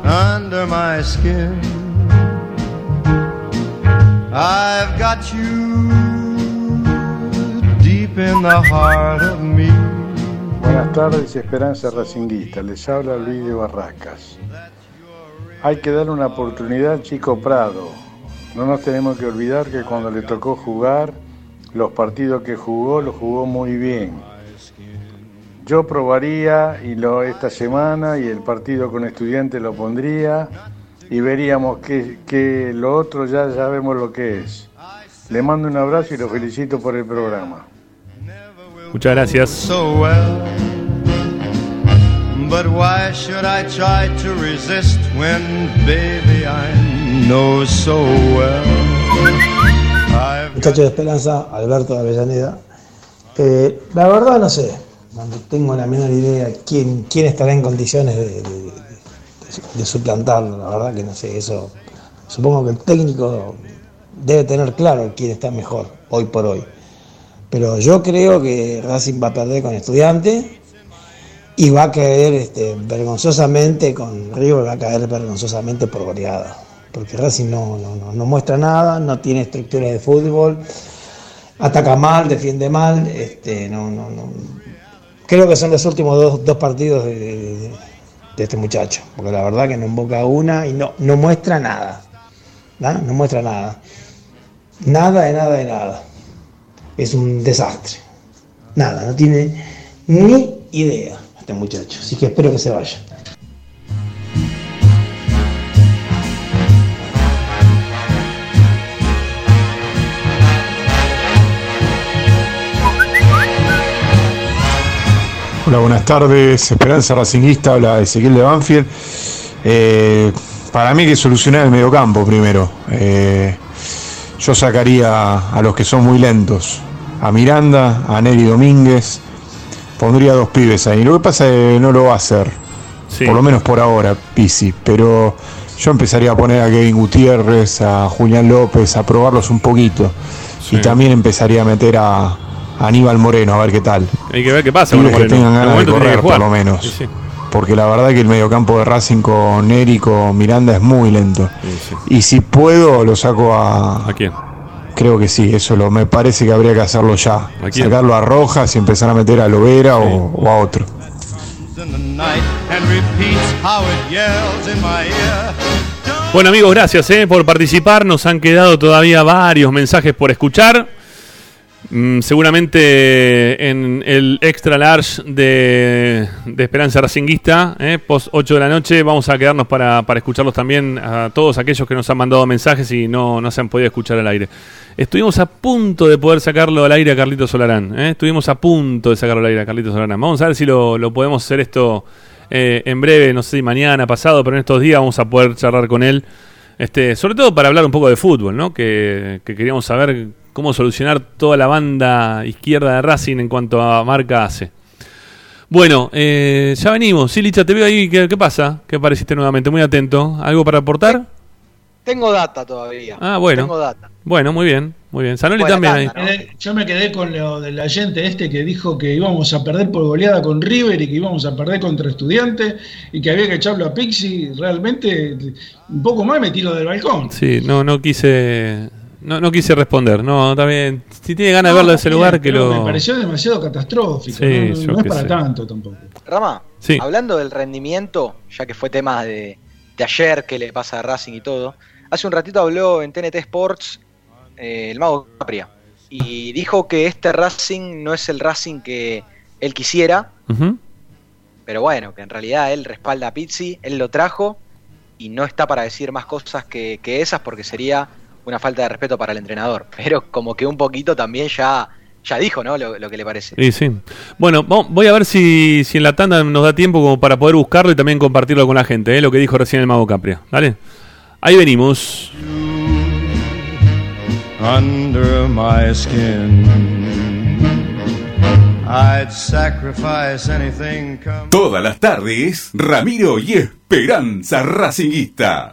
under my skin. I've got you deep in the heart of me. Buenas tardes, Esperanza Racinguista. Les habla Luis de Barracas. Hay que darle una oportunidad Chico Prado. No nos tenemos que olvidar que cuando le tocó jugar, los partidos que jugó, los jugó muy bien. Yo probaría y lo, esta semana y el partido con estudiantes lo pondría y veríamos que, que lo otro ya sabemos lo que es. Le mando un abrazo y lo felicito por el programa. Muchas gracias. so well. But why should I try to resist when, baby, I know so well. I've Muchacho de Esperanza, Alberto de Avellaneda. Eh, la verdad no sé, no tengo la menor idea quién, quién estará en condiciones de, suplantarlo, la verdad que no sé, eso supongo que el técnico debe tener claro quién está mejor hoy por hoy. Pero yo creo que Racing va a perder con estudiante y va a caer este, vergonzosamente con River, va a caer vergonzosamente por goleada. Porque Racing no, no, no- muestra nada, no tiene estructura de fútbol, ataca mal, defiende mal, este, no, no. Creo que son los últimos dos, dos partidos de, este muchacho, porque la verdad que no invoca una y no, no muestra nada. ¿no? no muestra nada. Nada de nada de nada. Es un desastre. Nada, no tiene ni idea este muchacho. Así que espero que se vaya. Hola, buenas tardes. Esperanza Racinguista, habla Ezequiel de Banfield. Eh, para mí hay que solucionar el mediocampo primero. Eh, yo sacaría a los que son muy lentos. A Miranda, a Neri Domínguez. Pondría dos pibes ahí. Lo que pasa es que no lo va a hacer. Por lo menos por ahora, Pisi. Pero yo empezaría a poner a Kevin Gutiérrez, a Julián López, a probarlos un poquito. Y también empezaría a meter a Aníbal Moreno, a ver qué tal. Hay que ver qué pasa Pibes que tengan En ganas de correr, por lo menos. Sí, sí. Porque la verdad que el mediocampo de Racing con Neri, con Miranda es muy lento. Y si puedo, lo saco a. ¿A quién? Creo que sí, eso lo, me parece que habría que hacerlo ya. quién? Sacarlo a Rojas y empezar a meter a Lovera o, o a otro. Bueno amigos, gracias eh, por participar. Nos han quedado todavía varios mensajes por escuchar. Mm, seguramente en el extra large de, Esperanza Racinguista, eh, post 8 de la noche, vamos a quedarnos para, para escucharlos también a todos aquellos que nos han mandado mensajes y no, no se han podido escuchar al aire. Estuvimos a punto de poder sacarlo al aire a Carlito Solarán. eh, Estuvimos a punto de sacarlo al aire a Carlito Solarán. Vamos a ver si lo, lo podemos hacer esto eh, en breve, no sé si mañana, pasado, pero en estos días vamos a poder charlar con él. Este, sobre todo para hablar un poco de fútbol, ¿no? Que queríamos saber cómo solucionar toda la banda izquierda de Racing en cuanto a marca hace. Bueno, eh, ya venimos. Sí, Licha, te veo ahí. ¿Qué, qué pasa? ¿Qué apareciste nuevamente? Muy atento. ¿Algo para aportar? Tengo data todavía. Ah, bueno. Tengo data. Bueno, muy bien. Muy bien. Sanoli también ahí. Yo me quedé con lo del agente este que dijo que íbamos a perder por goleada con River y que íbamos a perder contra Estudiantes y que había que echarlo a Pixi. Realmente, un poco más me tiro del balcón. Sí, no, no quise. No, no quise responder. No, bien. Si tiene ganas de verlo de ese lugar, que lo. Me pareció demasiado catastrófico. Sí, no, no- es para sé. tanto tampoco. Rama, Sí. hablando del rendimiento, ya que fue tema de, de ayer que le pasa a Racing y todo, hace un ratito habló en TNT Sports eh, el mago Capria y dijo que este Racing no es el Racing que él quisiera, pero bueno, que en realidad él respalda a Pizzi, él lo trajo y no está para decir más cosas que, que esas porque sería una falta de respeto para el entrenador. Pero como que un poquito también ya, ya dijo, ¿no? Lo, lo que le parece. Sí, sí. Bueno, voy a ver si, si en la tanda nos da tiempo como para poder buscarlo y también compartirlo con la gente, ¿eh? lo que dijo recién el Mago Capria. ¿Vale? Ahí venimos. under my skin. I'd sacrifice anything come. Todas las tardes, Ramiro y Esperanza Racinguista.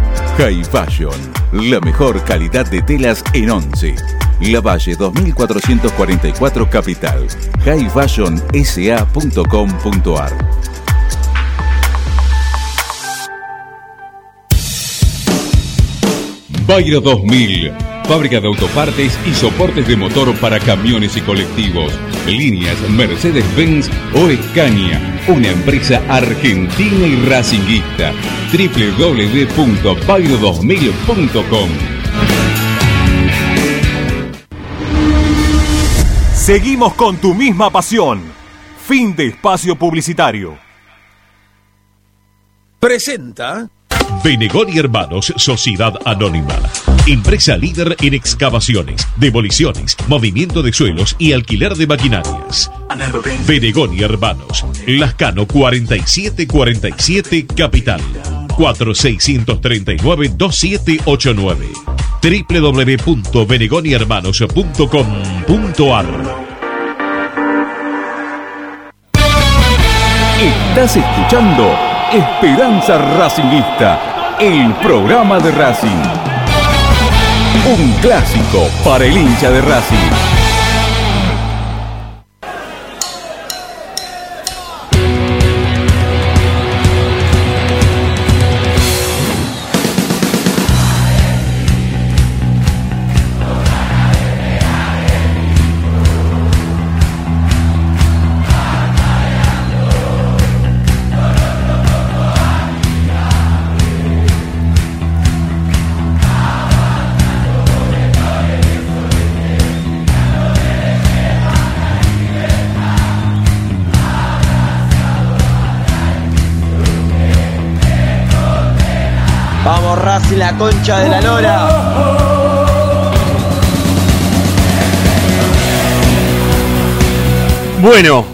High Fashion, la mejor calidad de telas en Once. La Valle 2444 Capital. highfashionsa.com.ar Bayro 2000, fábrica de autopartes y soportes de motor para camiones y colectivos. Líneas Mercedes-Benz o Escaña, una empresa argentina y racinguista. www.bayro2000.com Seguimos con tu misma pasión. Fin de espacio publicitario. Presenta Benegoni Hermanos Sociedad Anónima. Empresa líder en excavaciones, demoliciones, movimiento de suelos y alquiler de maquinarias. Benegoni Hermanos. Lascano 4747 Capital. 4639-2789 www.benegonihermanos.com.ar Estás escuchando Esperanza Racingista, el programa de Racing. Un clásico para el hincha de Racing. La concha de la lora. Bueno,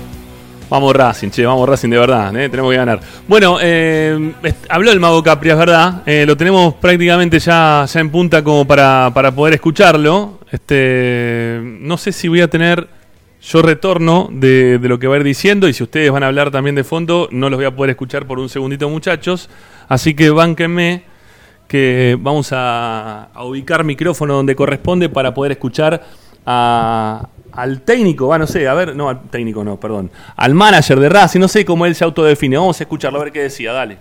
vamos Racing, che, vamos Racing de verdad, ¿eh? tenemos que ganar. Bueno, eh, habló el Mago Capri, es verdad, eh, lo tenemos prácticamente ya, ya en punta como para, para poder escucharlo. Este, no sé si voy a tener yo retorno de, de lo que va a ir diciendo y si ustedes van a hablar también de fondo, no los voy a poder escuchar por un segundito muchachos, así que bánquenme que vamos a, ubicar micrófono donde corresponde para poder escuchar a- al técnico, va, no sé, a ver, no, al técnico no, perdón, al manager de Racing, no sé cómo él se autodefine, vamos a escucharlo a ver qué decía, dale.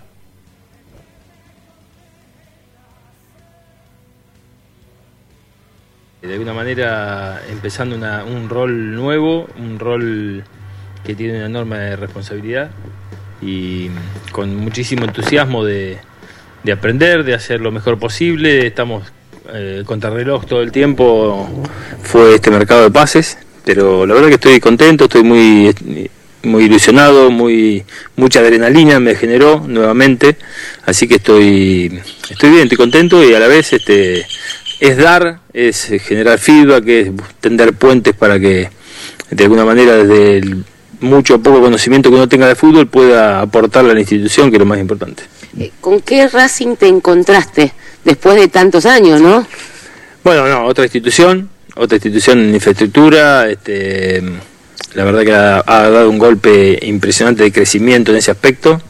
De alguna manera empezando un rol nuevo, un rol que tiene una enorme responsabilidad y con muchísimo entusiasmo de, de aprender, de hacer lo mejor posible. Estamos eh, contrarreloj todo el tiempo, fue este mercado de pases, pero la verdad que estoy contento, estoy muy, muy ilusionado, muy mucha adrenalina me generó nuevamente, así que estoy, estoy bien, estoy contento y a la vez este es dar, es generar feedback, es tender puentes para que de alguna manera desde el mucho o poco conocimiento que uno tenga de fútbol pueda aportarle a la institución, que es lo más importante. ¿Con qué Racing te encontraste después de tantos años, no? Bueno, no, otra institución, otra institución en infraestructura, este, la verdad que ha, dado un golpe impresionante de crecimiento en ese aspecto,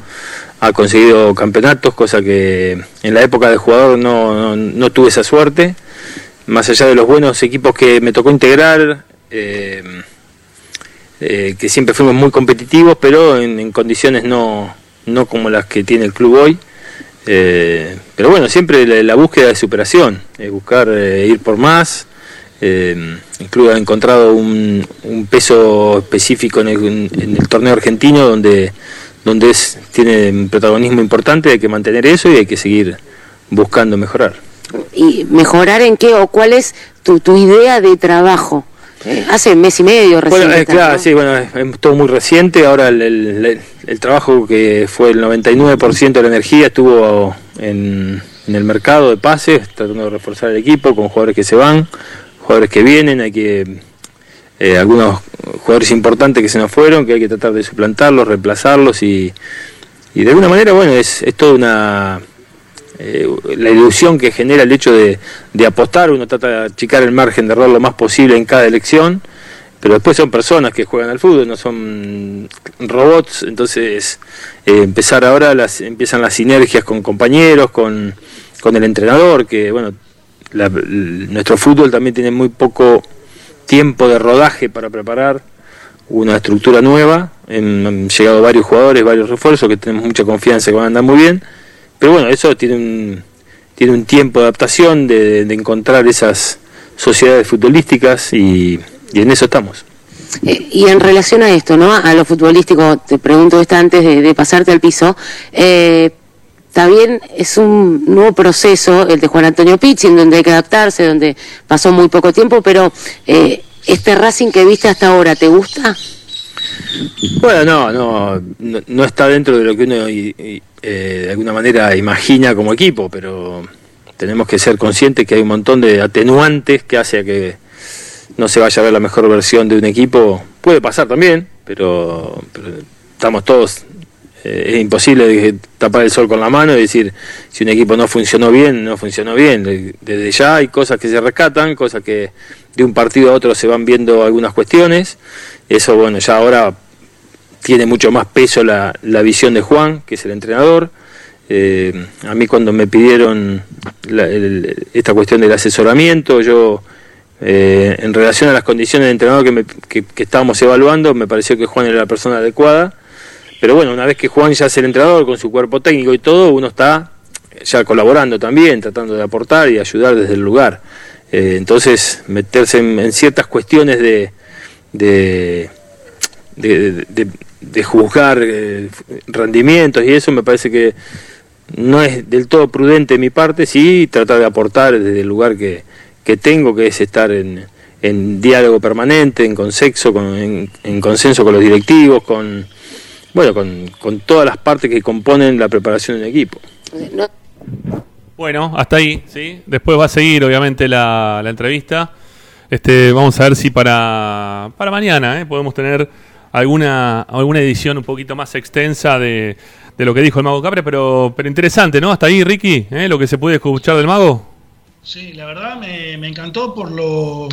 ha conseguido campeonatos, cosa que en la época de jugador no, tuve esa suerte, más allá de los buenos equipos que me tocó integrar, eh, eh, que siempre fuimos muy competitivos, pero en condiciones no, no como las que tiene el club hoy. Eh, pero bueno, siempre la, búsqueda de superación, buscar eh, ir por más. Eh, el club ha encontrado un, un peso específico en el, en el torneo argentino donde, donde es, tiene un protagonismo importante, hay que mantener eso y hay que seguir buscando mejorar. ¿Y mejorar en qué o cuál es tu, tu idea de trabajo? Hace mes y medio recién. Bueno, eh, claro, ¿no? sí, bueno, es, es todo muy reciente. Ahora el, el- el- el trabajo que fue el 99% de la energía estuvo en, en el mercado de pases, tratando de reforzar el equipo con jugadores que se van, jugadores que vienen, hay que eh, algunos jugadores importantes que se nos fueron, que hay que tratar de suplantarlos, reemplazarlos y, y de alguna manera, bueno, es, es toda una eh, la ilusión que genera el hecho de, apostar, uno trata de achicar el margen de error lo más posible en cada elección, pero después son personas que juegan al fútbol, no son robots, entonces eh, empezar ahora las empiezan las sinergias con compañeros, con, con el entrenador, que bueno, la- nuestro fútbol también tiene muy poco tiempo de rodaje para preparar una estructura nueva, han llegado varios jugadores, varios refuerzos que tenemos mucha confianza que van a andar muy bien, pero bueno, eso tiene un, tiene un tiempo de adaptación, de, de encontrar esas sociedades futbolísticas y, en eso estamos. Eh, y en relación a esto, ¿no? A lo futbolístico, te pregunto esta antes de, pasarte al piso. Eh, también es un nuevo proceso el de Juan Antonio Pizzi, en donde hay que adaptarse, donde pasó muy poco tiempo, pero eh, este Racing que viste hasta ahora, ¿te gusta? Bueno, no, no, no, está dentro de lo que uno eh, de alguna manera imagina como equipo, pero tenemos que ser conscientes que hay un montón de atenuantes que hace a que no se vaya a ver la mejor versión de un equipo. Puede pasar también, pero, pero estamos todos, es imposible tapar el sol con la mano y decir si un equipo no funcionó bien, no funcionó bien. De- Desde ya hay cosas que se rescatan, cosas que de un partido a otro se van viendo algunas cuestiones. Eso, bueno, ya ahora tiene mucho más peso la, la visión de Juan, que es el entrenador. Eh, a mí cuando me pidieron la- el- esta cuestión del asesoramiento, yo eh, en relación a las condiciones de entrenador que, me- que- que estábamos evaluando, me pareció que Juan era la persona adecuada. Pero bueno, una vez que Juan ya es el entrenador con su cuerpo técnico y todo, uno está ya colaborando también, tratando de aportar y ayudar desde el lugar. Eh, entonces, meterse en, ciertas cuestiones de, de, de, juzgar eh, rendimientos y eso me parece que no es del todo prudente de mi parte, sí tratar de aportar desde el lugar que, que tengo, que es estar en, en diálogo permanente, en consenso, con, en consenso con los directivos, con bueno, con, con todas las partes que componen la preparación de un equipo. Bueno, hasta ahí, ¿sí? Después va a seguir, obviamente, la, la entrevista. Este, vamos a ver si para, para mañana ¿eh? podemos tener alguna, alguna edición un poquito más extensa de, de lo que dijo el Mago Capre, pero, pero interesante, ¿no? Hasta ahí, Ricky, ¿eh? lo que se puede escuchar del Mago. Sí, la verdad me, encantó por lo,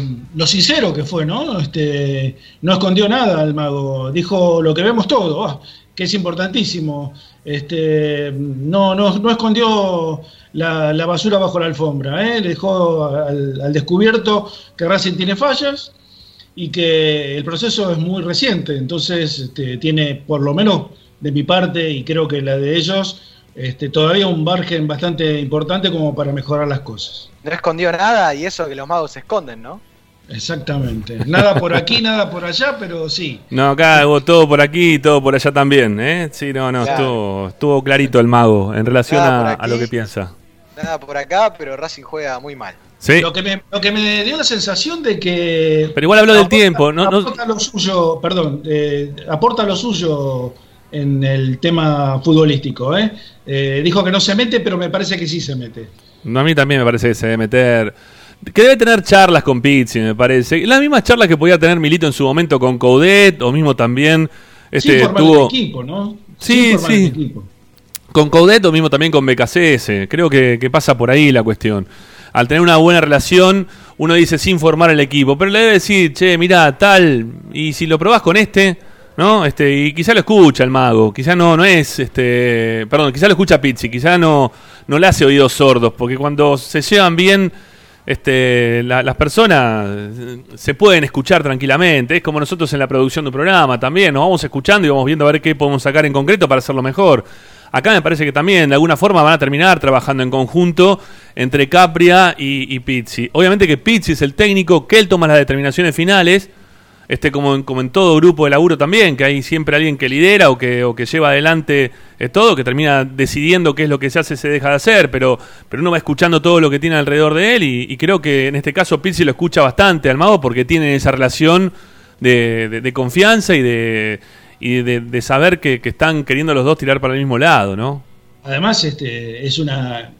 sincero que fue, ¿no? Este, no escondió nada el mago, dijo lo que vemos todo, ah, que es importantísimo. Este, no, no, no escondió la, la basura bajo la alfombra, ¿eh? le dejó al, al descubierto que Racing tiene fallas y que el proceso es muy reciente, entonces este, tiene por lo menos de mi parte y creo que la de ellos este, todavía un margen bastante importante como para mejorar las cosas. No escondió nada y eso que los magos se esconden, ¿no? Exactamente. Nada por aquí, nada por allá, pero sí. No, acá hubo todo por aquí y todo por allá también, ¿eh? Sí, no, no, Claro. estuvo, estuvo clarito el Mago en relación a, aquí. a lo que piensa. Nada por acá, pero Racing juega muy mal. Sí. Lo, que me, lo que me dio la sensación de que. Pero igual habló del tiempo, no- no- aporta lo suyo, perdón, eh, aporta lo suyo en el tema futbolístico. ¿eh? Eh, dijo que no se mete, pero me parece que sí se mete. No, a mí también me parece que se debe meter. Que debe tener charlas con Pizzi, me parece. Las mismas charlas que podía tener Milito en su momento con Coudet, o mismo también. Este, Sin tuvo, equipo, ¿no? Sí, Sin. Con Coudet o mismo también con BKCS. Creo que, que pasa por ahí la cuestión. Al tener una buena relación, uno dice sin formar el equipo. Pero le debe decir, che, mira, tal. Y si lo probás con este, ¿no? Este, y quizá lo escucha el mago. Quizá no, no es. este Perdón, quizá lo escucha Pizzi. Quizá no, no le hace oídos sordos. Porque cuando se llevan bien. Este, la- las personas eh, se pueden escuchar tranquilamente. Es como nosotros en la producción de un programa también. Nos vamos escuchando y vamos viendo a ver qué podemos sacar en concreto para hacerlo mejor. Acá me parece que también de alguna forma van a terminar trabajando en conjunto entre Capria y Pizzi. Obviamente que Pizzi es el técnico, que él toma las determinaciones finales. Este, como, en, como en todo grupo de laburo también, que hay siempre alguien que lidera o que, o que lleva adelante eh, todo, que termina decidiendo qué es lo que se hace, se deja de hacer, pero, pero uno va escuchando todo lo que tiene alrededor de él y, creo que en este caso Pizzi lo escucha bastante al mago porque tiene esa relación de confianza y de, y de, de saber que, que están queriendo los dos tirar para el mismo lado, ¿no? Además, este, es una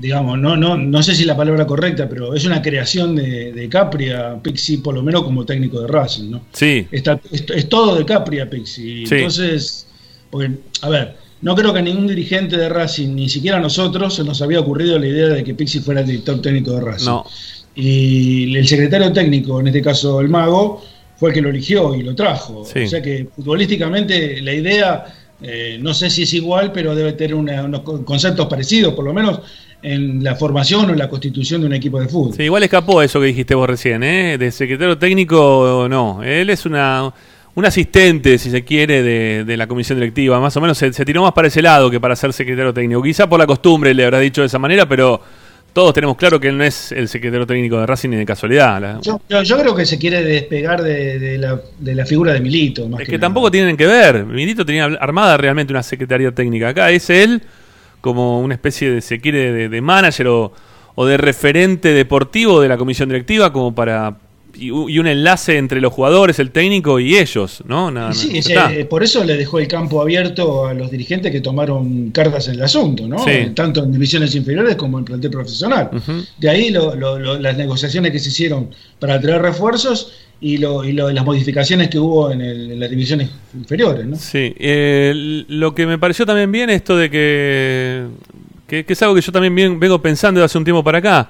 digamos, no, no, no sé si la palabra correcta, pero es una creación de, de Capri a Pixi, por lo menos como técnico de Racing, ¿no? Sí. Está, es, es todo de Capri a Pixi. Sí. Entonces, porque, a ver, no creo que ningún dirigente de Racing, ni siquiera a nosotros, se nos había ocurrido la idea de que Pixi fuera el director técnico de Racing. No. Y el secretario técnico, en este caso el Mago, fue el que lo eligió y lo trajo. Sí. O sea que futbolísticamente la idea, eh, no sé si es igual, pero debe tener una- unos co- conceptos parecidos, por lo menos en la formación o en la constitución de un equipo de fútbol. Sí, igual escapó eso que dijiste vos recién, ¿eh? De secretario técnico, no. Él es una, un asistente, si se quiere, de, de la comisión directiva. Más o menos se, se tiró más para ese lado que para ser secretario técnico. Quizá por la costumbre le habrá dicho de esa manera, pero todos tenemos claro que él no es el secretario técnico de Racing ni de casualidad. La- Yo, yo- yo creo que se quiere despegar de, de la, de la figura de Milito. Más Es que tampoco tienen que ver. Milito tenía armada realmente una secretaría técnica. Acá es él como una especie de, se quiere, de, de manager o, o de referente deportivo de la comisión directiva, como para. Y, un enlace entre los jugadores, el técnico y ellos, ¿no? Nada, sí, ese- eh, por eso le dejó el campo abierto a los dirigentes que tomaron cartas en el asunto, ¿no? Sí. Tanto en divisiones inferiores como en plantel profesional. De ahí lo- lo- lo- las negociaciones que se hicieron para traer refuerzos y, lo, y lo- las modificaciones que hubo en, el- en las divisiones inferiores, ¿no? Sí, eh, lo que me pareció también bien esto de que, que, es algo que yo también vengo pensando de hace un tiempo para acá,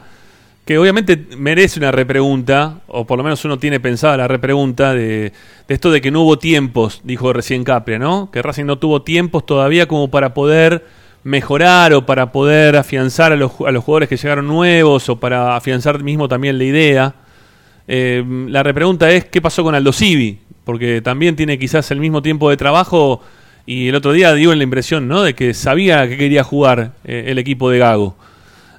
que obviamente merece una repregunta, o por lo menos uno tiene pensada la repregunta de, de esto de que no hubo tiempos, dijo recién Capria, ¿no? Que Racing no tuvo tiempos todavía como para poder mejorar o para poder afianzar a los, a los jugadores que llegaron nuevos o para afianzar mismo también la idea. Eh, la repregunta es qué pasó con Aldo Civi, porque también tiene quizás el mismo tiempo de trabajo y el otro día dio la impresión ¿no? de que sabía que quería jugar eh, el equipo de Gago.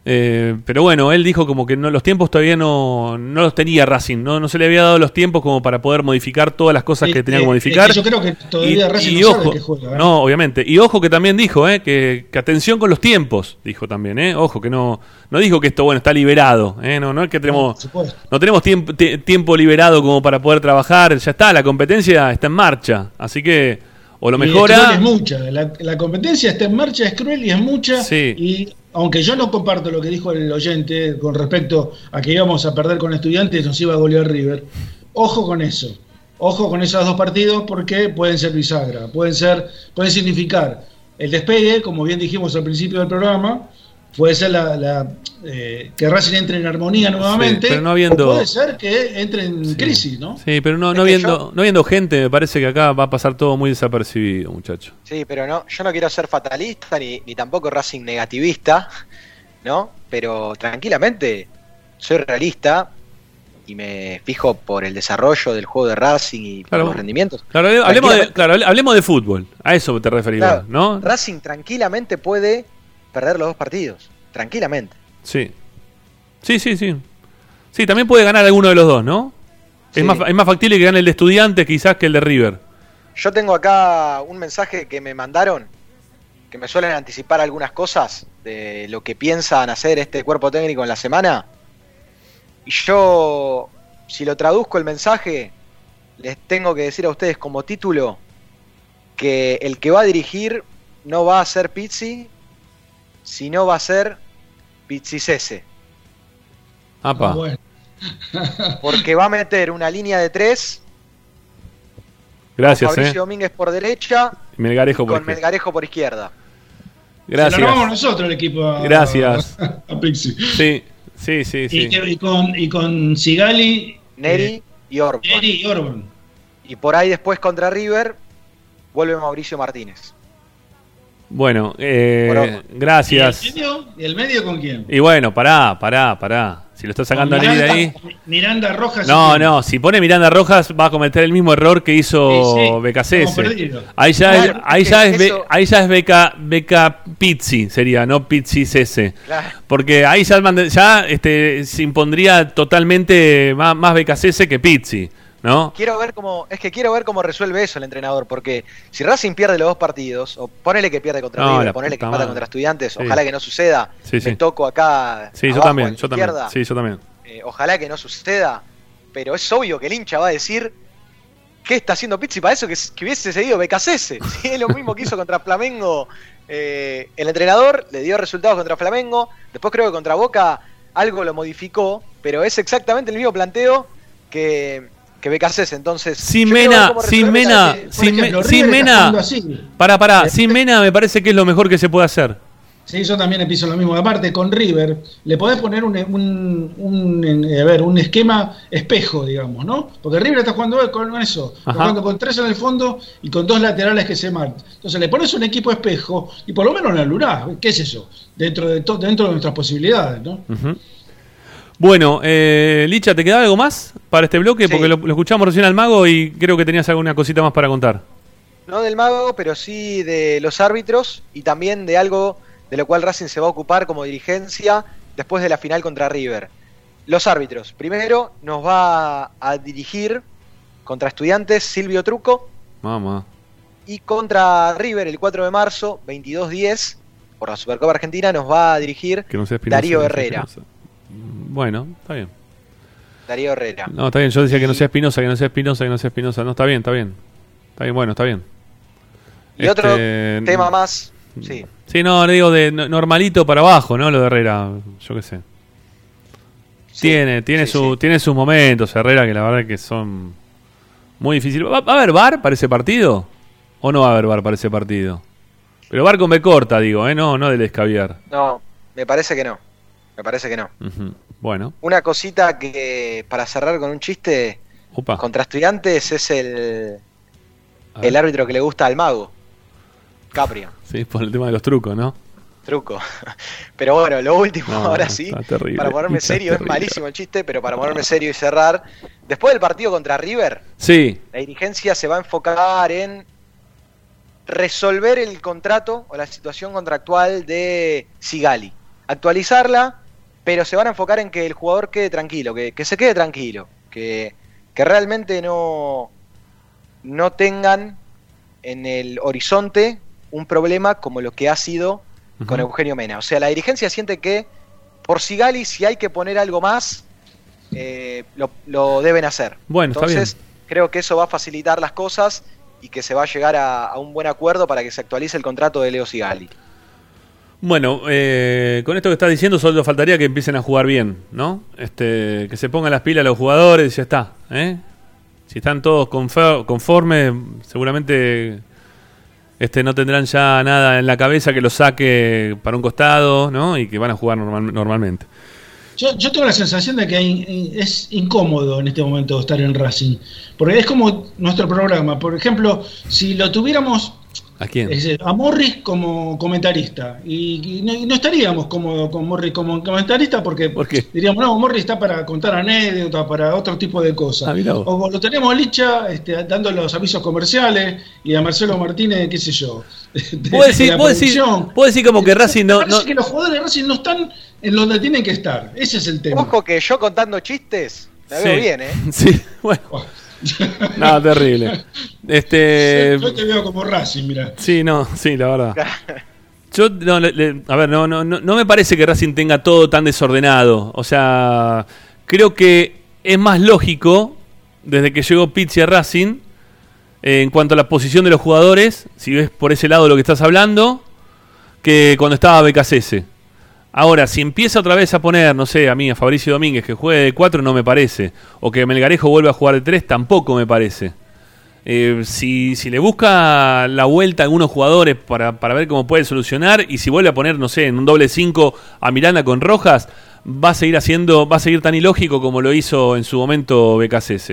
Eh, pero bueno, él dijo como que no, los tiempos todavía no, no los tenía Racing, ¿no? no se le había dado los tiempos como para poder modificar todas las cosas Eh, que tenía eh, que modificar. es que yo creo que todavía Racing no sabe que juega, ¿eh? No, obviamente. Y ojo que también dijo, ¿eh? que, que atención con los tiempos, dijo también, ¿eh? Ojo que no, no dijo que esto, bueno, está liberado, ¿eh? No, no es que tenemos, no tenemos tiempo, ti- tiempo liberado como para poder trabajar, ya está, la competencia está en marcha, así que o lo Y es mejora. cruel, es mucha. La, la competencia está en marcha, es cruel y es mucha. Sí. Y aunque yo no comparto lo que dijo el oyente con respecto a que íbamos a perder con estudiantes, nos iba a golear River. Ojo con eso. Ojo con esos dos partidos porque pueden ser bisagra, pueden ser, pueden significar el despegue, como bien dijimos al principio del programa, puede ser la, la, eh, que Racing entre en armonía nuevamente, pero no habiendo- o puede ser que entre en crisis, ¿no? Sí, pero no, no viendo, no viendo gente, me parece que acá va a pasar todo muy desapercibido, muchacho. Sí, pero no, yo no quiero ser fatalista ni, ni tampoco Racing negativista, ¿no? Pero tranquilamente soy realista y me fijo por el desarrollo del juego de Racing y por Claro. los rendimientos. Claro, hable- hablemos de, claro, hable- hablemos de fútbol, a eso te referías, Claro, ¿no? Racing tranquilamente puede perder los dos partidos, tranquilamente. Sí. Sí, sí, sí. Sí, también puede ganar alguno de los dos, ¿no? Sí. Es, más, es más factible que gane el de Estudiantes quizás que el de River. Yo tengo acá un mensaje que me mandaron, que me suelen anticipar algunas cosas de lo que piensan hacer este cuerpo técnico en la semana. Y yo, si lo traduzco el mensaje, les tengo que decir a ustedes como título que el que va a dirigir no va a ser Pizzi, sino va a ser Pizzi Cese. Apa. Bueno. Porque va a meter una línea de tres, Gracias, Fabricio eh. Domínguez por derecha Y Melgarejo por con izquierda. Melgarejo por izquierda. Gracias. Se lo armamos nosotros el equipo a, Gracias. a Pixi. Sí, sí, sí, Y, sí. que- y con, y con Sigali, Neri eh, y Orban. Neri y Orban. Y por ahí después contra River vuelve Mauricio Martínez. Bueno, eh, Bueno. gracias. ¿Y el medio? ¿Y el medio con quién? Y bueno, pará, pará, pará. Si lo estás sacando a Miranda, ahí. Miranda Rojas. No, no, si pone Miranda Rojas va a cometer el mismo error que hizo Sí, sí, BKCS. Ahí ya Claro, es, ahí ya es, eso- ahí ya es Beca, Beca Pizzi, sería, no Pizzi Cese. Claro. Porque ahí ya, ya este, se impondría totalmente más, más BKCS que Pizzi, ¿no? Quiero ver cómo, es que quiero ver cómo resuelve eso el entrenador, porque si Racing pierde los dos partidos, o ponele que pierde contra No, River, ponele que empata contra Estudiantes, Sí. ojalá que no suceda. Sí, Me toco acá. Sí, yo abajo también, yo también. izquierda. Sí, yo también. Eh, ojalá que no suceda, pero es obvio que el hincha va a decir ¿qué está haciendo Pizzi para eso que, que hubiese seguido BKCS? Si es lo mismo que hizo contra Flamengo Eh, el entrenador le dio resultados contra Flamengo, después creo que contra Boca algo lo modificó, pero es exactamente el mismo planteo que, que Becasés, entonces... Sin Mena, sin Mena, sin, ejemplo, Me- sin Mena. jugando así. Para, para, sin Mena me parece que es lo mejor que se puede hacer. Sí, yo también pienso lo mismo. Aparte, con River, le podés poner un, un, un, eh, a ver, un esquema espejo, digamos, ¿no? Porque River está jugando con eso, está jugando con tres en el fondo y con dos laterales que se marcan. Entonces le pones un equipo espejo y por lo menos la anulás, ¿qué es eso? Dentro de, to- dentro de nuestras posibilidades, ¿no? Bueno, eh, Licha, ¿te queda algo más para este bloque? Porque lo, lo escuchamos recién al mago y creo que tenías alguna cosita más para contar. No del mago, pero sí de los árbitros y también de algo de lo cual Racing se va a ocupar como dirigencia después de la final contra River. Los árbitros. Primero nos va a dirigir contra estudiantes Silvio Truco Mamá. y contra River el 4 de marzo, 22-10, por la Supercopa Argentina, nos va a dirigir Que no Darío no Herrera. Bueno, está bien. Darío Herrera. No, está bien. Yo decía que no sea Espinosa, que no sea Espinosa, que no sea Espinosa. No, está bien, está bien. Está bien, bueno, está bien. Y otro Este, tema más. Sí. Sí, no, le digo de no- normalito para abajo, ¿no? Lo de Herrera, yo qué sé. tiene, tiene, su, tiene sus momentos, Herrera, que la verdad que son muy difíciles. ¿Va, va a haber bar para ese partido? ¿O no va a haber bar para ese partido? Pero bar con B corta, digo, ¿eh? No, no del escabiar. No, me parece que no. Me parece que no. Bueno, Una cosita que, para cerrar con un chiste, Opa. contra estudiantes es el, el árbitro que le gusta al mago. Caprio, sí, por el tema de los trucos, ¿no? truco. Pero bueno, lo último, No, ahora sí, terrible, para ponerme serio, es malísimo el chiste, pero para ponerme serio y cerrar, después del partido contra River, Sí, la dirigencia se va a enfocar en resolver el contrato o la situación contractual de Sigali. Actualizarla, pero se van a enfocar en que el jugador quede tranquilo, que, que se quede tranquilo, que, que realmente no, no tengan en el horizonte un problema como lo que ha sido con. Eugenio Mena. O sea, la dirigencia siente que por Sigali, si hay que poner algo más, eh, lo, lo deben hacer. Bueno, está Entonces, creo que eso va a facilitar las cosas y que se va a llegar a, a un buen acuerdo para que se actualice el contrato de Leo Sigali. Bueno, eh, con esto que estás diciendo solo faltaría que empiecen a jugar bien, ¿no? Este, que se pongan las pilas los jugadores y ya está, ¿eh? Si están todos conformes, seguramente este, no tendrán ya nada en la cabeza que los saque para un costado, ¿no? Y que van a jugar normal- normalmente. Yo, yo tengo la sensación de que hay- es incómodo en este momento estar en Racing, porque es como nuestro programa. Por ejemplo, si lo tuviéramos ¿A quién? es decir, a Morris como comentarista, y, y no, y no estaríamos cómodos con Morris como comentarista porque diríamos, no, Morris está para contar anécdotas, para otro tipo de cosas. Ah, o lo tenemos a Licha este, dando los avisos comerciales y a Marcelo Martínez, qué sé yo. de- Puedo de decir, puedo decir, decir como que Racing no, Me parece no- que los jugadores de Racing no están en donde tienen que estar. Ese es el tema. Ojo que yo contando chistes, la Sí. veo bien, ¿eh? Sí, bueno. No, terrible. Este. Yo te veo como Racing, mira. Sí, no, sí, la verdad. Yo, no, le- le- a ver, no, no, no, no me parece que Racing tenga todo tan desordenado. O sea, creo que es más lógico, desde que llegó Pizzi a Racing, eh, en cuanto a la posición de los jugadores, si ves por ese lado lo que estás hablando, que cuando estaba BKCS. Ahora, si empieza otra vez a poner, no sé, a mí, a Fabricio Domínguez, que juegue de 4, no me parece. O que Melgarejo vuelva a jugar de 3, tampoco me parece. Eh, si, si le busca la vuelta a algunos jugadores para, para ver cómo puede solucionar, y si vuelve a poner, no sé, en un doble 5 a Miranda con Rojas, va a seguir haciendo, va a seguir tan ilógico como lo hizo en su momento BKCS.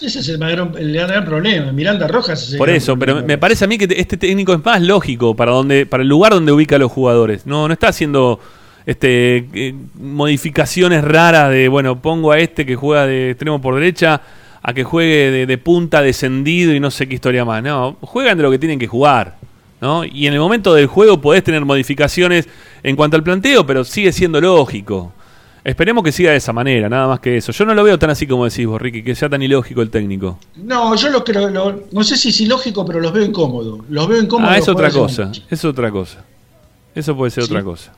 Ese es el, gran- el gran problema. Miranda Rojas es Por eso, pero me parece a mí que este técnico es más lógico para donde, para el lugar donde ubica a los jugadores. No, no está haciendo este eh, modificaciones raras de bueno, pongo a este que juega de extremo por derecha a que juegue de, de punta descendido y no sé qué historia más. No, juegan de lo que tienen que jugar. ¿no? Y en el momento del juego podés tener modificaciones en cuanto al planteo, pero sigue siendo lógico. Esperemos que siga de esa manera, nada más que eso. Yo no lo veo tan así como decís vos, Ricky, que sea tan ilógico el técnico. No, yo lo creo, lo- no sé si es ilógico, pero los veo incómodos. Los veo incómodos. Ah, es otra cosa. Es otra cosa. Eso puede ser Sí. otra cosa.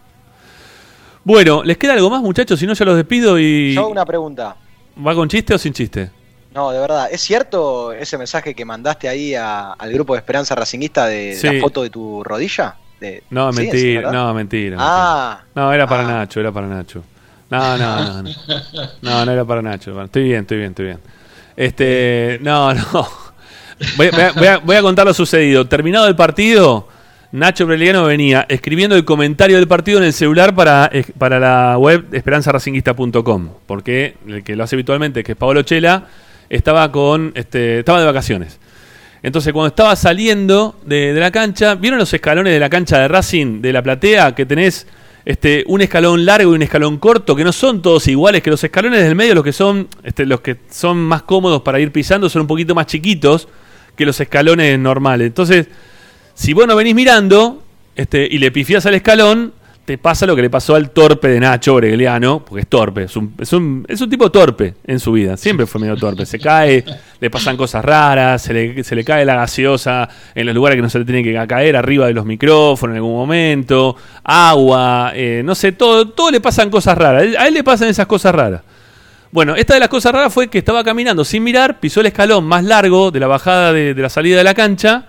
Bueno, ¿les queda algo más, muchachos? Si no, ya los despido y. Yo una pregunta. ¿Va con chiste o sin chiste? No, de verdad, ¿es cierto ese mensaje que mandaste ahí a- al grupo de Esperanza Racingista de Sí. la foto de tu rodilla? de- No, sí, mentira, no, mentira. Ah, No, era para Nacho, era para Nacho. No, no, no, no. No, no era para Nacho. Estoy bien, estoy bien, estoy bien. Este, no, no. Voy, voy a- voy a contar lo sucedido. Terminado el partido, Nacho Breliano venía escribiendo el comentario del partido en el celular para, eh, para la web esperanzaracinguista.com. Porque el que lo hace habitualmente, que es Paolo Chela, estaba con este, estaba de vacaciones. Entonces, cuando estaba saliendo de, de la cancha, ¿vieron los escalones de la cancha de Racing, de la platea, que tenés este, un escalón largo y un escalón corto, que no son todos iguales, que los escalones del medio, los que son, este, los que son más cómodos para ir pisando, son un poquito más chiquitos que los escalones normales. Entonces, si vos no venís mirando este, y le pifiás al escalón, te pasa lo que le pasó al torpe de Nacho Bregeliano, porque es torpe, es un, es, un, es un tipo torpe en su vida, siempre fue medio torpe. Se cae, le pasan cosas raras, se le, se le cae la gaseosa en los lugares que no se le tiene que caer, arriba de los micrófonos en algún momento, agua, eh, no sé, todo, todo le pasan cosas raras. A él le pasan esas cosas raras. Bueno, esta de las cosas raras fue que estaba caminando sin mirar, pisó el escalón más largo de la bajada de, de la salida de la cancha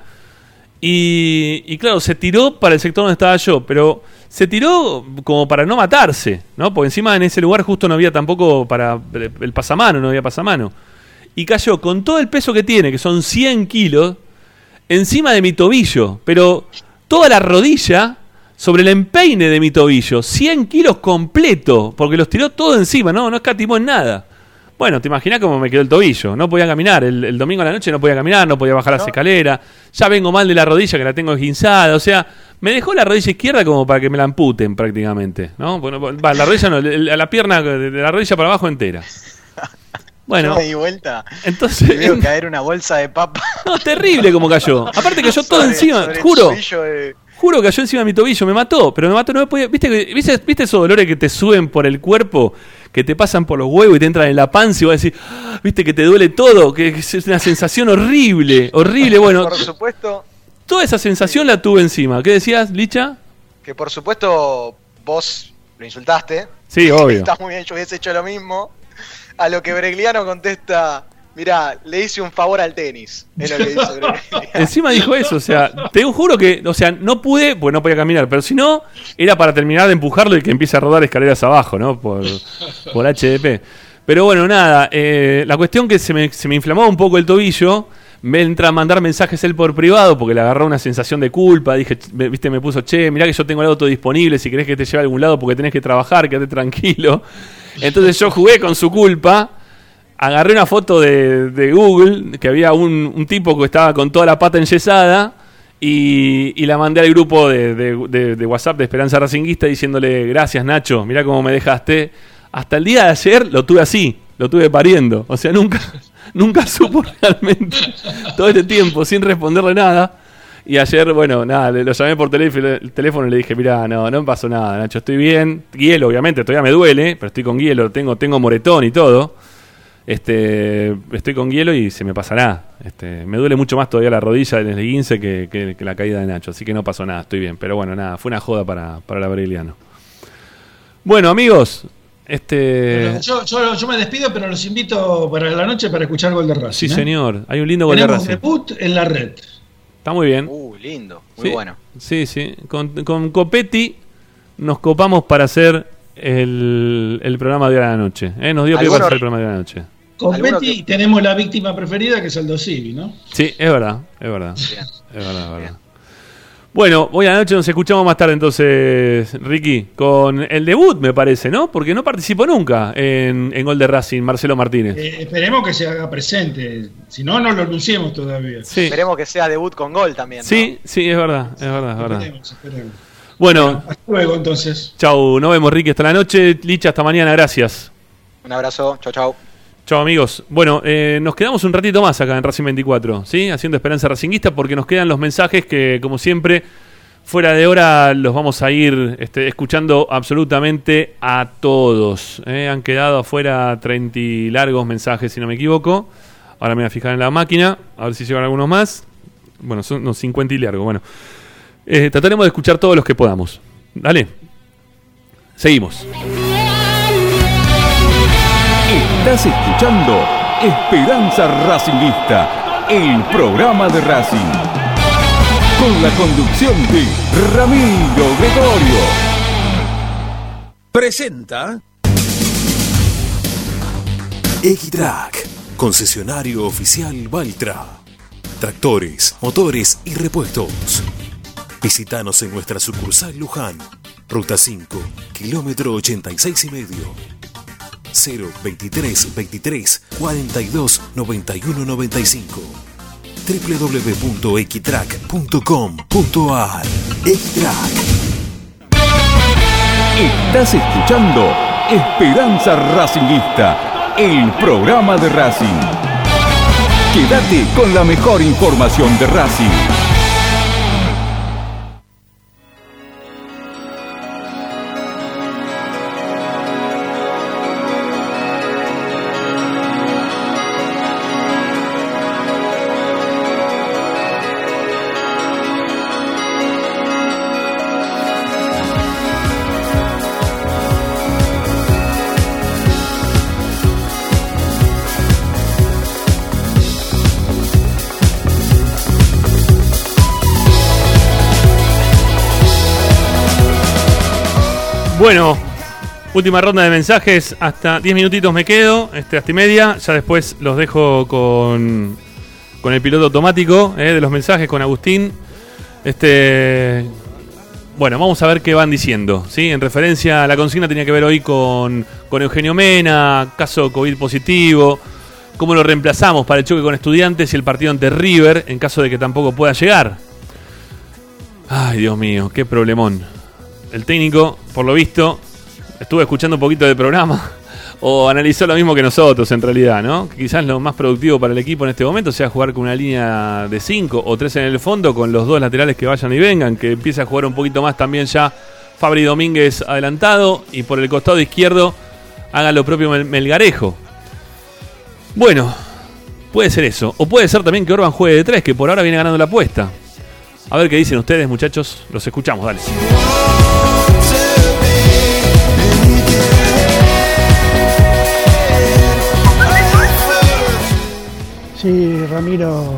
y, claro, se tiró para el sector donde estaba yo, pero se tiró como para no matarse, ¿no? Porque encima en ese lugar justo no había tampoco para el pasamano, no había pasamano. Y cayó con todo el peso que tiene, que son 100 kilos, encima de mi tobillo, pero toda la rodilla sobre el empeine de mi tobillo, 100 kilos completo, porque los tiró todo encima, no, no escatimó en nada. Bueno, te imaginas cómo me quedó el tobillo. No podía caminar. El, el domingo a la noche no podía caminar, no podía bajar las escaleras. Ya vengo mal de la rodilla que la tengo esguinzada. O sea, me dejó la rodilla izquierda como para que me la amputen prácticamente. ¿no? Bueno, va, la rodilla no, el- la pierna de la rodilla para abajo entera. Bueno, Yo me di vuelta. entonces- veo caer una bolsa de papa. no, terrible como cayó. Aparte cayó todo sobre- encima, sobre juro. de- Juro que cayó encima de mi tobillo, me mató, pero me mató, no me podía. ¿Viste, viste, viste esos dolores que te suben por el cuerpo, que te pasan por los huevos y te entran en la panza y vas a decir, "Ah", viste que te duele todo, que es una sensación horrible, horrible. Bueno, por supuesto, toda esa sensación la tuve encima. ¿Qué decías, Licha? que por supuesto vos lo insultaste. Sí, obvio. Está muy bien, yo hubiese hecho lo mismo. A lo que Bregliano contesta, mirá, le hice un favor al tenis. Es lo que dice. Encima dijo eso, o sea, te juro que, o sea, no pude, pues no podía caminar, pero si no, era para terminar de empujarlo y que empiece a rodar escaleras abajo, ¿no? Por, por HDP. Pero bueno, nada, eh, la cuestión que se me, se me inflamó un poco el tobillo, me entra a mandar mensajes él por privado porque le agarró una sensación de culpa, dije, me- viste, me puso, che, mirá que yo tengo el auto disponible, si querés que te lleve a algún lado porque tenés que trabajar, quédate tranquilo. Entonces yo jugué con su culpa agarré una foto de, de Google, que había un, tipo que estaba con toda la pata enyesada, y, y la mandé al grupo de, WhatsApp de Esperanza Racinguista diciéndole, gracias Nacho, mirá cómo me dejaste. Hasta el día de ayer lo tuve así, lo tuve pariendo. O sea, nunca, nunca supo realmente todo este tiempo sin responderle nada. Y ayer, bueno, nada, lo llamé por teléfono, el teléfono y le dije, mira, no, no me pasó nada, Nacho, estoy bien. Hielo, obviamente, todavía me duele, pero estoy con hielo, tengo, tengo moretón y todo. Este, estoy con hielo y se me pasará. Este, me duele mucho más todavía la rodilla del esguince que, que, que la caída de Nacho, así que no pasó nada, estoy bien. Pero bueno, nada, fue una joda para, para el Aureliano. Bueno, amigos, este... Yo, yo, yo me despido, pero los invito para la noche para escuchar Gol de Racing. Sí, ¿eh? señor, hay un lindo gol de Racing. debut en la red. Está muy bien. Uh, lindo, muy Sí, bueno. Sí, sí. Con, con Copetti nos copamos para hacer el, el programa de hoy a la noche. ¿eh? Nos dio pie para hacer el programa de hoy a la noche. Con Alguno Betty tenemos la víctima preferida que es Aldo Civi, ¿no? Sí, es verdad, es verdad. Es verdad, es verdad. Bueno, hoy a la noche nos escuchamos más tarde entonces, Ricky, con el debut, me parece, ¿no? Porque no participó nunca en, en Gol de Racing, Marcelo Martínez. Eh, esperemos que se haga presente. Si no, no lo anunciemos todavía. Sí. Esperemos que sea debut con gol también. ¿no? Sí, sí, es verdad, es verdad, es verdad. Esperemos, esperemos. Bueno, Hasta luego entonces. chau, nos vemos, Ricky, hasta la noche. Licha, hasta mañana, gracias. Un abrazo, chau chau. Chao amigos. Bueno, eh, nos quedamos un ratito más acá en Racing 24, ¿sí? Haciendo Esperanza Racinguista porque nos quedan los mensajes que, como siempre, fuera de hora los vamos a ir este, escuchando absolutamente a todos. ¿eh? Han quedado afuera 30 y largos mensajes, si no me equivoco. Ahora me voy a fijar en la máquina, a ver si llegan algunos más. Bueno, son unos 50 y largos. Bueno, Eh, trataremos de escuchar todos los que podamos. Dale. Seguimos. Estás escuchando Esperanza Racingista, el programa de Racing. con la conducción de Ramiro Gregorio. Presenta X-Track, concesionario oficial Valtra. Tractores, motores y repuestos. Visítanos en nuestra sucursal Luján, ruta 5, kilómetro 86 y medio. 0 23 23 42 91 95 www.xtrack.com.ar Xtrack Estás escuchando Esperanza Racingista, el programa de Racing. Quédate con la mejor información de Racing. Bueno, última ronda de mensajes. Hasta 10 minutitos me quedo, este, hasta y media. Ya después los dejo con, con el piloto automático eh, de los mensajes, con Agustín. Este, bueno, vamos a ver qué van diciendo. ¿sí? En referencia a la consigna tenía que ver hoy con, con Eugenio Mena, caso COVID positivo. ¿Cómo lo reemplazamos para el choque con estudiantes y el partido ante River en caso de que tampoco pueda llegar? Ay, Dios mío, qué problemón. El técnico, por lo visto, estuvo escuchando un poquito del programa o analizó lo mismo que nosotros en realidad, ¿no? Quizás lo más productivo para el equipo en este momento sea jugar con una línea de 5 o 3 en el fondo con los dos laterales que vayan y vengan, que empiece a jugar un poquito más también ya Fabri Domínguez adelantado y por el costado izquierdo haga lo propio Mel- Melgarejo. Bueno, puede ser eso. O puede ser también que Orban juegue de 3, que por ahora viene ganando la apuesta. A ver qué dicen ustedes, muchachos. Los escuchamos, dale. Sí, Ramiro,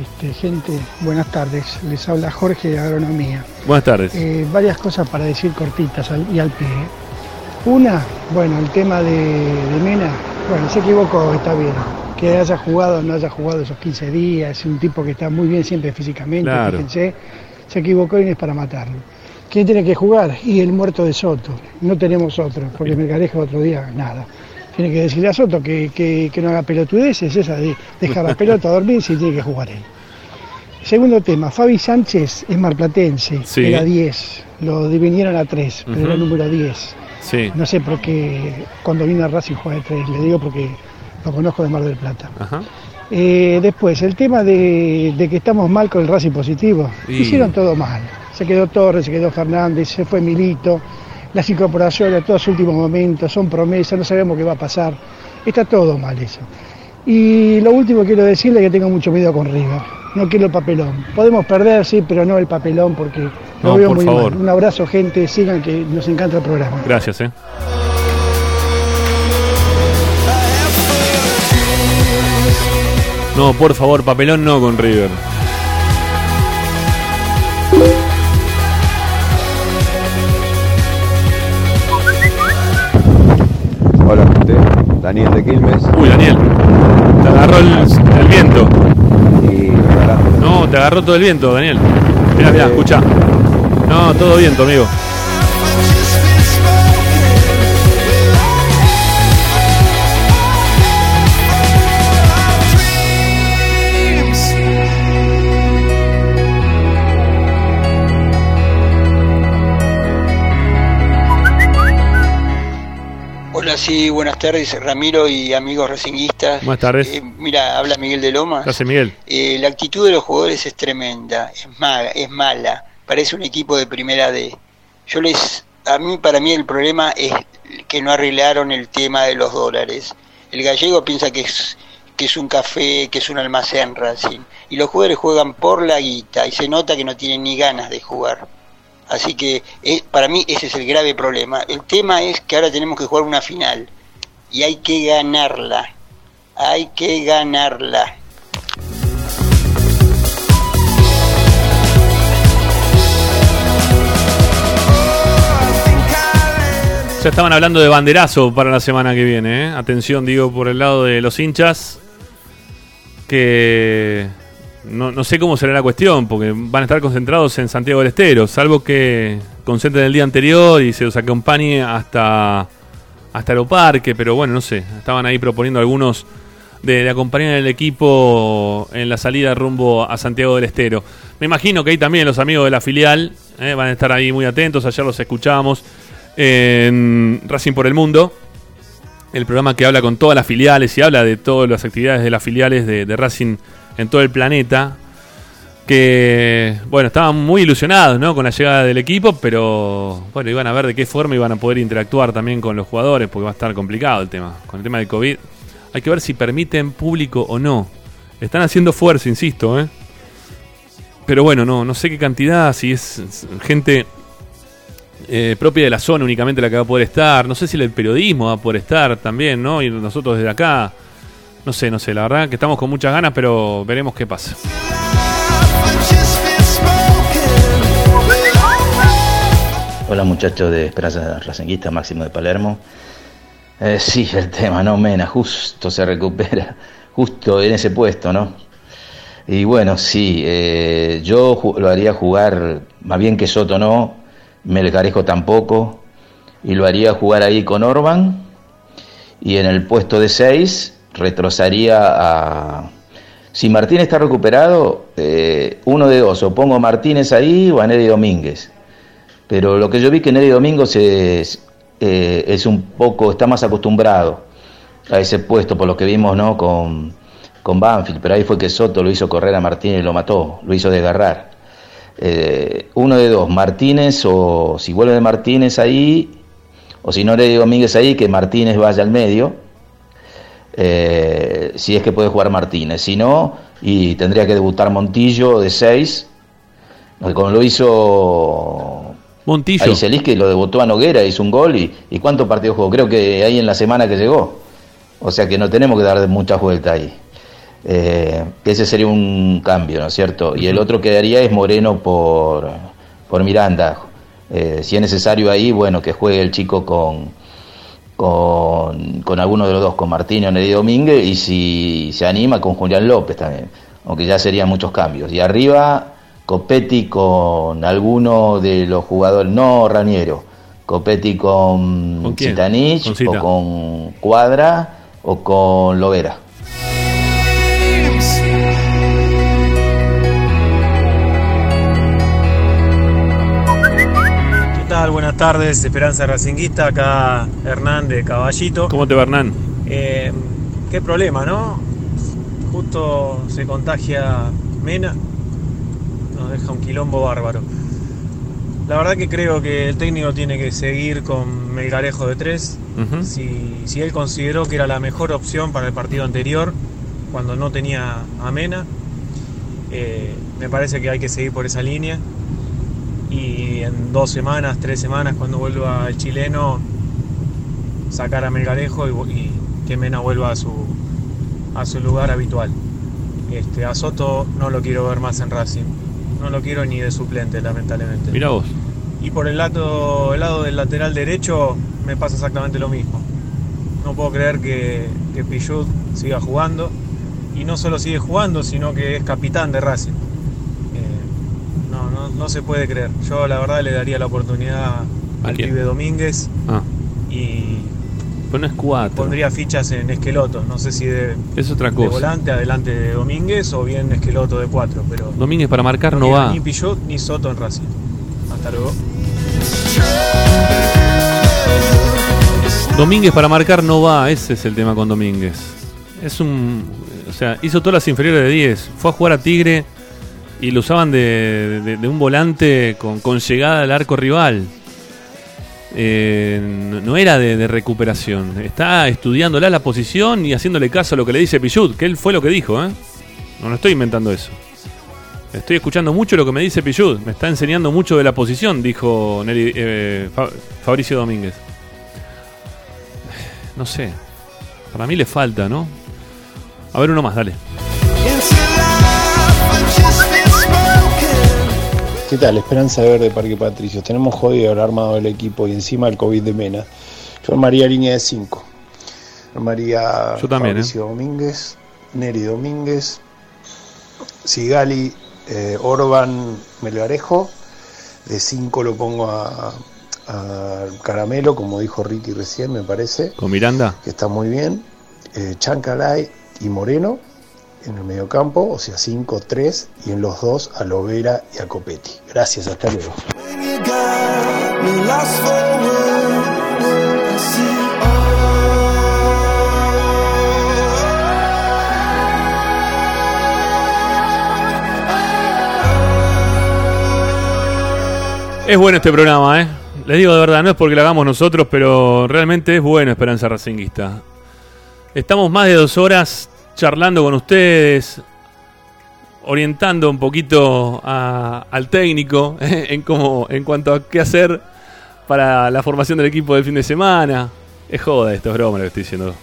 este, gente, buenas tardes. Les habla Jorge de Agronomía. Buenas tardes. Eh, varias cosas para decir cortitas al- y al pie. Una, bueno, el tema de, de Mena, bueno, se equivocó, está bien. Que haya jugado o no haya jugado esos 15 días, es un tipo que está muy bien siempre físicamente, Claro. fíjense, se equivocó y no es para matarlo. ¿Quién tiene que jugar? Y el muerto de Soto. No tenemos otro, porque Melgarejo otro día, nada. Tiene que decirle a Soto que, que- que no haga pelotudeces, esa de dejar la pelota a dormir si tiene que jugar él. Segundo tema, Fabi Sánchez es marplatense, Sí. era 10, lo divinieron a 3, pero era número 10. Sí. No sé por qué cuando vino a Racing juega de 3, le digo porque lo conozco de Mar del Plata. Ajá. Eh, después, el tema de, de que estamos mal con el Racing positivo. Y- Hicieron todo mal. Se quedó Torres, se quedó Fernández, se fue Milito, las incorporaciones a todos los últimos momentos, son promesas, no sabemos qué va a pasar. Está todo mal eso. Y lo último que quiero decirle es que tengo mucho miedo con River. No quiero el papelón. Podemos perder, sí, pero no el papelón porque lo No, veo por muy favor. mal. Un abrazo, gente. Sigan que nos encanta el programa. Gracias, eh. No, por favor, papelón no con River. Daniel de Quilmes. Uy, Daniel. Te agarró el, el viento. Y. No, te agarró todo el viento, Daniel. Mira, mira, escucha. No, todo viento, amigo. Hola, sí, buenas tardes, Ramiro y amigos racinguistas. Buenas tardes. Eh, mira, habla Miguel de Lomas. Gracias, Miguel. Eh, la actitud de los jugadores es tremenda, es mala, es mala. Parece un equipo de primera D. Yo les, a mí, para mí el problema es que no arreglaron el tema de los dólares. El gallego piensa que es que es un café, que es un almacén Racing. Y los jugadores juegan por la guita y se nota que no tienen ni ganas de jugar. Así que eh, para mí ese es el grave problema. El tema es que ahora tenemos que jugar una final y hay que ganarla. Hay que ganarla. Ya estaban hablando de banderazo para la semana que viene. ¿eh? Atención, digo, por el lado de los hinchas. Que no, no sé cómo será la cuestión, porque van a estar concentrados en Santiago del Estero, salvo que concentren el día anterior y se los acompañe hasta, hasta Aeroparque, pero bueno, no sé. Estaban ahí proponiendo algunos de, de acompañar al equipo en la salida rumbo a Santiago del Estero. Me imagino que ahí también los amigos de la filial eh, van a estar ahí muy atentos. Ayer los escuchábamos en Racing por el Mundo, el programa que habla con todas las filiales y habla de todas las actividades de las filiales de, de Racing en todo el planeta. Que, bueno, estaban muy ilusionados ¿no? con la llegada del equipo, pero bueno, iban a ver de qué forma iban a poder interactuar también con los jugadores, porque va a estar complicado el tema. Con el tema del COVID, hay que ver si permiten público o no. Están haciendo fuerza, insisto, ¿eh? Pero bueno, no, no sé qué cantidad, si es gente eh, propia de la zona únicamente la que va a poder estar. No sé si el periodismo va a poder estar también, ¿no? Y nosotros desde acá, no sé, no sé, la verdad que estamos con muchas ganas, pero veremos qué pasa. Hola muchachos de Esperanza Racinguista, Máximo de Palermo. Eh, sí, el tema, ¿no? Mena, justo se recupera, justo en ese puesto, ¿no? Y bueno, sí, eh, yo lo haría jugar, más bien que Soto no, Melgarejo tampoco, y lo haría jugar ahí con Orban, y en el puesto de 6 retrozaría a... Si Martínez está recuperado, eh, uno de dos, o pongo Martínez ahí o a Neri Domínguez. Pero lo que yo vi que Neri Domingos es, eh, es un poco, está más acostumbrado a ese puesto por lo que vimos ¿no? con, con Banfield, pero ahí fue que Soto lo hizo correr a Martínez y lo mató, lo hizo desgarrar. Eh, uno de dos, Martínez o si vuelve Martínez ahí, o si no Neri Domínguez ahí, que Martínez vaya al medio, eh, si es que puede jugar Martínez, si no, y tendría que debutar Montillo de 6, como lo hizo Montillo. Ahí Celis que lo debutó a Noguera, hizo un gol y, y cuántos partidos jugó, creo que ahí en la semana que llegó. O sea que no tenemos que dar muchas vueltas ahí. Eh, ese sería un cambio, ¿no es cierto? Y el otro que daría es Moreno por, por Miranda. Eh, si es necesario ahí, bueno, que juegue el chico con, con, con alguno de los dos, con Martínez o Neri Domínguez, y si se anima con Julián López también, aunque ya serían muchos cambios. Y arriba, Copetti con alguno de los jugadores, no Raniero, Copetti con, ¿Con Zita. o con Cuadra, o con Lovera. Tal? Buenas tardes, Esperanza Racinguista, acá Hernán de Caballito. ¿Cómo te va, Hernán? Eh, qué problema, ¿no? Justo se contagia Mena, nos deja un quilombo bárbaro. La verdad que creo que el técnico tiene que seguir con Melgarejo de 3. Ujú. si, si él consideró que era la mejor opción para el partido anterior, cuando no tenía a Mena, eh, me parece que hay que seguir por esa línea. Y en dos semanas, tres semanas, cuando vuelva el chileno, sacar a Melgarejo y, y que Mena vuelva a su, a su lugar habitual. Este, a Soto no lo quiero ver más en Racing. No lo quiero ni de suplente, lamentablemente. Mira vos. Y por el lado, el lado del lateral derecho me pasa exactamente lo mismo. No puedo creer que, que Pichut siga jugando. Y no solo sigue jugando, sino que es capitán de Racing. No, se puede creer. Yo la verdad le daría la oportunidad ¿A al pibe Domínguez Ah, y pero no es cuatro. pondría fichas en Esqueloto. No sé si de, Es otra de cosa. volante adelante de Domínguez o bien Esqueloto de cuatro. Pero Domínguez para marcar no va. Ni Pichut ni Soto en Racing. Hasta luego. Domínguez para marcar no va, ese es el tema con Domínguez. Es un. O sea, hizo todas las inferiores de 10. Fue a jugar a Tigre y lo usaban de, de- un volante con, con llegada al arco rival. Eh, no, era de, recuperación. Está estudiándola la posición y haciéndole caso a lo que le dice Pichut, que él fue lo que dijo, ¿eh? No, no estoy inventando eso. Estoy escuchando mucho lo que me dice Pichut. Me está enseñando mucho de la posición, dijo Neri- eh, Fa- Fabricio Domínguez. No sé. Para mí le falta, ¿no? A ver uno más, dale. ¿Qué tal? Esperanza de ver de Parque Patricios. Tenemos jodido el armado del equipo y encima el COVID de Mena. Yo armaría línea de 5. Armaría Yo también, Fabricio Domínguez, Neri Domínguez, Sigali, eh, Orban, Melgarejo. De 5 lo pongo a, a Caramelo, como dijo Ricky recién, me parece, Con Miranda. que está muy bien. Eh, Chancalay y Moreno en el mediocampo, o sea 5-3, y en los dos a Lovera y a Copetti. Gracias, hasta luego. Es bueno este programa, ¿eh? Les digo de verdad, no es porque lo hagamos nosotros, pero realmente es bueno Esperanza Racinguista. Estamos más de dos horas charlando con ustedes, orientando un poquito a- al técnico en, cómo, en cuanto a qué hacer para la formación del equipo del fin de semana. Es joda esto, es broma lo que estoy diciendo.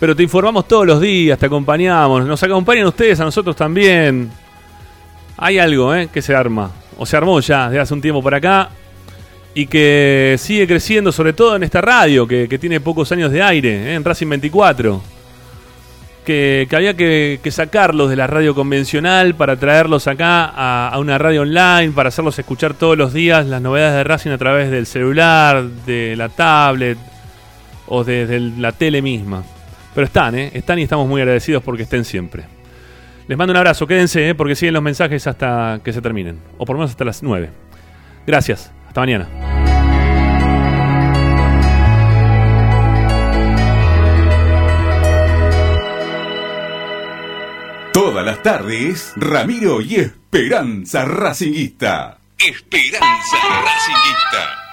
Pero te informamos todos los días, te acompañamos, nos acompañan ustedes, a nosotros también. Hay algo ¿eh? que se arma, o se armó ya desde hace un tiempo para acá, y que sigue creciendo, sobre todo en esta radio, que, que tiene pocos años de aire, ¿eh? en Racing 24. Que, había que, sacarlos de la radio convencional para traerlos acá a, a una radio online, para hacerlos escuchar todos los días las novedades de Racing a través del celular, de la tablet o desde la tele misma. Pero están, ¿eh? están y estamos muy agradecidos porque estén siempre. Les mando un abrazo, quédense, ¿eh? porque siguen los mensajes hasta que se terminen, o por lo menos hasta las 9. Gracias, hasta mañana. Todas las tardes, Ramiro y Esperanza Racinguista. Esperanza Racinguista.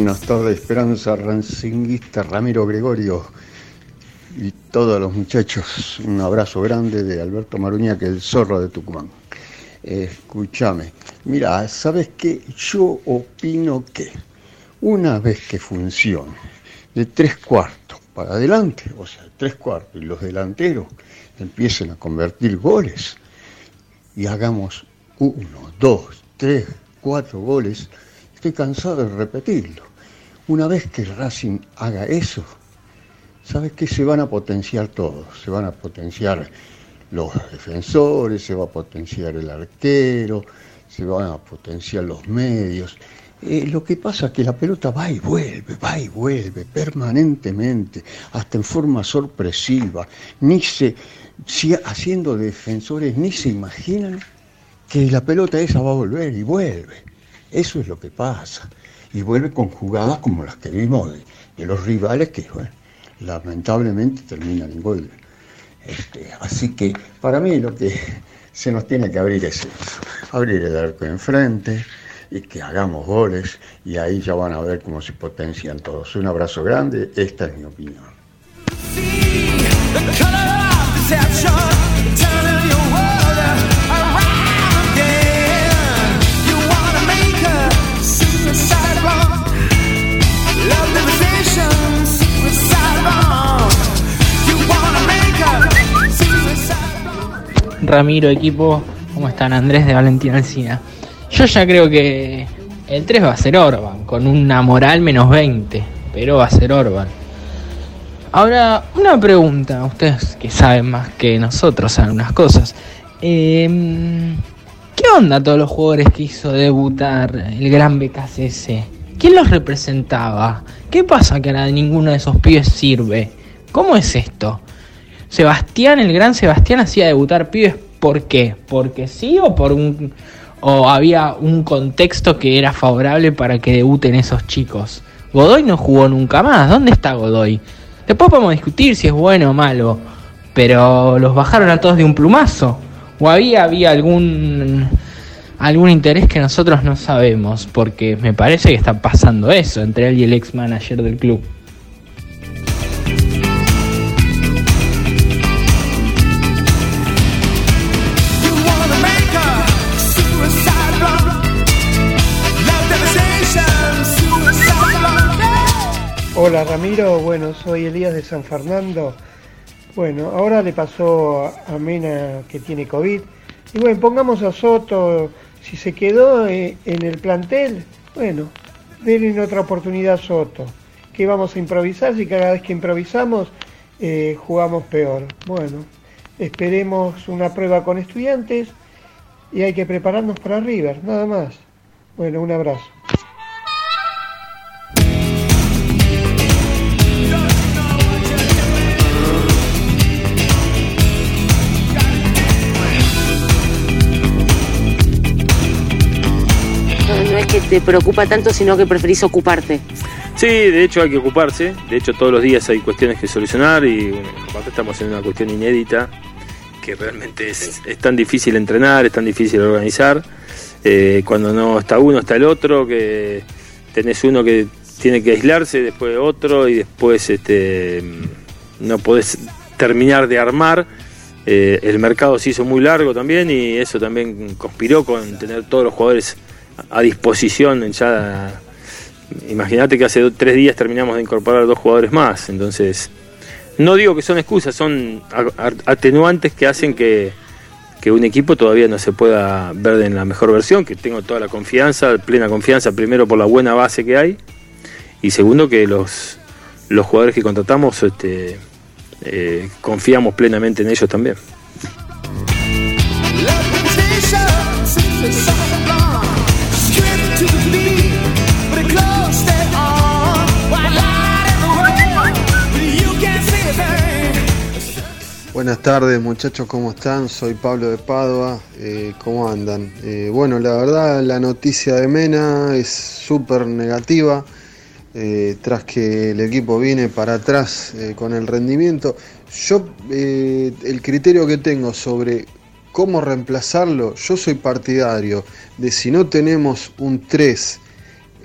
Buenas tardes, Esperanza Rancinguista, Ramiro Gregorio y todos los muchachos. Un abrazo grande de Alberto Maruña, que es el zorro de Tucumán. Escúchame, mira, ¿sabes qué? Yo opino que una vez que funcione de tres cuartos para adelante, o sea, tres cuartos y los delanteros empiecen a convertir goles y hagamos uno, dos, tres, cuatro goles, estoy cansado de repetirlo. Una vez que Racing haga eso, ¿sabes qué? Se van a potenciar todos, se van a potenciar los defensores, se va a potenciar el arquero, se van a potenciar los medios. Eh, lo que pasa es que la pelota va y vuelve, va y vuelve permanentemente, hasta en forma sorpresiva. Ni se, si haciendo defensores, ni se imaginan que la pelota esa va a volver y vuelve. Eso es lo que pasa. Y vuelve con jugadas como las que vimos de, de los rivales que, lamentablemente terminan en gol. Este, así que para mí lo que se nos tiene que abrir es eso, abrir el arco enfrente y que hagamos goles y ahí ya van a ver cómo se potencian todos. Un abrazo grande, esta es mi opinión. Ramiro, equipo, ¿cómo están? Andrés de Valentín Alcina. Yo ya creo que el 3 va a ser Orban, con una moral menos 20, pero va a ser Orban. Ahora, una pregunta, ustedes que saben más que nosotros algunas cosas. Eh, ¿Qué onda todos los jugadores que hizo debutar el gran BKCS? ¿Quién los representaba? ¿Qué pasa que ahora ninguno de esos pibes sirve? ¿Cómo es esto? Sebastián, el gran Sebastián, hacía debutar pibes, ¿por qué? ¿Porque sí o por un o había un contexto que era favorable para que debuten esos chicos? Godoy no jugó nunca más. ¿Dónde está Godoy? Después podemos discutir si es bueno o malo, pero los bajaron a todos de un plumazo. ¿O había, había algún, algún interés que nosotros no sabemos? Porque me parece que está pasando eso entre él y el ex manager del club. Hola Ramiro, bueno, soy Elías de San Fernando. Bueno, ahora le pasó a Mena que tiene COVID. Y bueno, pongamos a Soto, si se quedó eh, en el plantel, bueno, denle otra oportunidad a Soto. Que vamos a improvisar si cada vez que improvisamos eh, jugamos peor. Bueno, esperemos una prueba con estudiantes y hay que prepararnos para River, nada más. Bueno, un abrazo. Te preocupa tanto, sino que preferís ocuparte. Sí, de hecho hay que ocuparse. De hecho todos los días hay cuestiones que solucionar y bueno, aparte estamos en una cuestión inédita que realmente es, es tan difícil entrenar, es tan difícil organizar. Eh, cuando no está uno, está el otro, que tenés uno que tiene que aislarse, después otro y después este, no podés terminar de armar. Eh, el mercado se hizo muy largo también y eso también conspiró con tener todos los jugadores a disposición ya imagínate que hace tres días terminamos de incorporar dos jugadores más entonces no digo que son excusas son atenuantes que hacen que, que un equipo todavía no se pueda ver en la mejor versión que tengo toda la confianza plena confianza primero por la buena base que hay y segundo que los los jugadores que contratamos este eh, confiamos plenamente en ellos también Buenas tardes muchachos, ¿cómo están? Soy Pablo de Padua, eh, ¿cómo andan? Eh, bueno, la verdad la noticia de Mena es súper negativa, eh, tras que el equipo viene para atrás con el rendimiento. Yo, el criterio que tengo sobre cómo reemplazarlo, yo soy partidario de si no tenemos un 3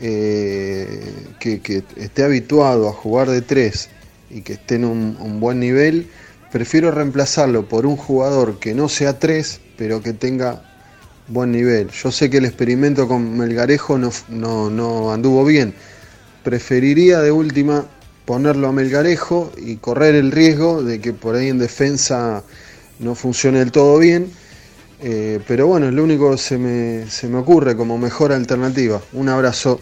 eh, que, esté habituado a jugar de 3 y que esté en un buen nivel, prefiero reemplazarlo por un jugador que no sea 3, pero que tenga buen nivel. Yo sé que el experimento con Melgarejo no, no, no anduvo bien. Preferiría de última ponerlo a Melgarejo y correr el riesgo de que por ahí en defensa no funcione del todo bien. Eh, pero bueno, es lo único que se me, se me ocurre como mejor alternativa. Un abrazo.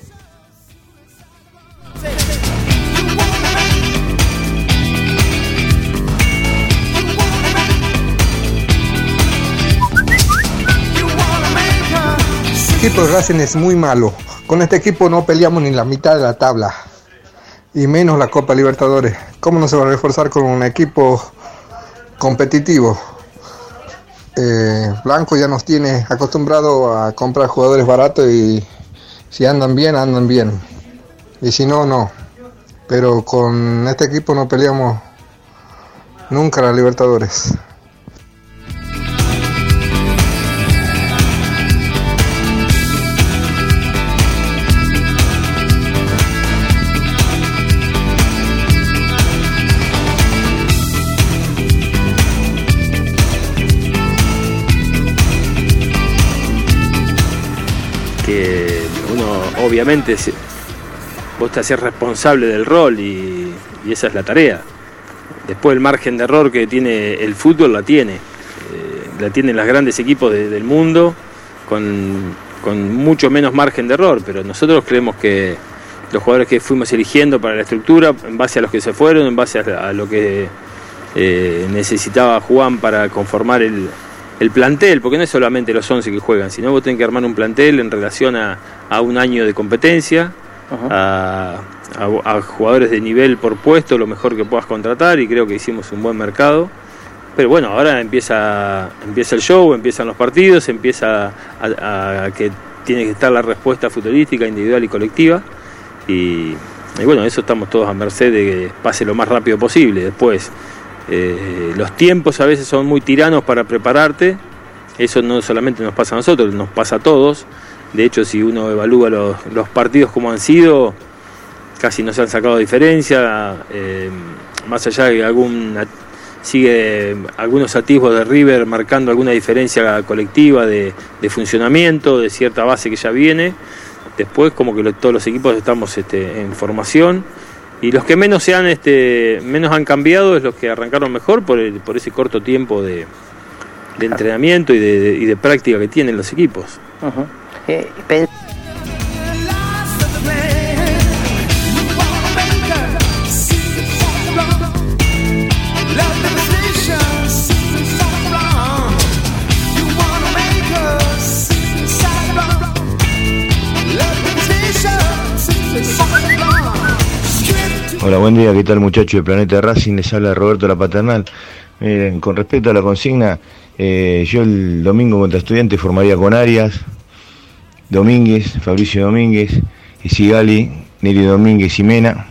Equipo de Racing es muy malo. Con este equipo no peleamos ni la mitad de la tabla. Y menos la Copa Libertadores. ¿Cómo no se va a reforzar con un equipo competitivo? Eh, Blanco ya nos tiene acostumbrado a comprar jugadores baratos y si andan bien, andan bien. Y si no, no. Pero con este equipo no peleamos nunca la Libertadores. Obviamente vos te haces responsable del rol y, esa es la tarea. Después el margen de error que tiene el fútbol la tiene. Eh, la tienen los grandes equipos de- del mundo con, con mucho menos margen de error, pero nosotros creemos que los jugadores que fuimos eligiendo para la estructura, en base a los que se fueron, en base a, a lo que eh, necesitaba Juan para conformar el, el plantel, porque no es solamente los 11 que juegan, sino vos tenés que armar un plantel en relación a, a un año de competencia, a, a- a jugadores de nivel por puesto, lo mejor que puedas contratar, y creo que hicimos un buen mercado. Pero bueno, ahora empieza, empieza el show, empiezan los partidos, empieza a, que tiene que estar la respuesta futbolística, individual y colectiva. Y, y bueno, eso estamos todos a merced de que pase lo más rápido posible. Después, eh, los tiempos a veces son muy tiranos para prepararte Eso no solamente nos pasa a nosotros, nos pasa a todos. De hecho, si uno evalúa los, partidos como han sido, casi no se han sacado diferencia. eh, más allá de algún sigue algunos atisbos de River marcando alguna diferencia colectiva de, funcionamiento, de cierta base que ya viene. Después como que todos los equipos estamos este, en formación y los que menos se han este, menos han cambiado es los que arrancaron mejor por, el- por ese corto tiempo de, de entrenamiento y de, de- y de práctica que tienen los equipos. Eh, Hola, buen día, ¿qué tal muchachos de Planeta Racing? Les habla Roberto La Paternal. Con respecto a la consigna, eh, yo el domingo contra estudiantes formaría con Arias, Domínguez, Fabricio Domínguez, y Sigali, Neri Domínguez y Mena.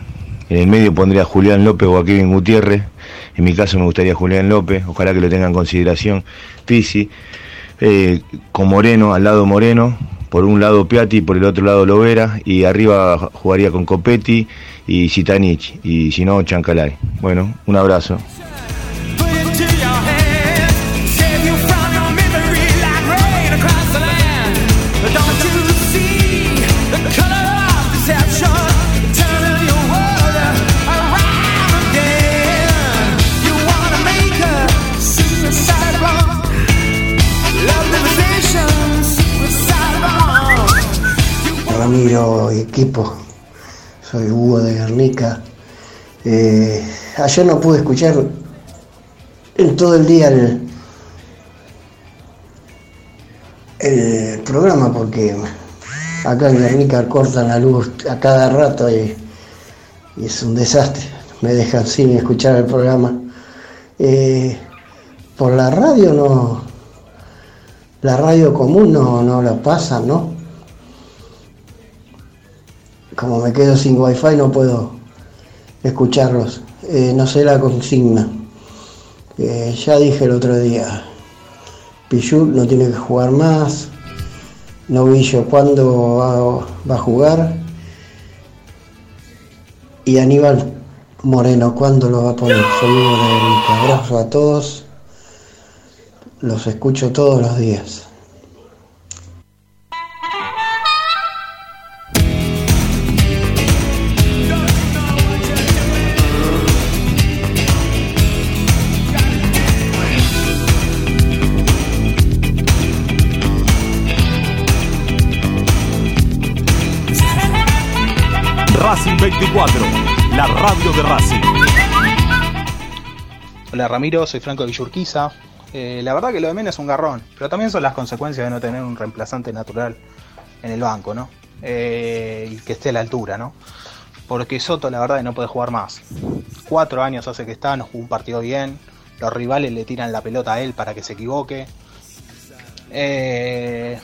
En el medio pondría Julián López o a Kevin Gutiérrez. En mi caso me gustaría Julián López, ojalá que lo tengan en consideración. Pisi, eh, con Moreno, al lado Moreno, por un lado Piatti, por el otro lado Lovera, y arriba jugaría con Copetti y Zitanich, y si no, Chancalay. Bueno, un abrazo. Ramiro equipo, soy Hugo de Guernica. Eh, ayer no pude escuchar en todo el día el, programa porque acá en Guernica cortan la luz a cada rato y, y es un desastre. Me dejan sin escuchar el programa. Eh, por la radio no, la radio común no, no la pasan, ¿no? Como me quedo sin wifi no puedo escucharlos. Eh, no sé la consigna. Eh, ya dije el otro día, Pichut no tiene que jugar más. Novillo cuándo va, va a jugar. Y Aníbal Moreno, ¿cuándo lo va a poner? Saludos de. Abrazo a todos. Los escucho todos los días. 24, la radio de Racing. Hola Ramiro, soy Franco de Villurquiza. Eh, la verdad que lo de Mena es un garrón, pero también son las consecuencias de no tener un reemplazante natural en el banco, ¿no? Eh, y que esté a la altura, ¿no? Porque Soto la verdad no puede jugar más. Cuatro años hace que está, no jugó un partido bien. Los rivales le tiran la pelota a él para que se equivoque. Eh,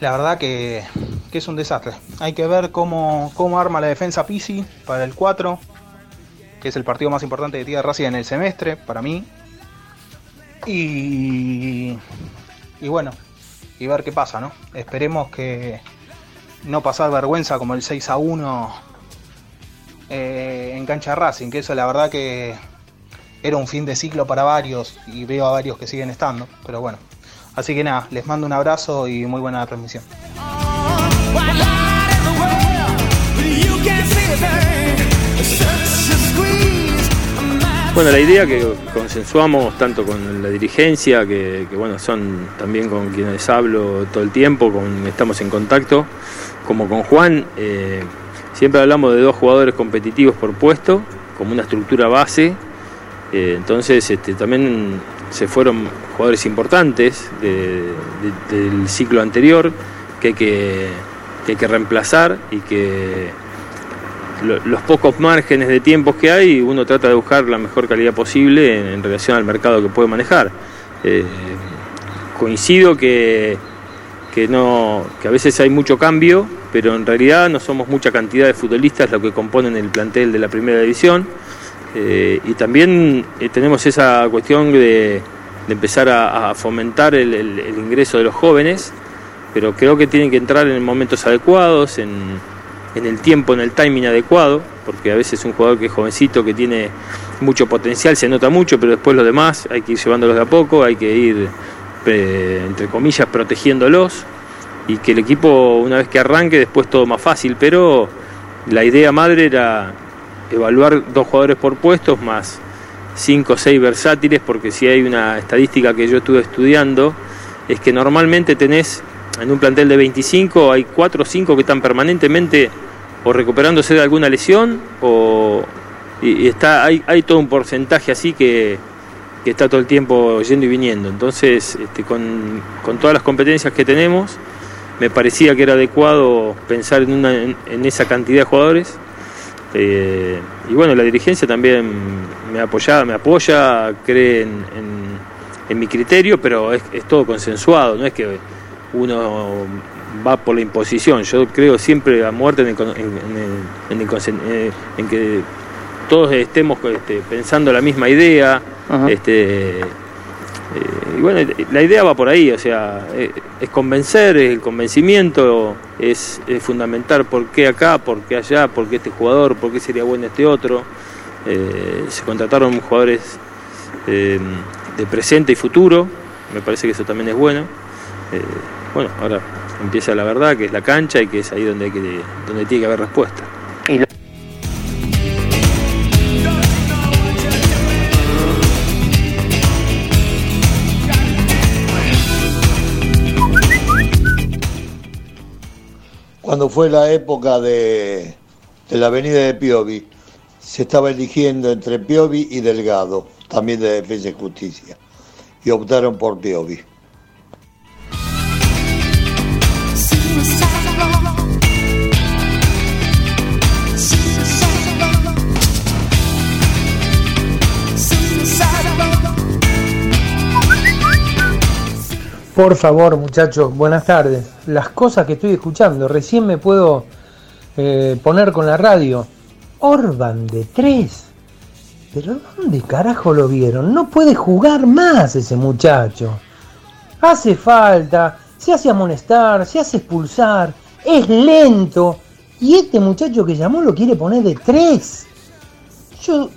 la verdad que, que es un desastre. Hay que ver cómo, cómo arma la defensa Pisi para el 4 que es el partido más importante que tiene Racing en el semestre, para mí. Y, y bueno, y ver qué pasa, ¿no? Esperemos que no pasar vergüenza como el 6 a 1 eh, en cancha de Racing, que eso la verdad que era un fin de ciclo para varios y veo a varios que siguen estando, pero bueno. Así que nada, les mando un abrazo y muy buena transmisión. Bueno, la idea que consensuamos tanto con la dirigencia, que, bueno, son también con quienes hablo todo el tiempo, con, estamos en contacto, como con Juan, eh, siempre hablamos de dos jugadores competitivos por puesto, como una estructura base, eh, entonces este, también se fueron jugadores importantes de- de- del ciclo anterior que hay que, que hay que reemplazar y que lo- los pocos márgenes de tiempos que hay, uno trata de buscar la mejor calidad posible en, en relación al mercado que puede manejar. Eh, coincido que, que, no, que a veces hay mucho cambio, pero en realidad no somos mucha cantidad de futbolistas lo que componen el plantel de la primera división. Eh, y también eh, tenemos esa cuestión de, empezar a, fomentar el ingreso de los jóvenes, pero creo que tienen que entrar en momentos adecuados, en, en el tiempo, en el timing adecuado, porque a veces un jugador que es jovencito, que tiene mucho potencial, se nota mucho, pero después los demás hay que ir llevándolos de a poco, hay que ir, eh, entre comillas, protegiéndolos y que el equipo, una vez que arranque, después todo más fácil, pero la idea madre era evaluar dos jugadores por puestos más cinco o seis versátiles, porque si hay una estadística que yo estuve estudiando, es que normalmente tenés en un plantel de 25, hay cuatro o cinco que están permanentemente o recuperándose de alguna lesión o y, está hay, hay todo un porcentaje así que, que está todo el tiempo yendo y viniendo. Entonces, este, con, con todas las competencias que tenemos, me parecía que era adecuado pensar en, una, en esa cantidad de jugadores. Eh, y bueno, la dirigencia también me apoya, me apoya, cree en, en- en mi criterio, pero es, es todo consensuado, no es que uno va por la imposición. Yo creo siempre a muerte en, el en- el- eh, que todos estemos este, pensando la misma idea. Este, eh, y bueno, la idea va por ahí, o sea, eh, es convencer, el convencimiento, es, es fundamentar por qué acá, por qué allá, por qué este jugador, por qué sería bueno este otro. Eh, se contrataron jugadores de presente y futuro, me parece que eso también es bueno. Bueno, ahora empieza la verdad, que es la cancha y que es ahí donde, donde tiene que haber respuesta. Cuando fue la época de, la avenida de Piovi, se estaba eligiendo entre Piovi y Delgado, también de Defensa y Justicia, y optaron por Piovi. Por favor, muchachos, buenas tardes. Las cosas que estoy escuchando, recién me puedo eh, poner con la radio. Orban de tres. Pero ¿dónde carajo lo vieron? No puede jugar más ese muchacho. Hace falta, se hace amonestar, se hace expulsar, es lento. Y este muchacho que llamó lo quiere poner de tres. Yo,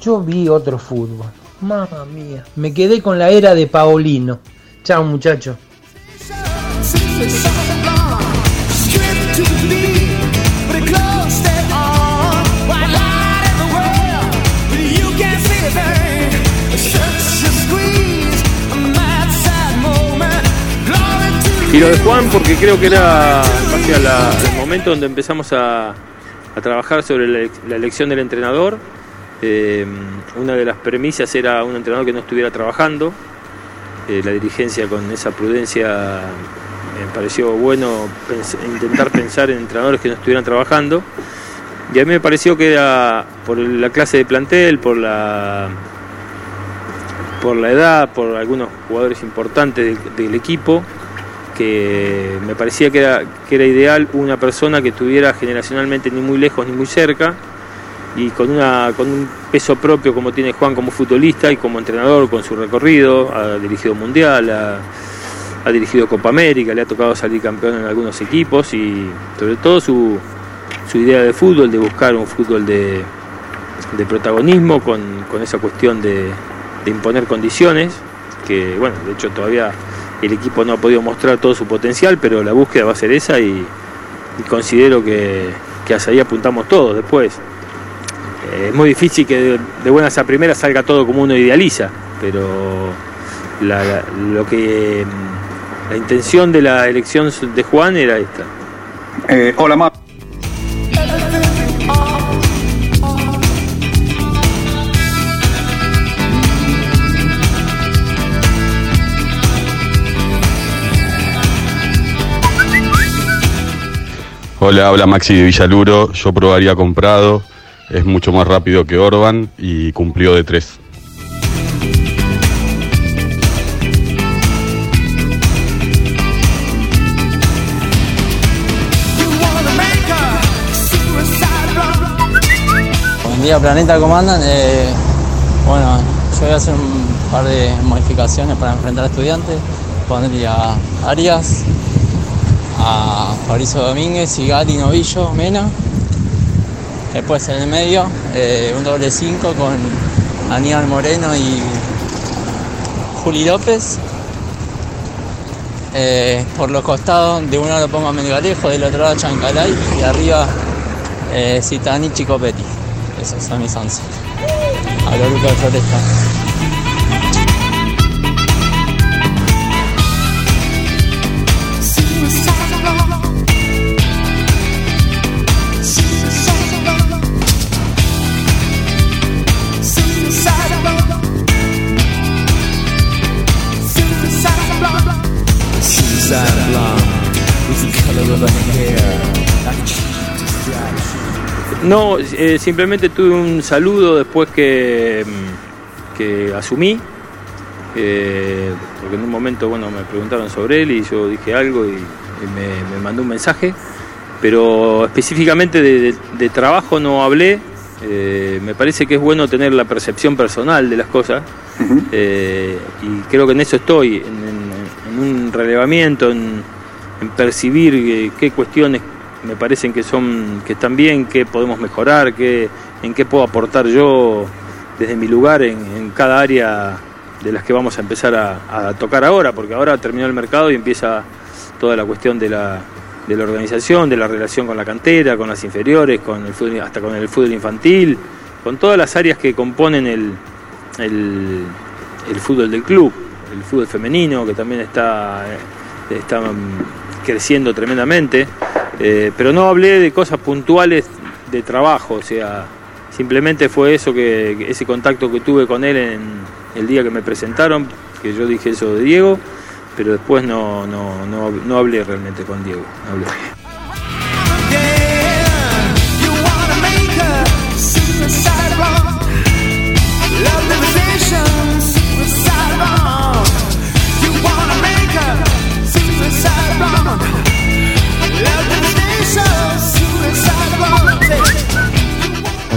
yo vi otro fútbol. Mamma mía. Me quedé con la era de Paolino. Chao muchacho. Y lo de Juan porque creo que era el momento donde empezamos a, trabajar sobre la, la elección del entrenador. Eh, una de las premisas era un entrenador que no estuviera trabajando. Eh, la dirigencia con esa prudencia me pareció bueno pens- intentar pensar en entrenadores que no estuvieran trabajando. Y a mí me pareció que era por la clase de plantel, por la por la edad, por algunos jugadores importantes del, del equipo, que me parecía que era, que era ideal una persona que estuviera generacionalmente ni muy lejos ni muy cerca y con, una, con un peso propio como tiene Juan como futbolista y como entrenador con su recorrido, ha dirigido Mundial, ha, dirigido Copa América, le ha tocado salir campeón en algunos equipos y sobre todo su, su idea de fútbol, de buscar un fútbol de, de protagonismo con, con esa cuestión de, de imponer condiciones, que bueno, de hecho todavía el equipo no ha podido mostrar todo su potencial, pero la búsqueda va a ser esa y, y considero que, que hacia ahí apuntamos todos después. Eh, es muy difícil que de, de buenas a primeras salga todo como uno idealiza, pero la, la- lo que mm, la intención de la elección de Juan era esta. hola, Ma. Hola, habla Maxi de Villaluro. Yo probaría comprado. Es mucho más rápido que Orban y cumplió de tres. Buen día, Planeta, ¿cómo? Eh, bueno, yo voy a hacer un par de modificaciones para enfrentar a estudiantes. Pondría a Arias, a Fabricio Domínguez, Gali, Novillo, Mena. Después en el medio, eh, un doble 5 con Aníbal Moreno y Juli López. Eh, por los costados, de uno lo pongo a Melgarejo, del otro lado a Chancalay y arriba eh, Citani Chicopetti. Esos son mis 11. A lo Lucas Floresta. No, eh, simplemente tuve un saludo después que, mm, que asumí, eh, porque en un momento bueno, me preguntaron sobre él y yo dije algo y, y me, me mandó un mensaje, pero específicamente de, de- de trabajo no hablé, eh, me parece que es bueno tener la percepción personal de las cosas eh, y creo que en eso estoy, en, en- en un relevamiento, en, en percibir qué cuestiones me parecen que son que están bien, qué podemos mejorar, qué, en qué puedo aportar yo desde mi lugar en, cada área de las que vamos a empezar a, tocar ahora, porque ahora terminó el mercado y empieza toda la cuestión de la, de la organización, de la relación con la cantera, con las inferiores, con el fútbol, hasta con el fútbol infantil, con todas las áreas que componen el, el, el fútbol del club, el fútbol femenino que también está, está creciendo tremendamente, eh, pero no hablé de cosas puntuales de trabajo, o sea, simplemente fue eso que ese contacto que tuve con él en el día que me presentaron, que yo dije eso de Diego, pero después no, no, no, no hablé realmente con Diego.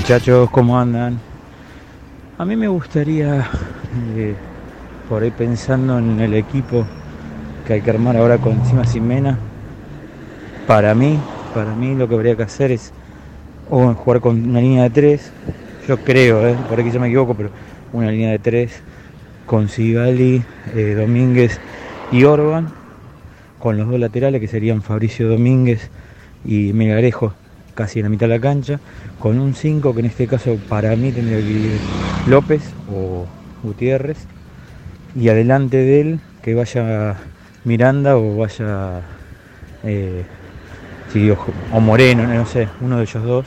Muchachos, ¿cómo andan? A mí me gustaría, eh, por ahí pensando en el equipo que hay que armar ahora con encima sin Mena, para mí, para mí lo que habría que hacer es o jugar con una línea de tres, yo creo, eh, por aquí yo me equivoco, pero una línea de tres con Sigali, eh, Domínguez y Orban, con los dos laterales que serían Fabricio Domínguez y Melgarejo casi en la mitad de la cancha, con un 5 que en este caso para mí tendría que ir López o Gutiérrez, y adelante de él que vaya Miranda o vaya eh, o Moreno, no sé, uno de ellos dos,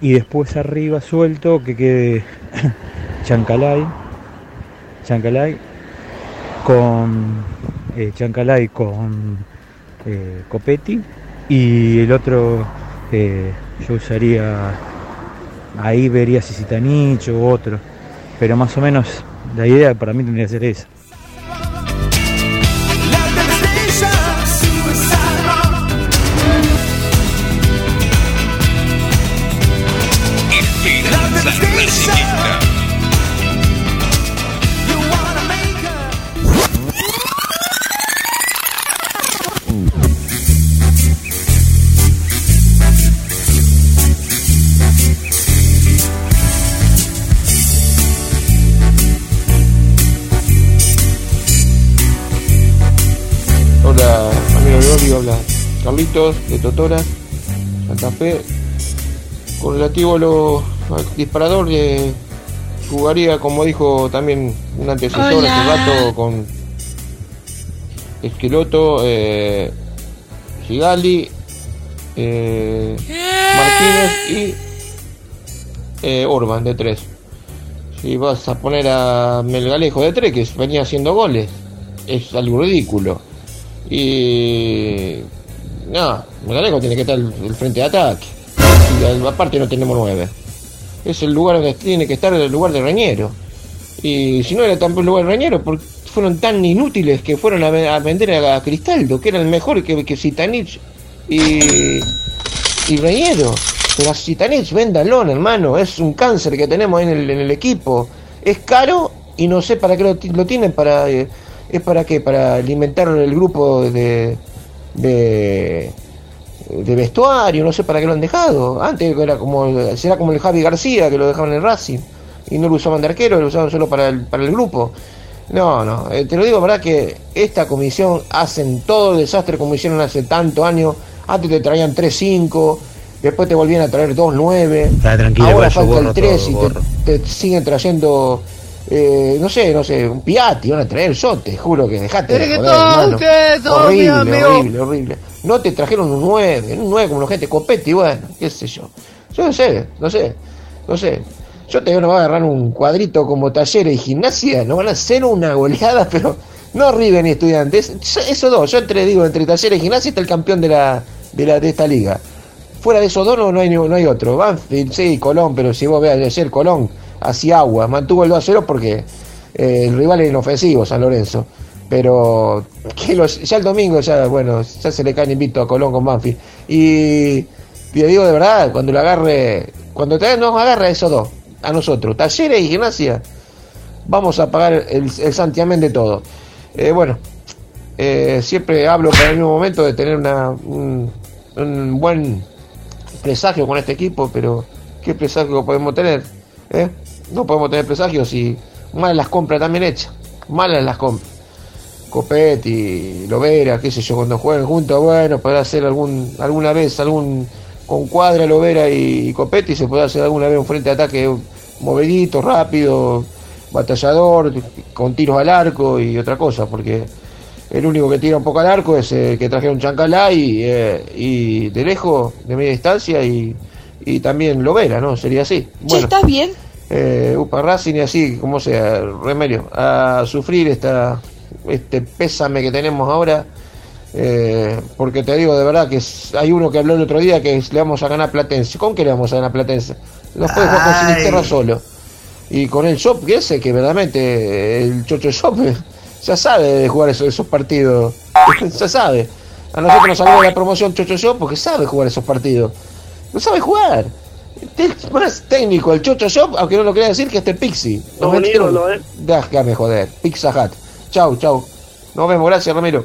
y después arriba suelto que quede Chancalay, Chancalay con eh, Chancalay con eh, Copetti y el otro eh, yo usaría ahí vería si Citanich o otro pero más o menos la idea para mí tendría que ser esa De Totora, Santa Fe. Con relativo a lo al disparador, eh, jugaría, como dijo también un antecesor Hola. hace rato, con Esqueloto, eh, Sigali, eh, Martínez y eh, Orban de tres. Si vas a poner a Melgalejo de tres, que venía haciendo goles, es algo ridículo. Y. No, Melgalejo tiene que estar el, el frente de ataque. Y aparte no tenemos nueve. Es el lugar donde tiene que estar el lugar de Reñero. Y si no era tampoco el lugar de Reñero, porque fueron tan inútiles que fueron a, a vender a, Cristaldo, que era el mejor que, que Zitanich y, y Reñero. Pero a véndalo, hermano. Es un cáncer que tenemos en el, en el equipo. Es caro y no sé para qué lo, lo tienen, para eh, es para qué, para alimentar el grupo de, de, de vestuario, no sé para qué lo han dejado. Antes era como, será como el Javi García que lo dejaban en el Racing y no lo usaban de arquero, lo usaban solo para el, para el grupo. No, no, eh, te lo digo, verdad que esta comisión hacen todo el desastre como hicieron hace tantos años. Antes te traían 3-5, después te volvían a traer 2-9. Dale, tranquilo, Ahora falta el 3 todo, y te siguen trayendo, eh, no sé, no sé, un Piatti, van a traer yo te juro que dejate de Pero que joder, todos hermano. ustedes son horrible, horrible, horrible. No te trajeron un 9, un 9 como la gente, Copetti, bueno, qué sé yo. Yo no sé, no sé, no sé. Yo te digo, no va a agarrar un cuadrito como talleres y gimnasia, no van a hacer una goleada, pero no River ni estudiantes. Esos dos, yo entre digo, entre talleres y gimnasia está el campeón de la, de la de esta liga. Fuera de esos dos no, no hay, no hay otro. Banfield, sí, Colón, pero si vos veas ayer Colón hacía agua, mantuvo el 2 a 0 porque eh, el rival era inofensivo, San Lorenzo. Pero que ya el domingo, ya bueno, ya se le cae invito a Colón con Banfield. Y te digo de verdad, cuando lo agarre, cuando te, nos agarra esos dos, a nosotros, talleres y gimnasia, vamos a pagar el, el santiamén de todo. Eh, bueno, eh, siempre hablo para el mismo momento de tener una, un, un buen presagio con este equipo, pero ¿qué presagio podemos tener? ¿Eh? No podemos tener presagio si malas las compras también hechas, malas las compras. Copetti, Lovera, qué sé yo, cuando jueguen juntos, bueno, podrá hacer algún, alguna vez algún con Cuadra, Lovera y, y Copetti, se puede hacer alguna vez un frente de ataque movedito, rápido, batallador, con tiros al arco y otra cosa, porque el único que tira un poco al arco es eh, que trajeron Chancalá y, eh, y de lejos, de media distancia, y, y también Lovera, ¿no? Sería así. Bueno, ¿Estás bien? Eh, Upa Racing y así, como sea, remedio, a sufrir esta, este pésame que tenemos ahora, eh, porque te digo de verdad que es- hay uno que habló el otro día que es, le vamos a ganar Platense. ¿Con qué le vamos a ganar Platense? Nos puede jugar con. Sinisterra solo. Y con el Shop, que ese, que verdaderamente el Chocho Shop ya sabe de jugar esos, esos partidos. ya sabe. A nosotros nos salió la promoción Chocho Shop porque sabe jugar esos partidos. No sabe jugar. Es más técnico el Chocho Shop, aunque no lo quería decir, que este Pixie. Nos Un metieron- ídolo, ¿eh? Déjame joder. Pizza Hut. Chau, chau. Nos vemos. Gracias, Ramiro.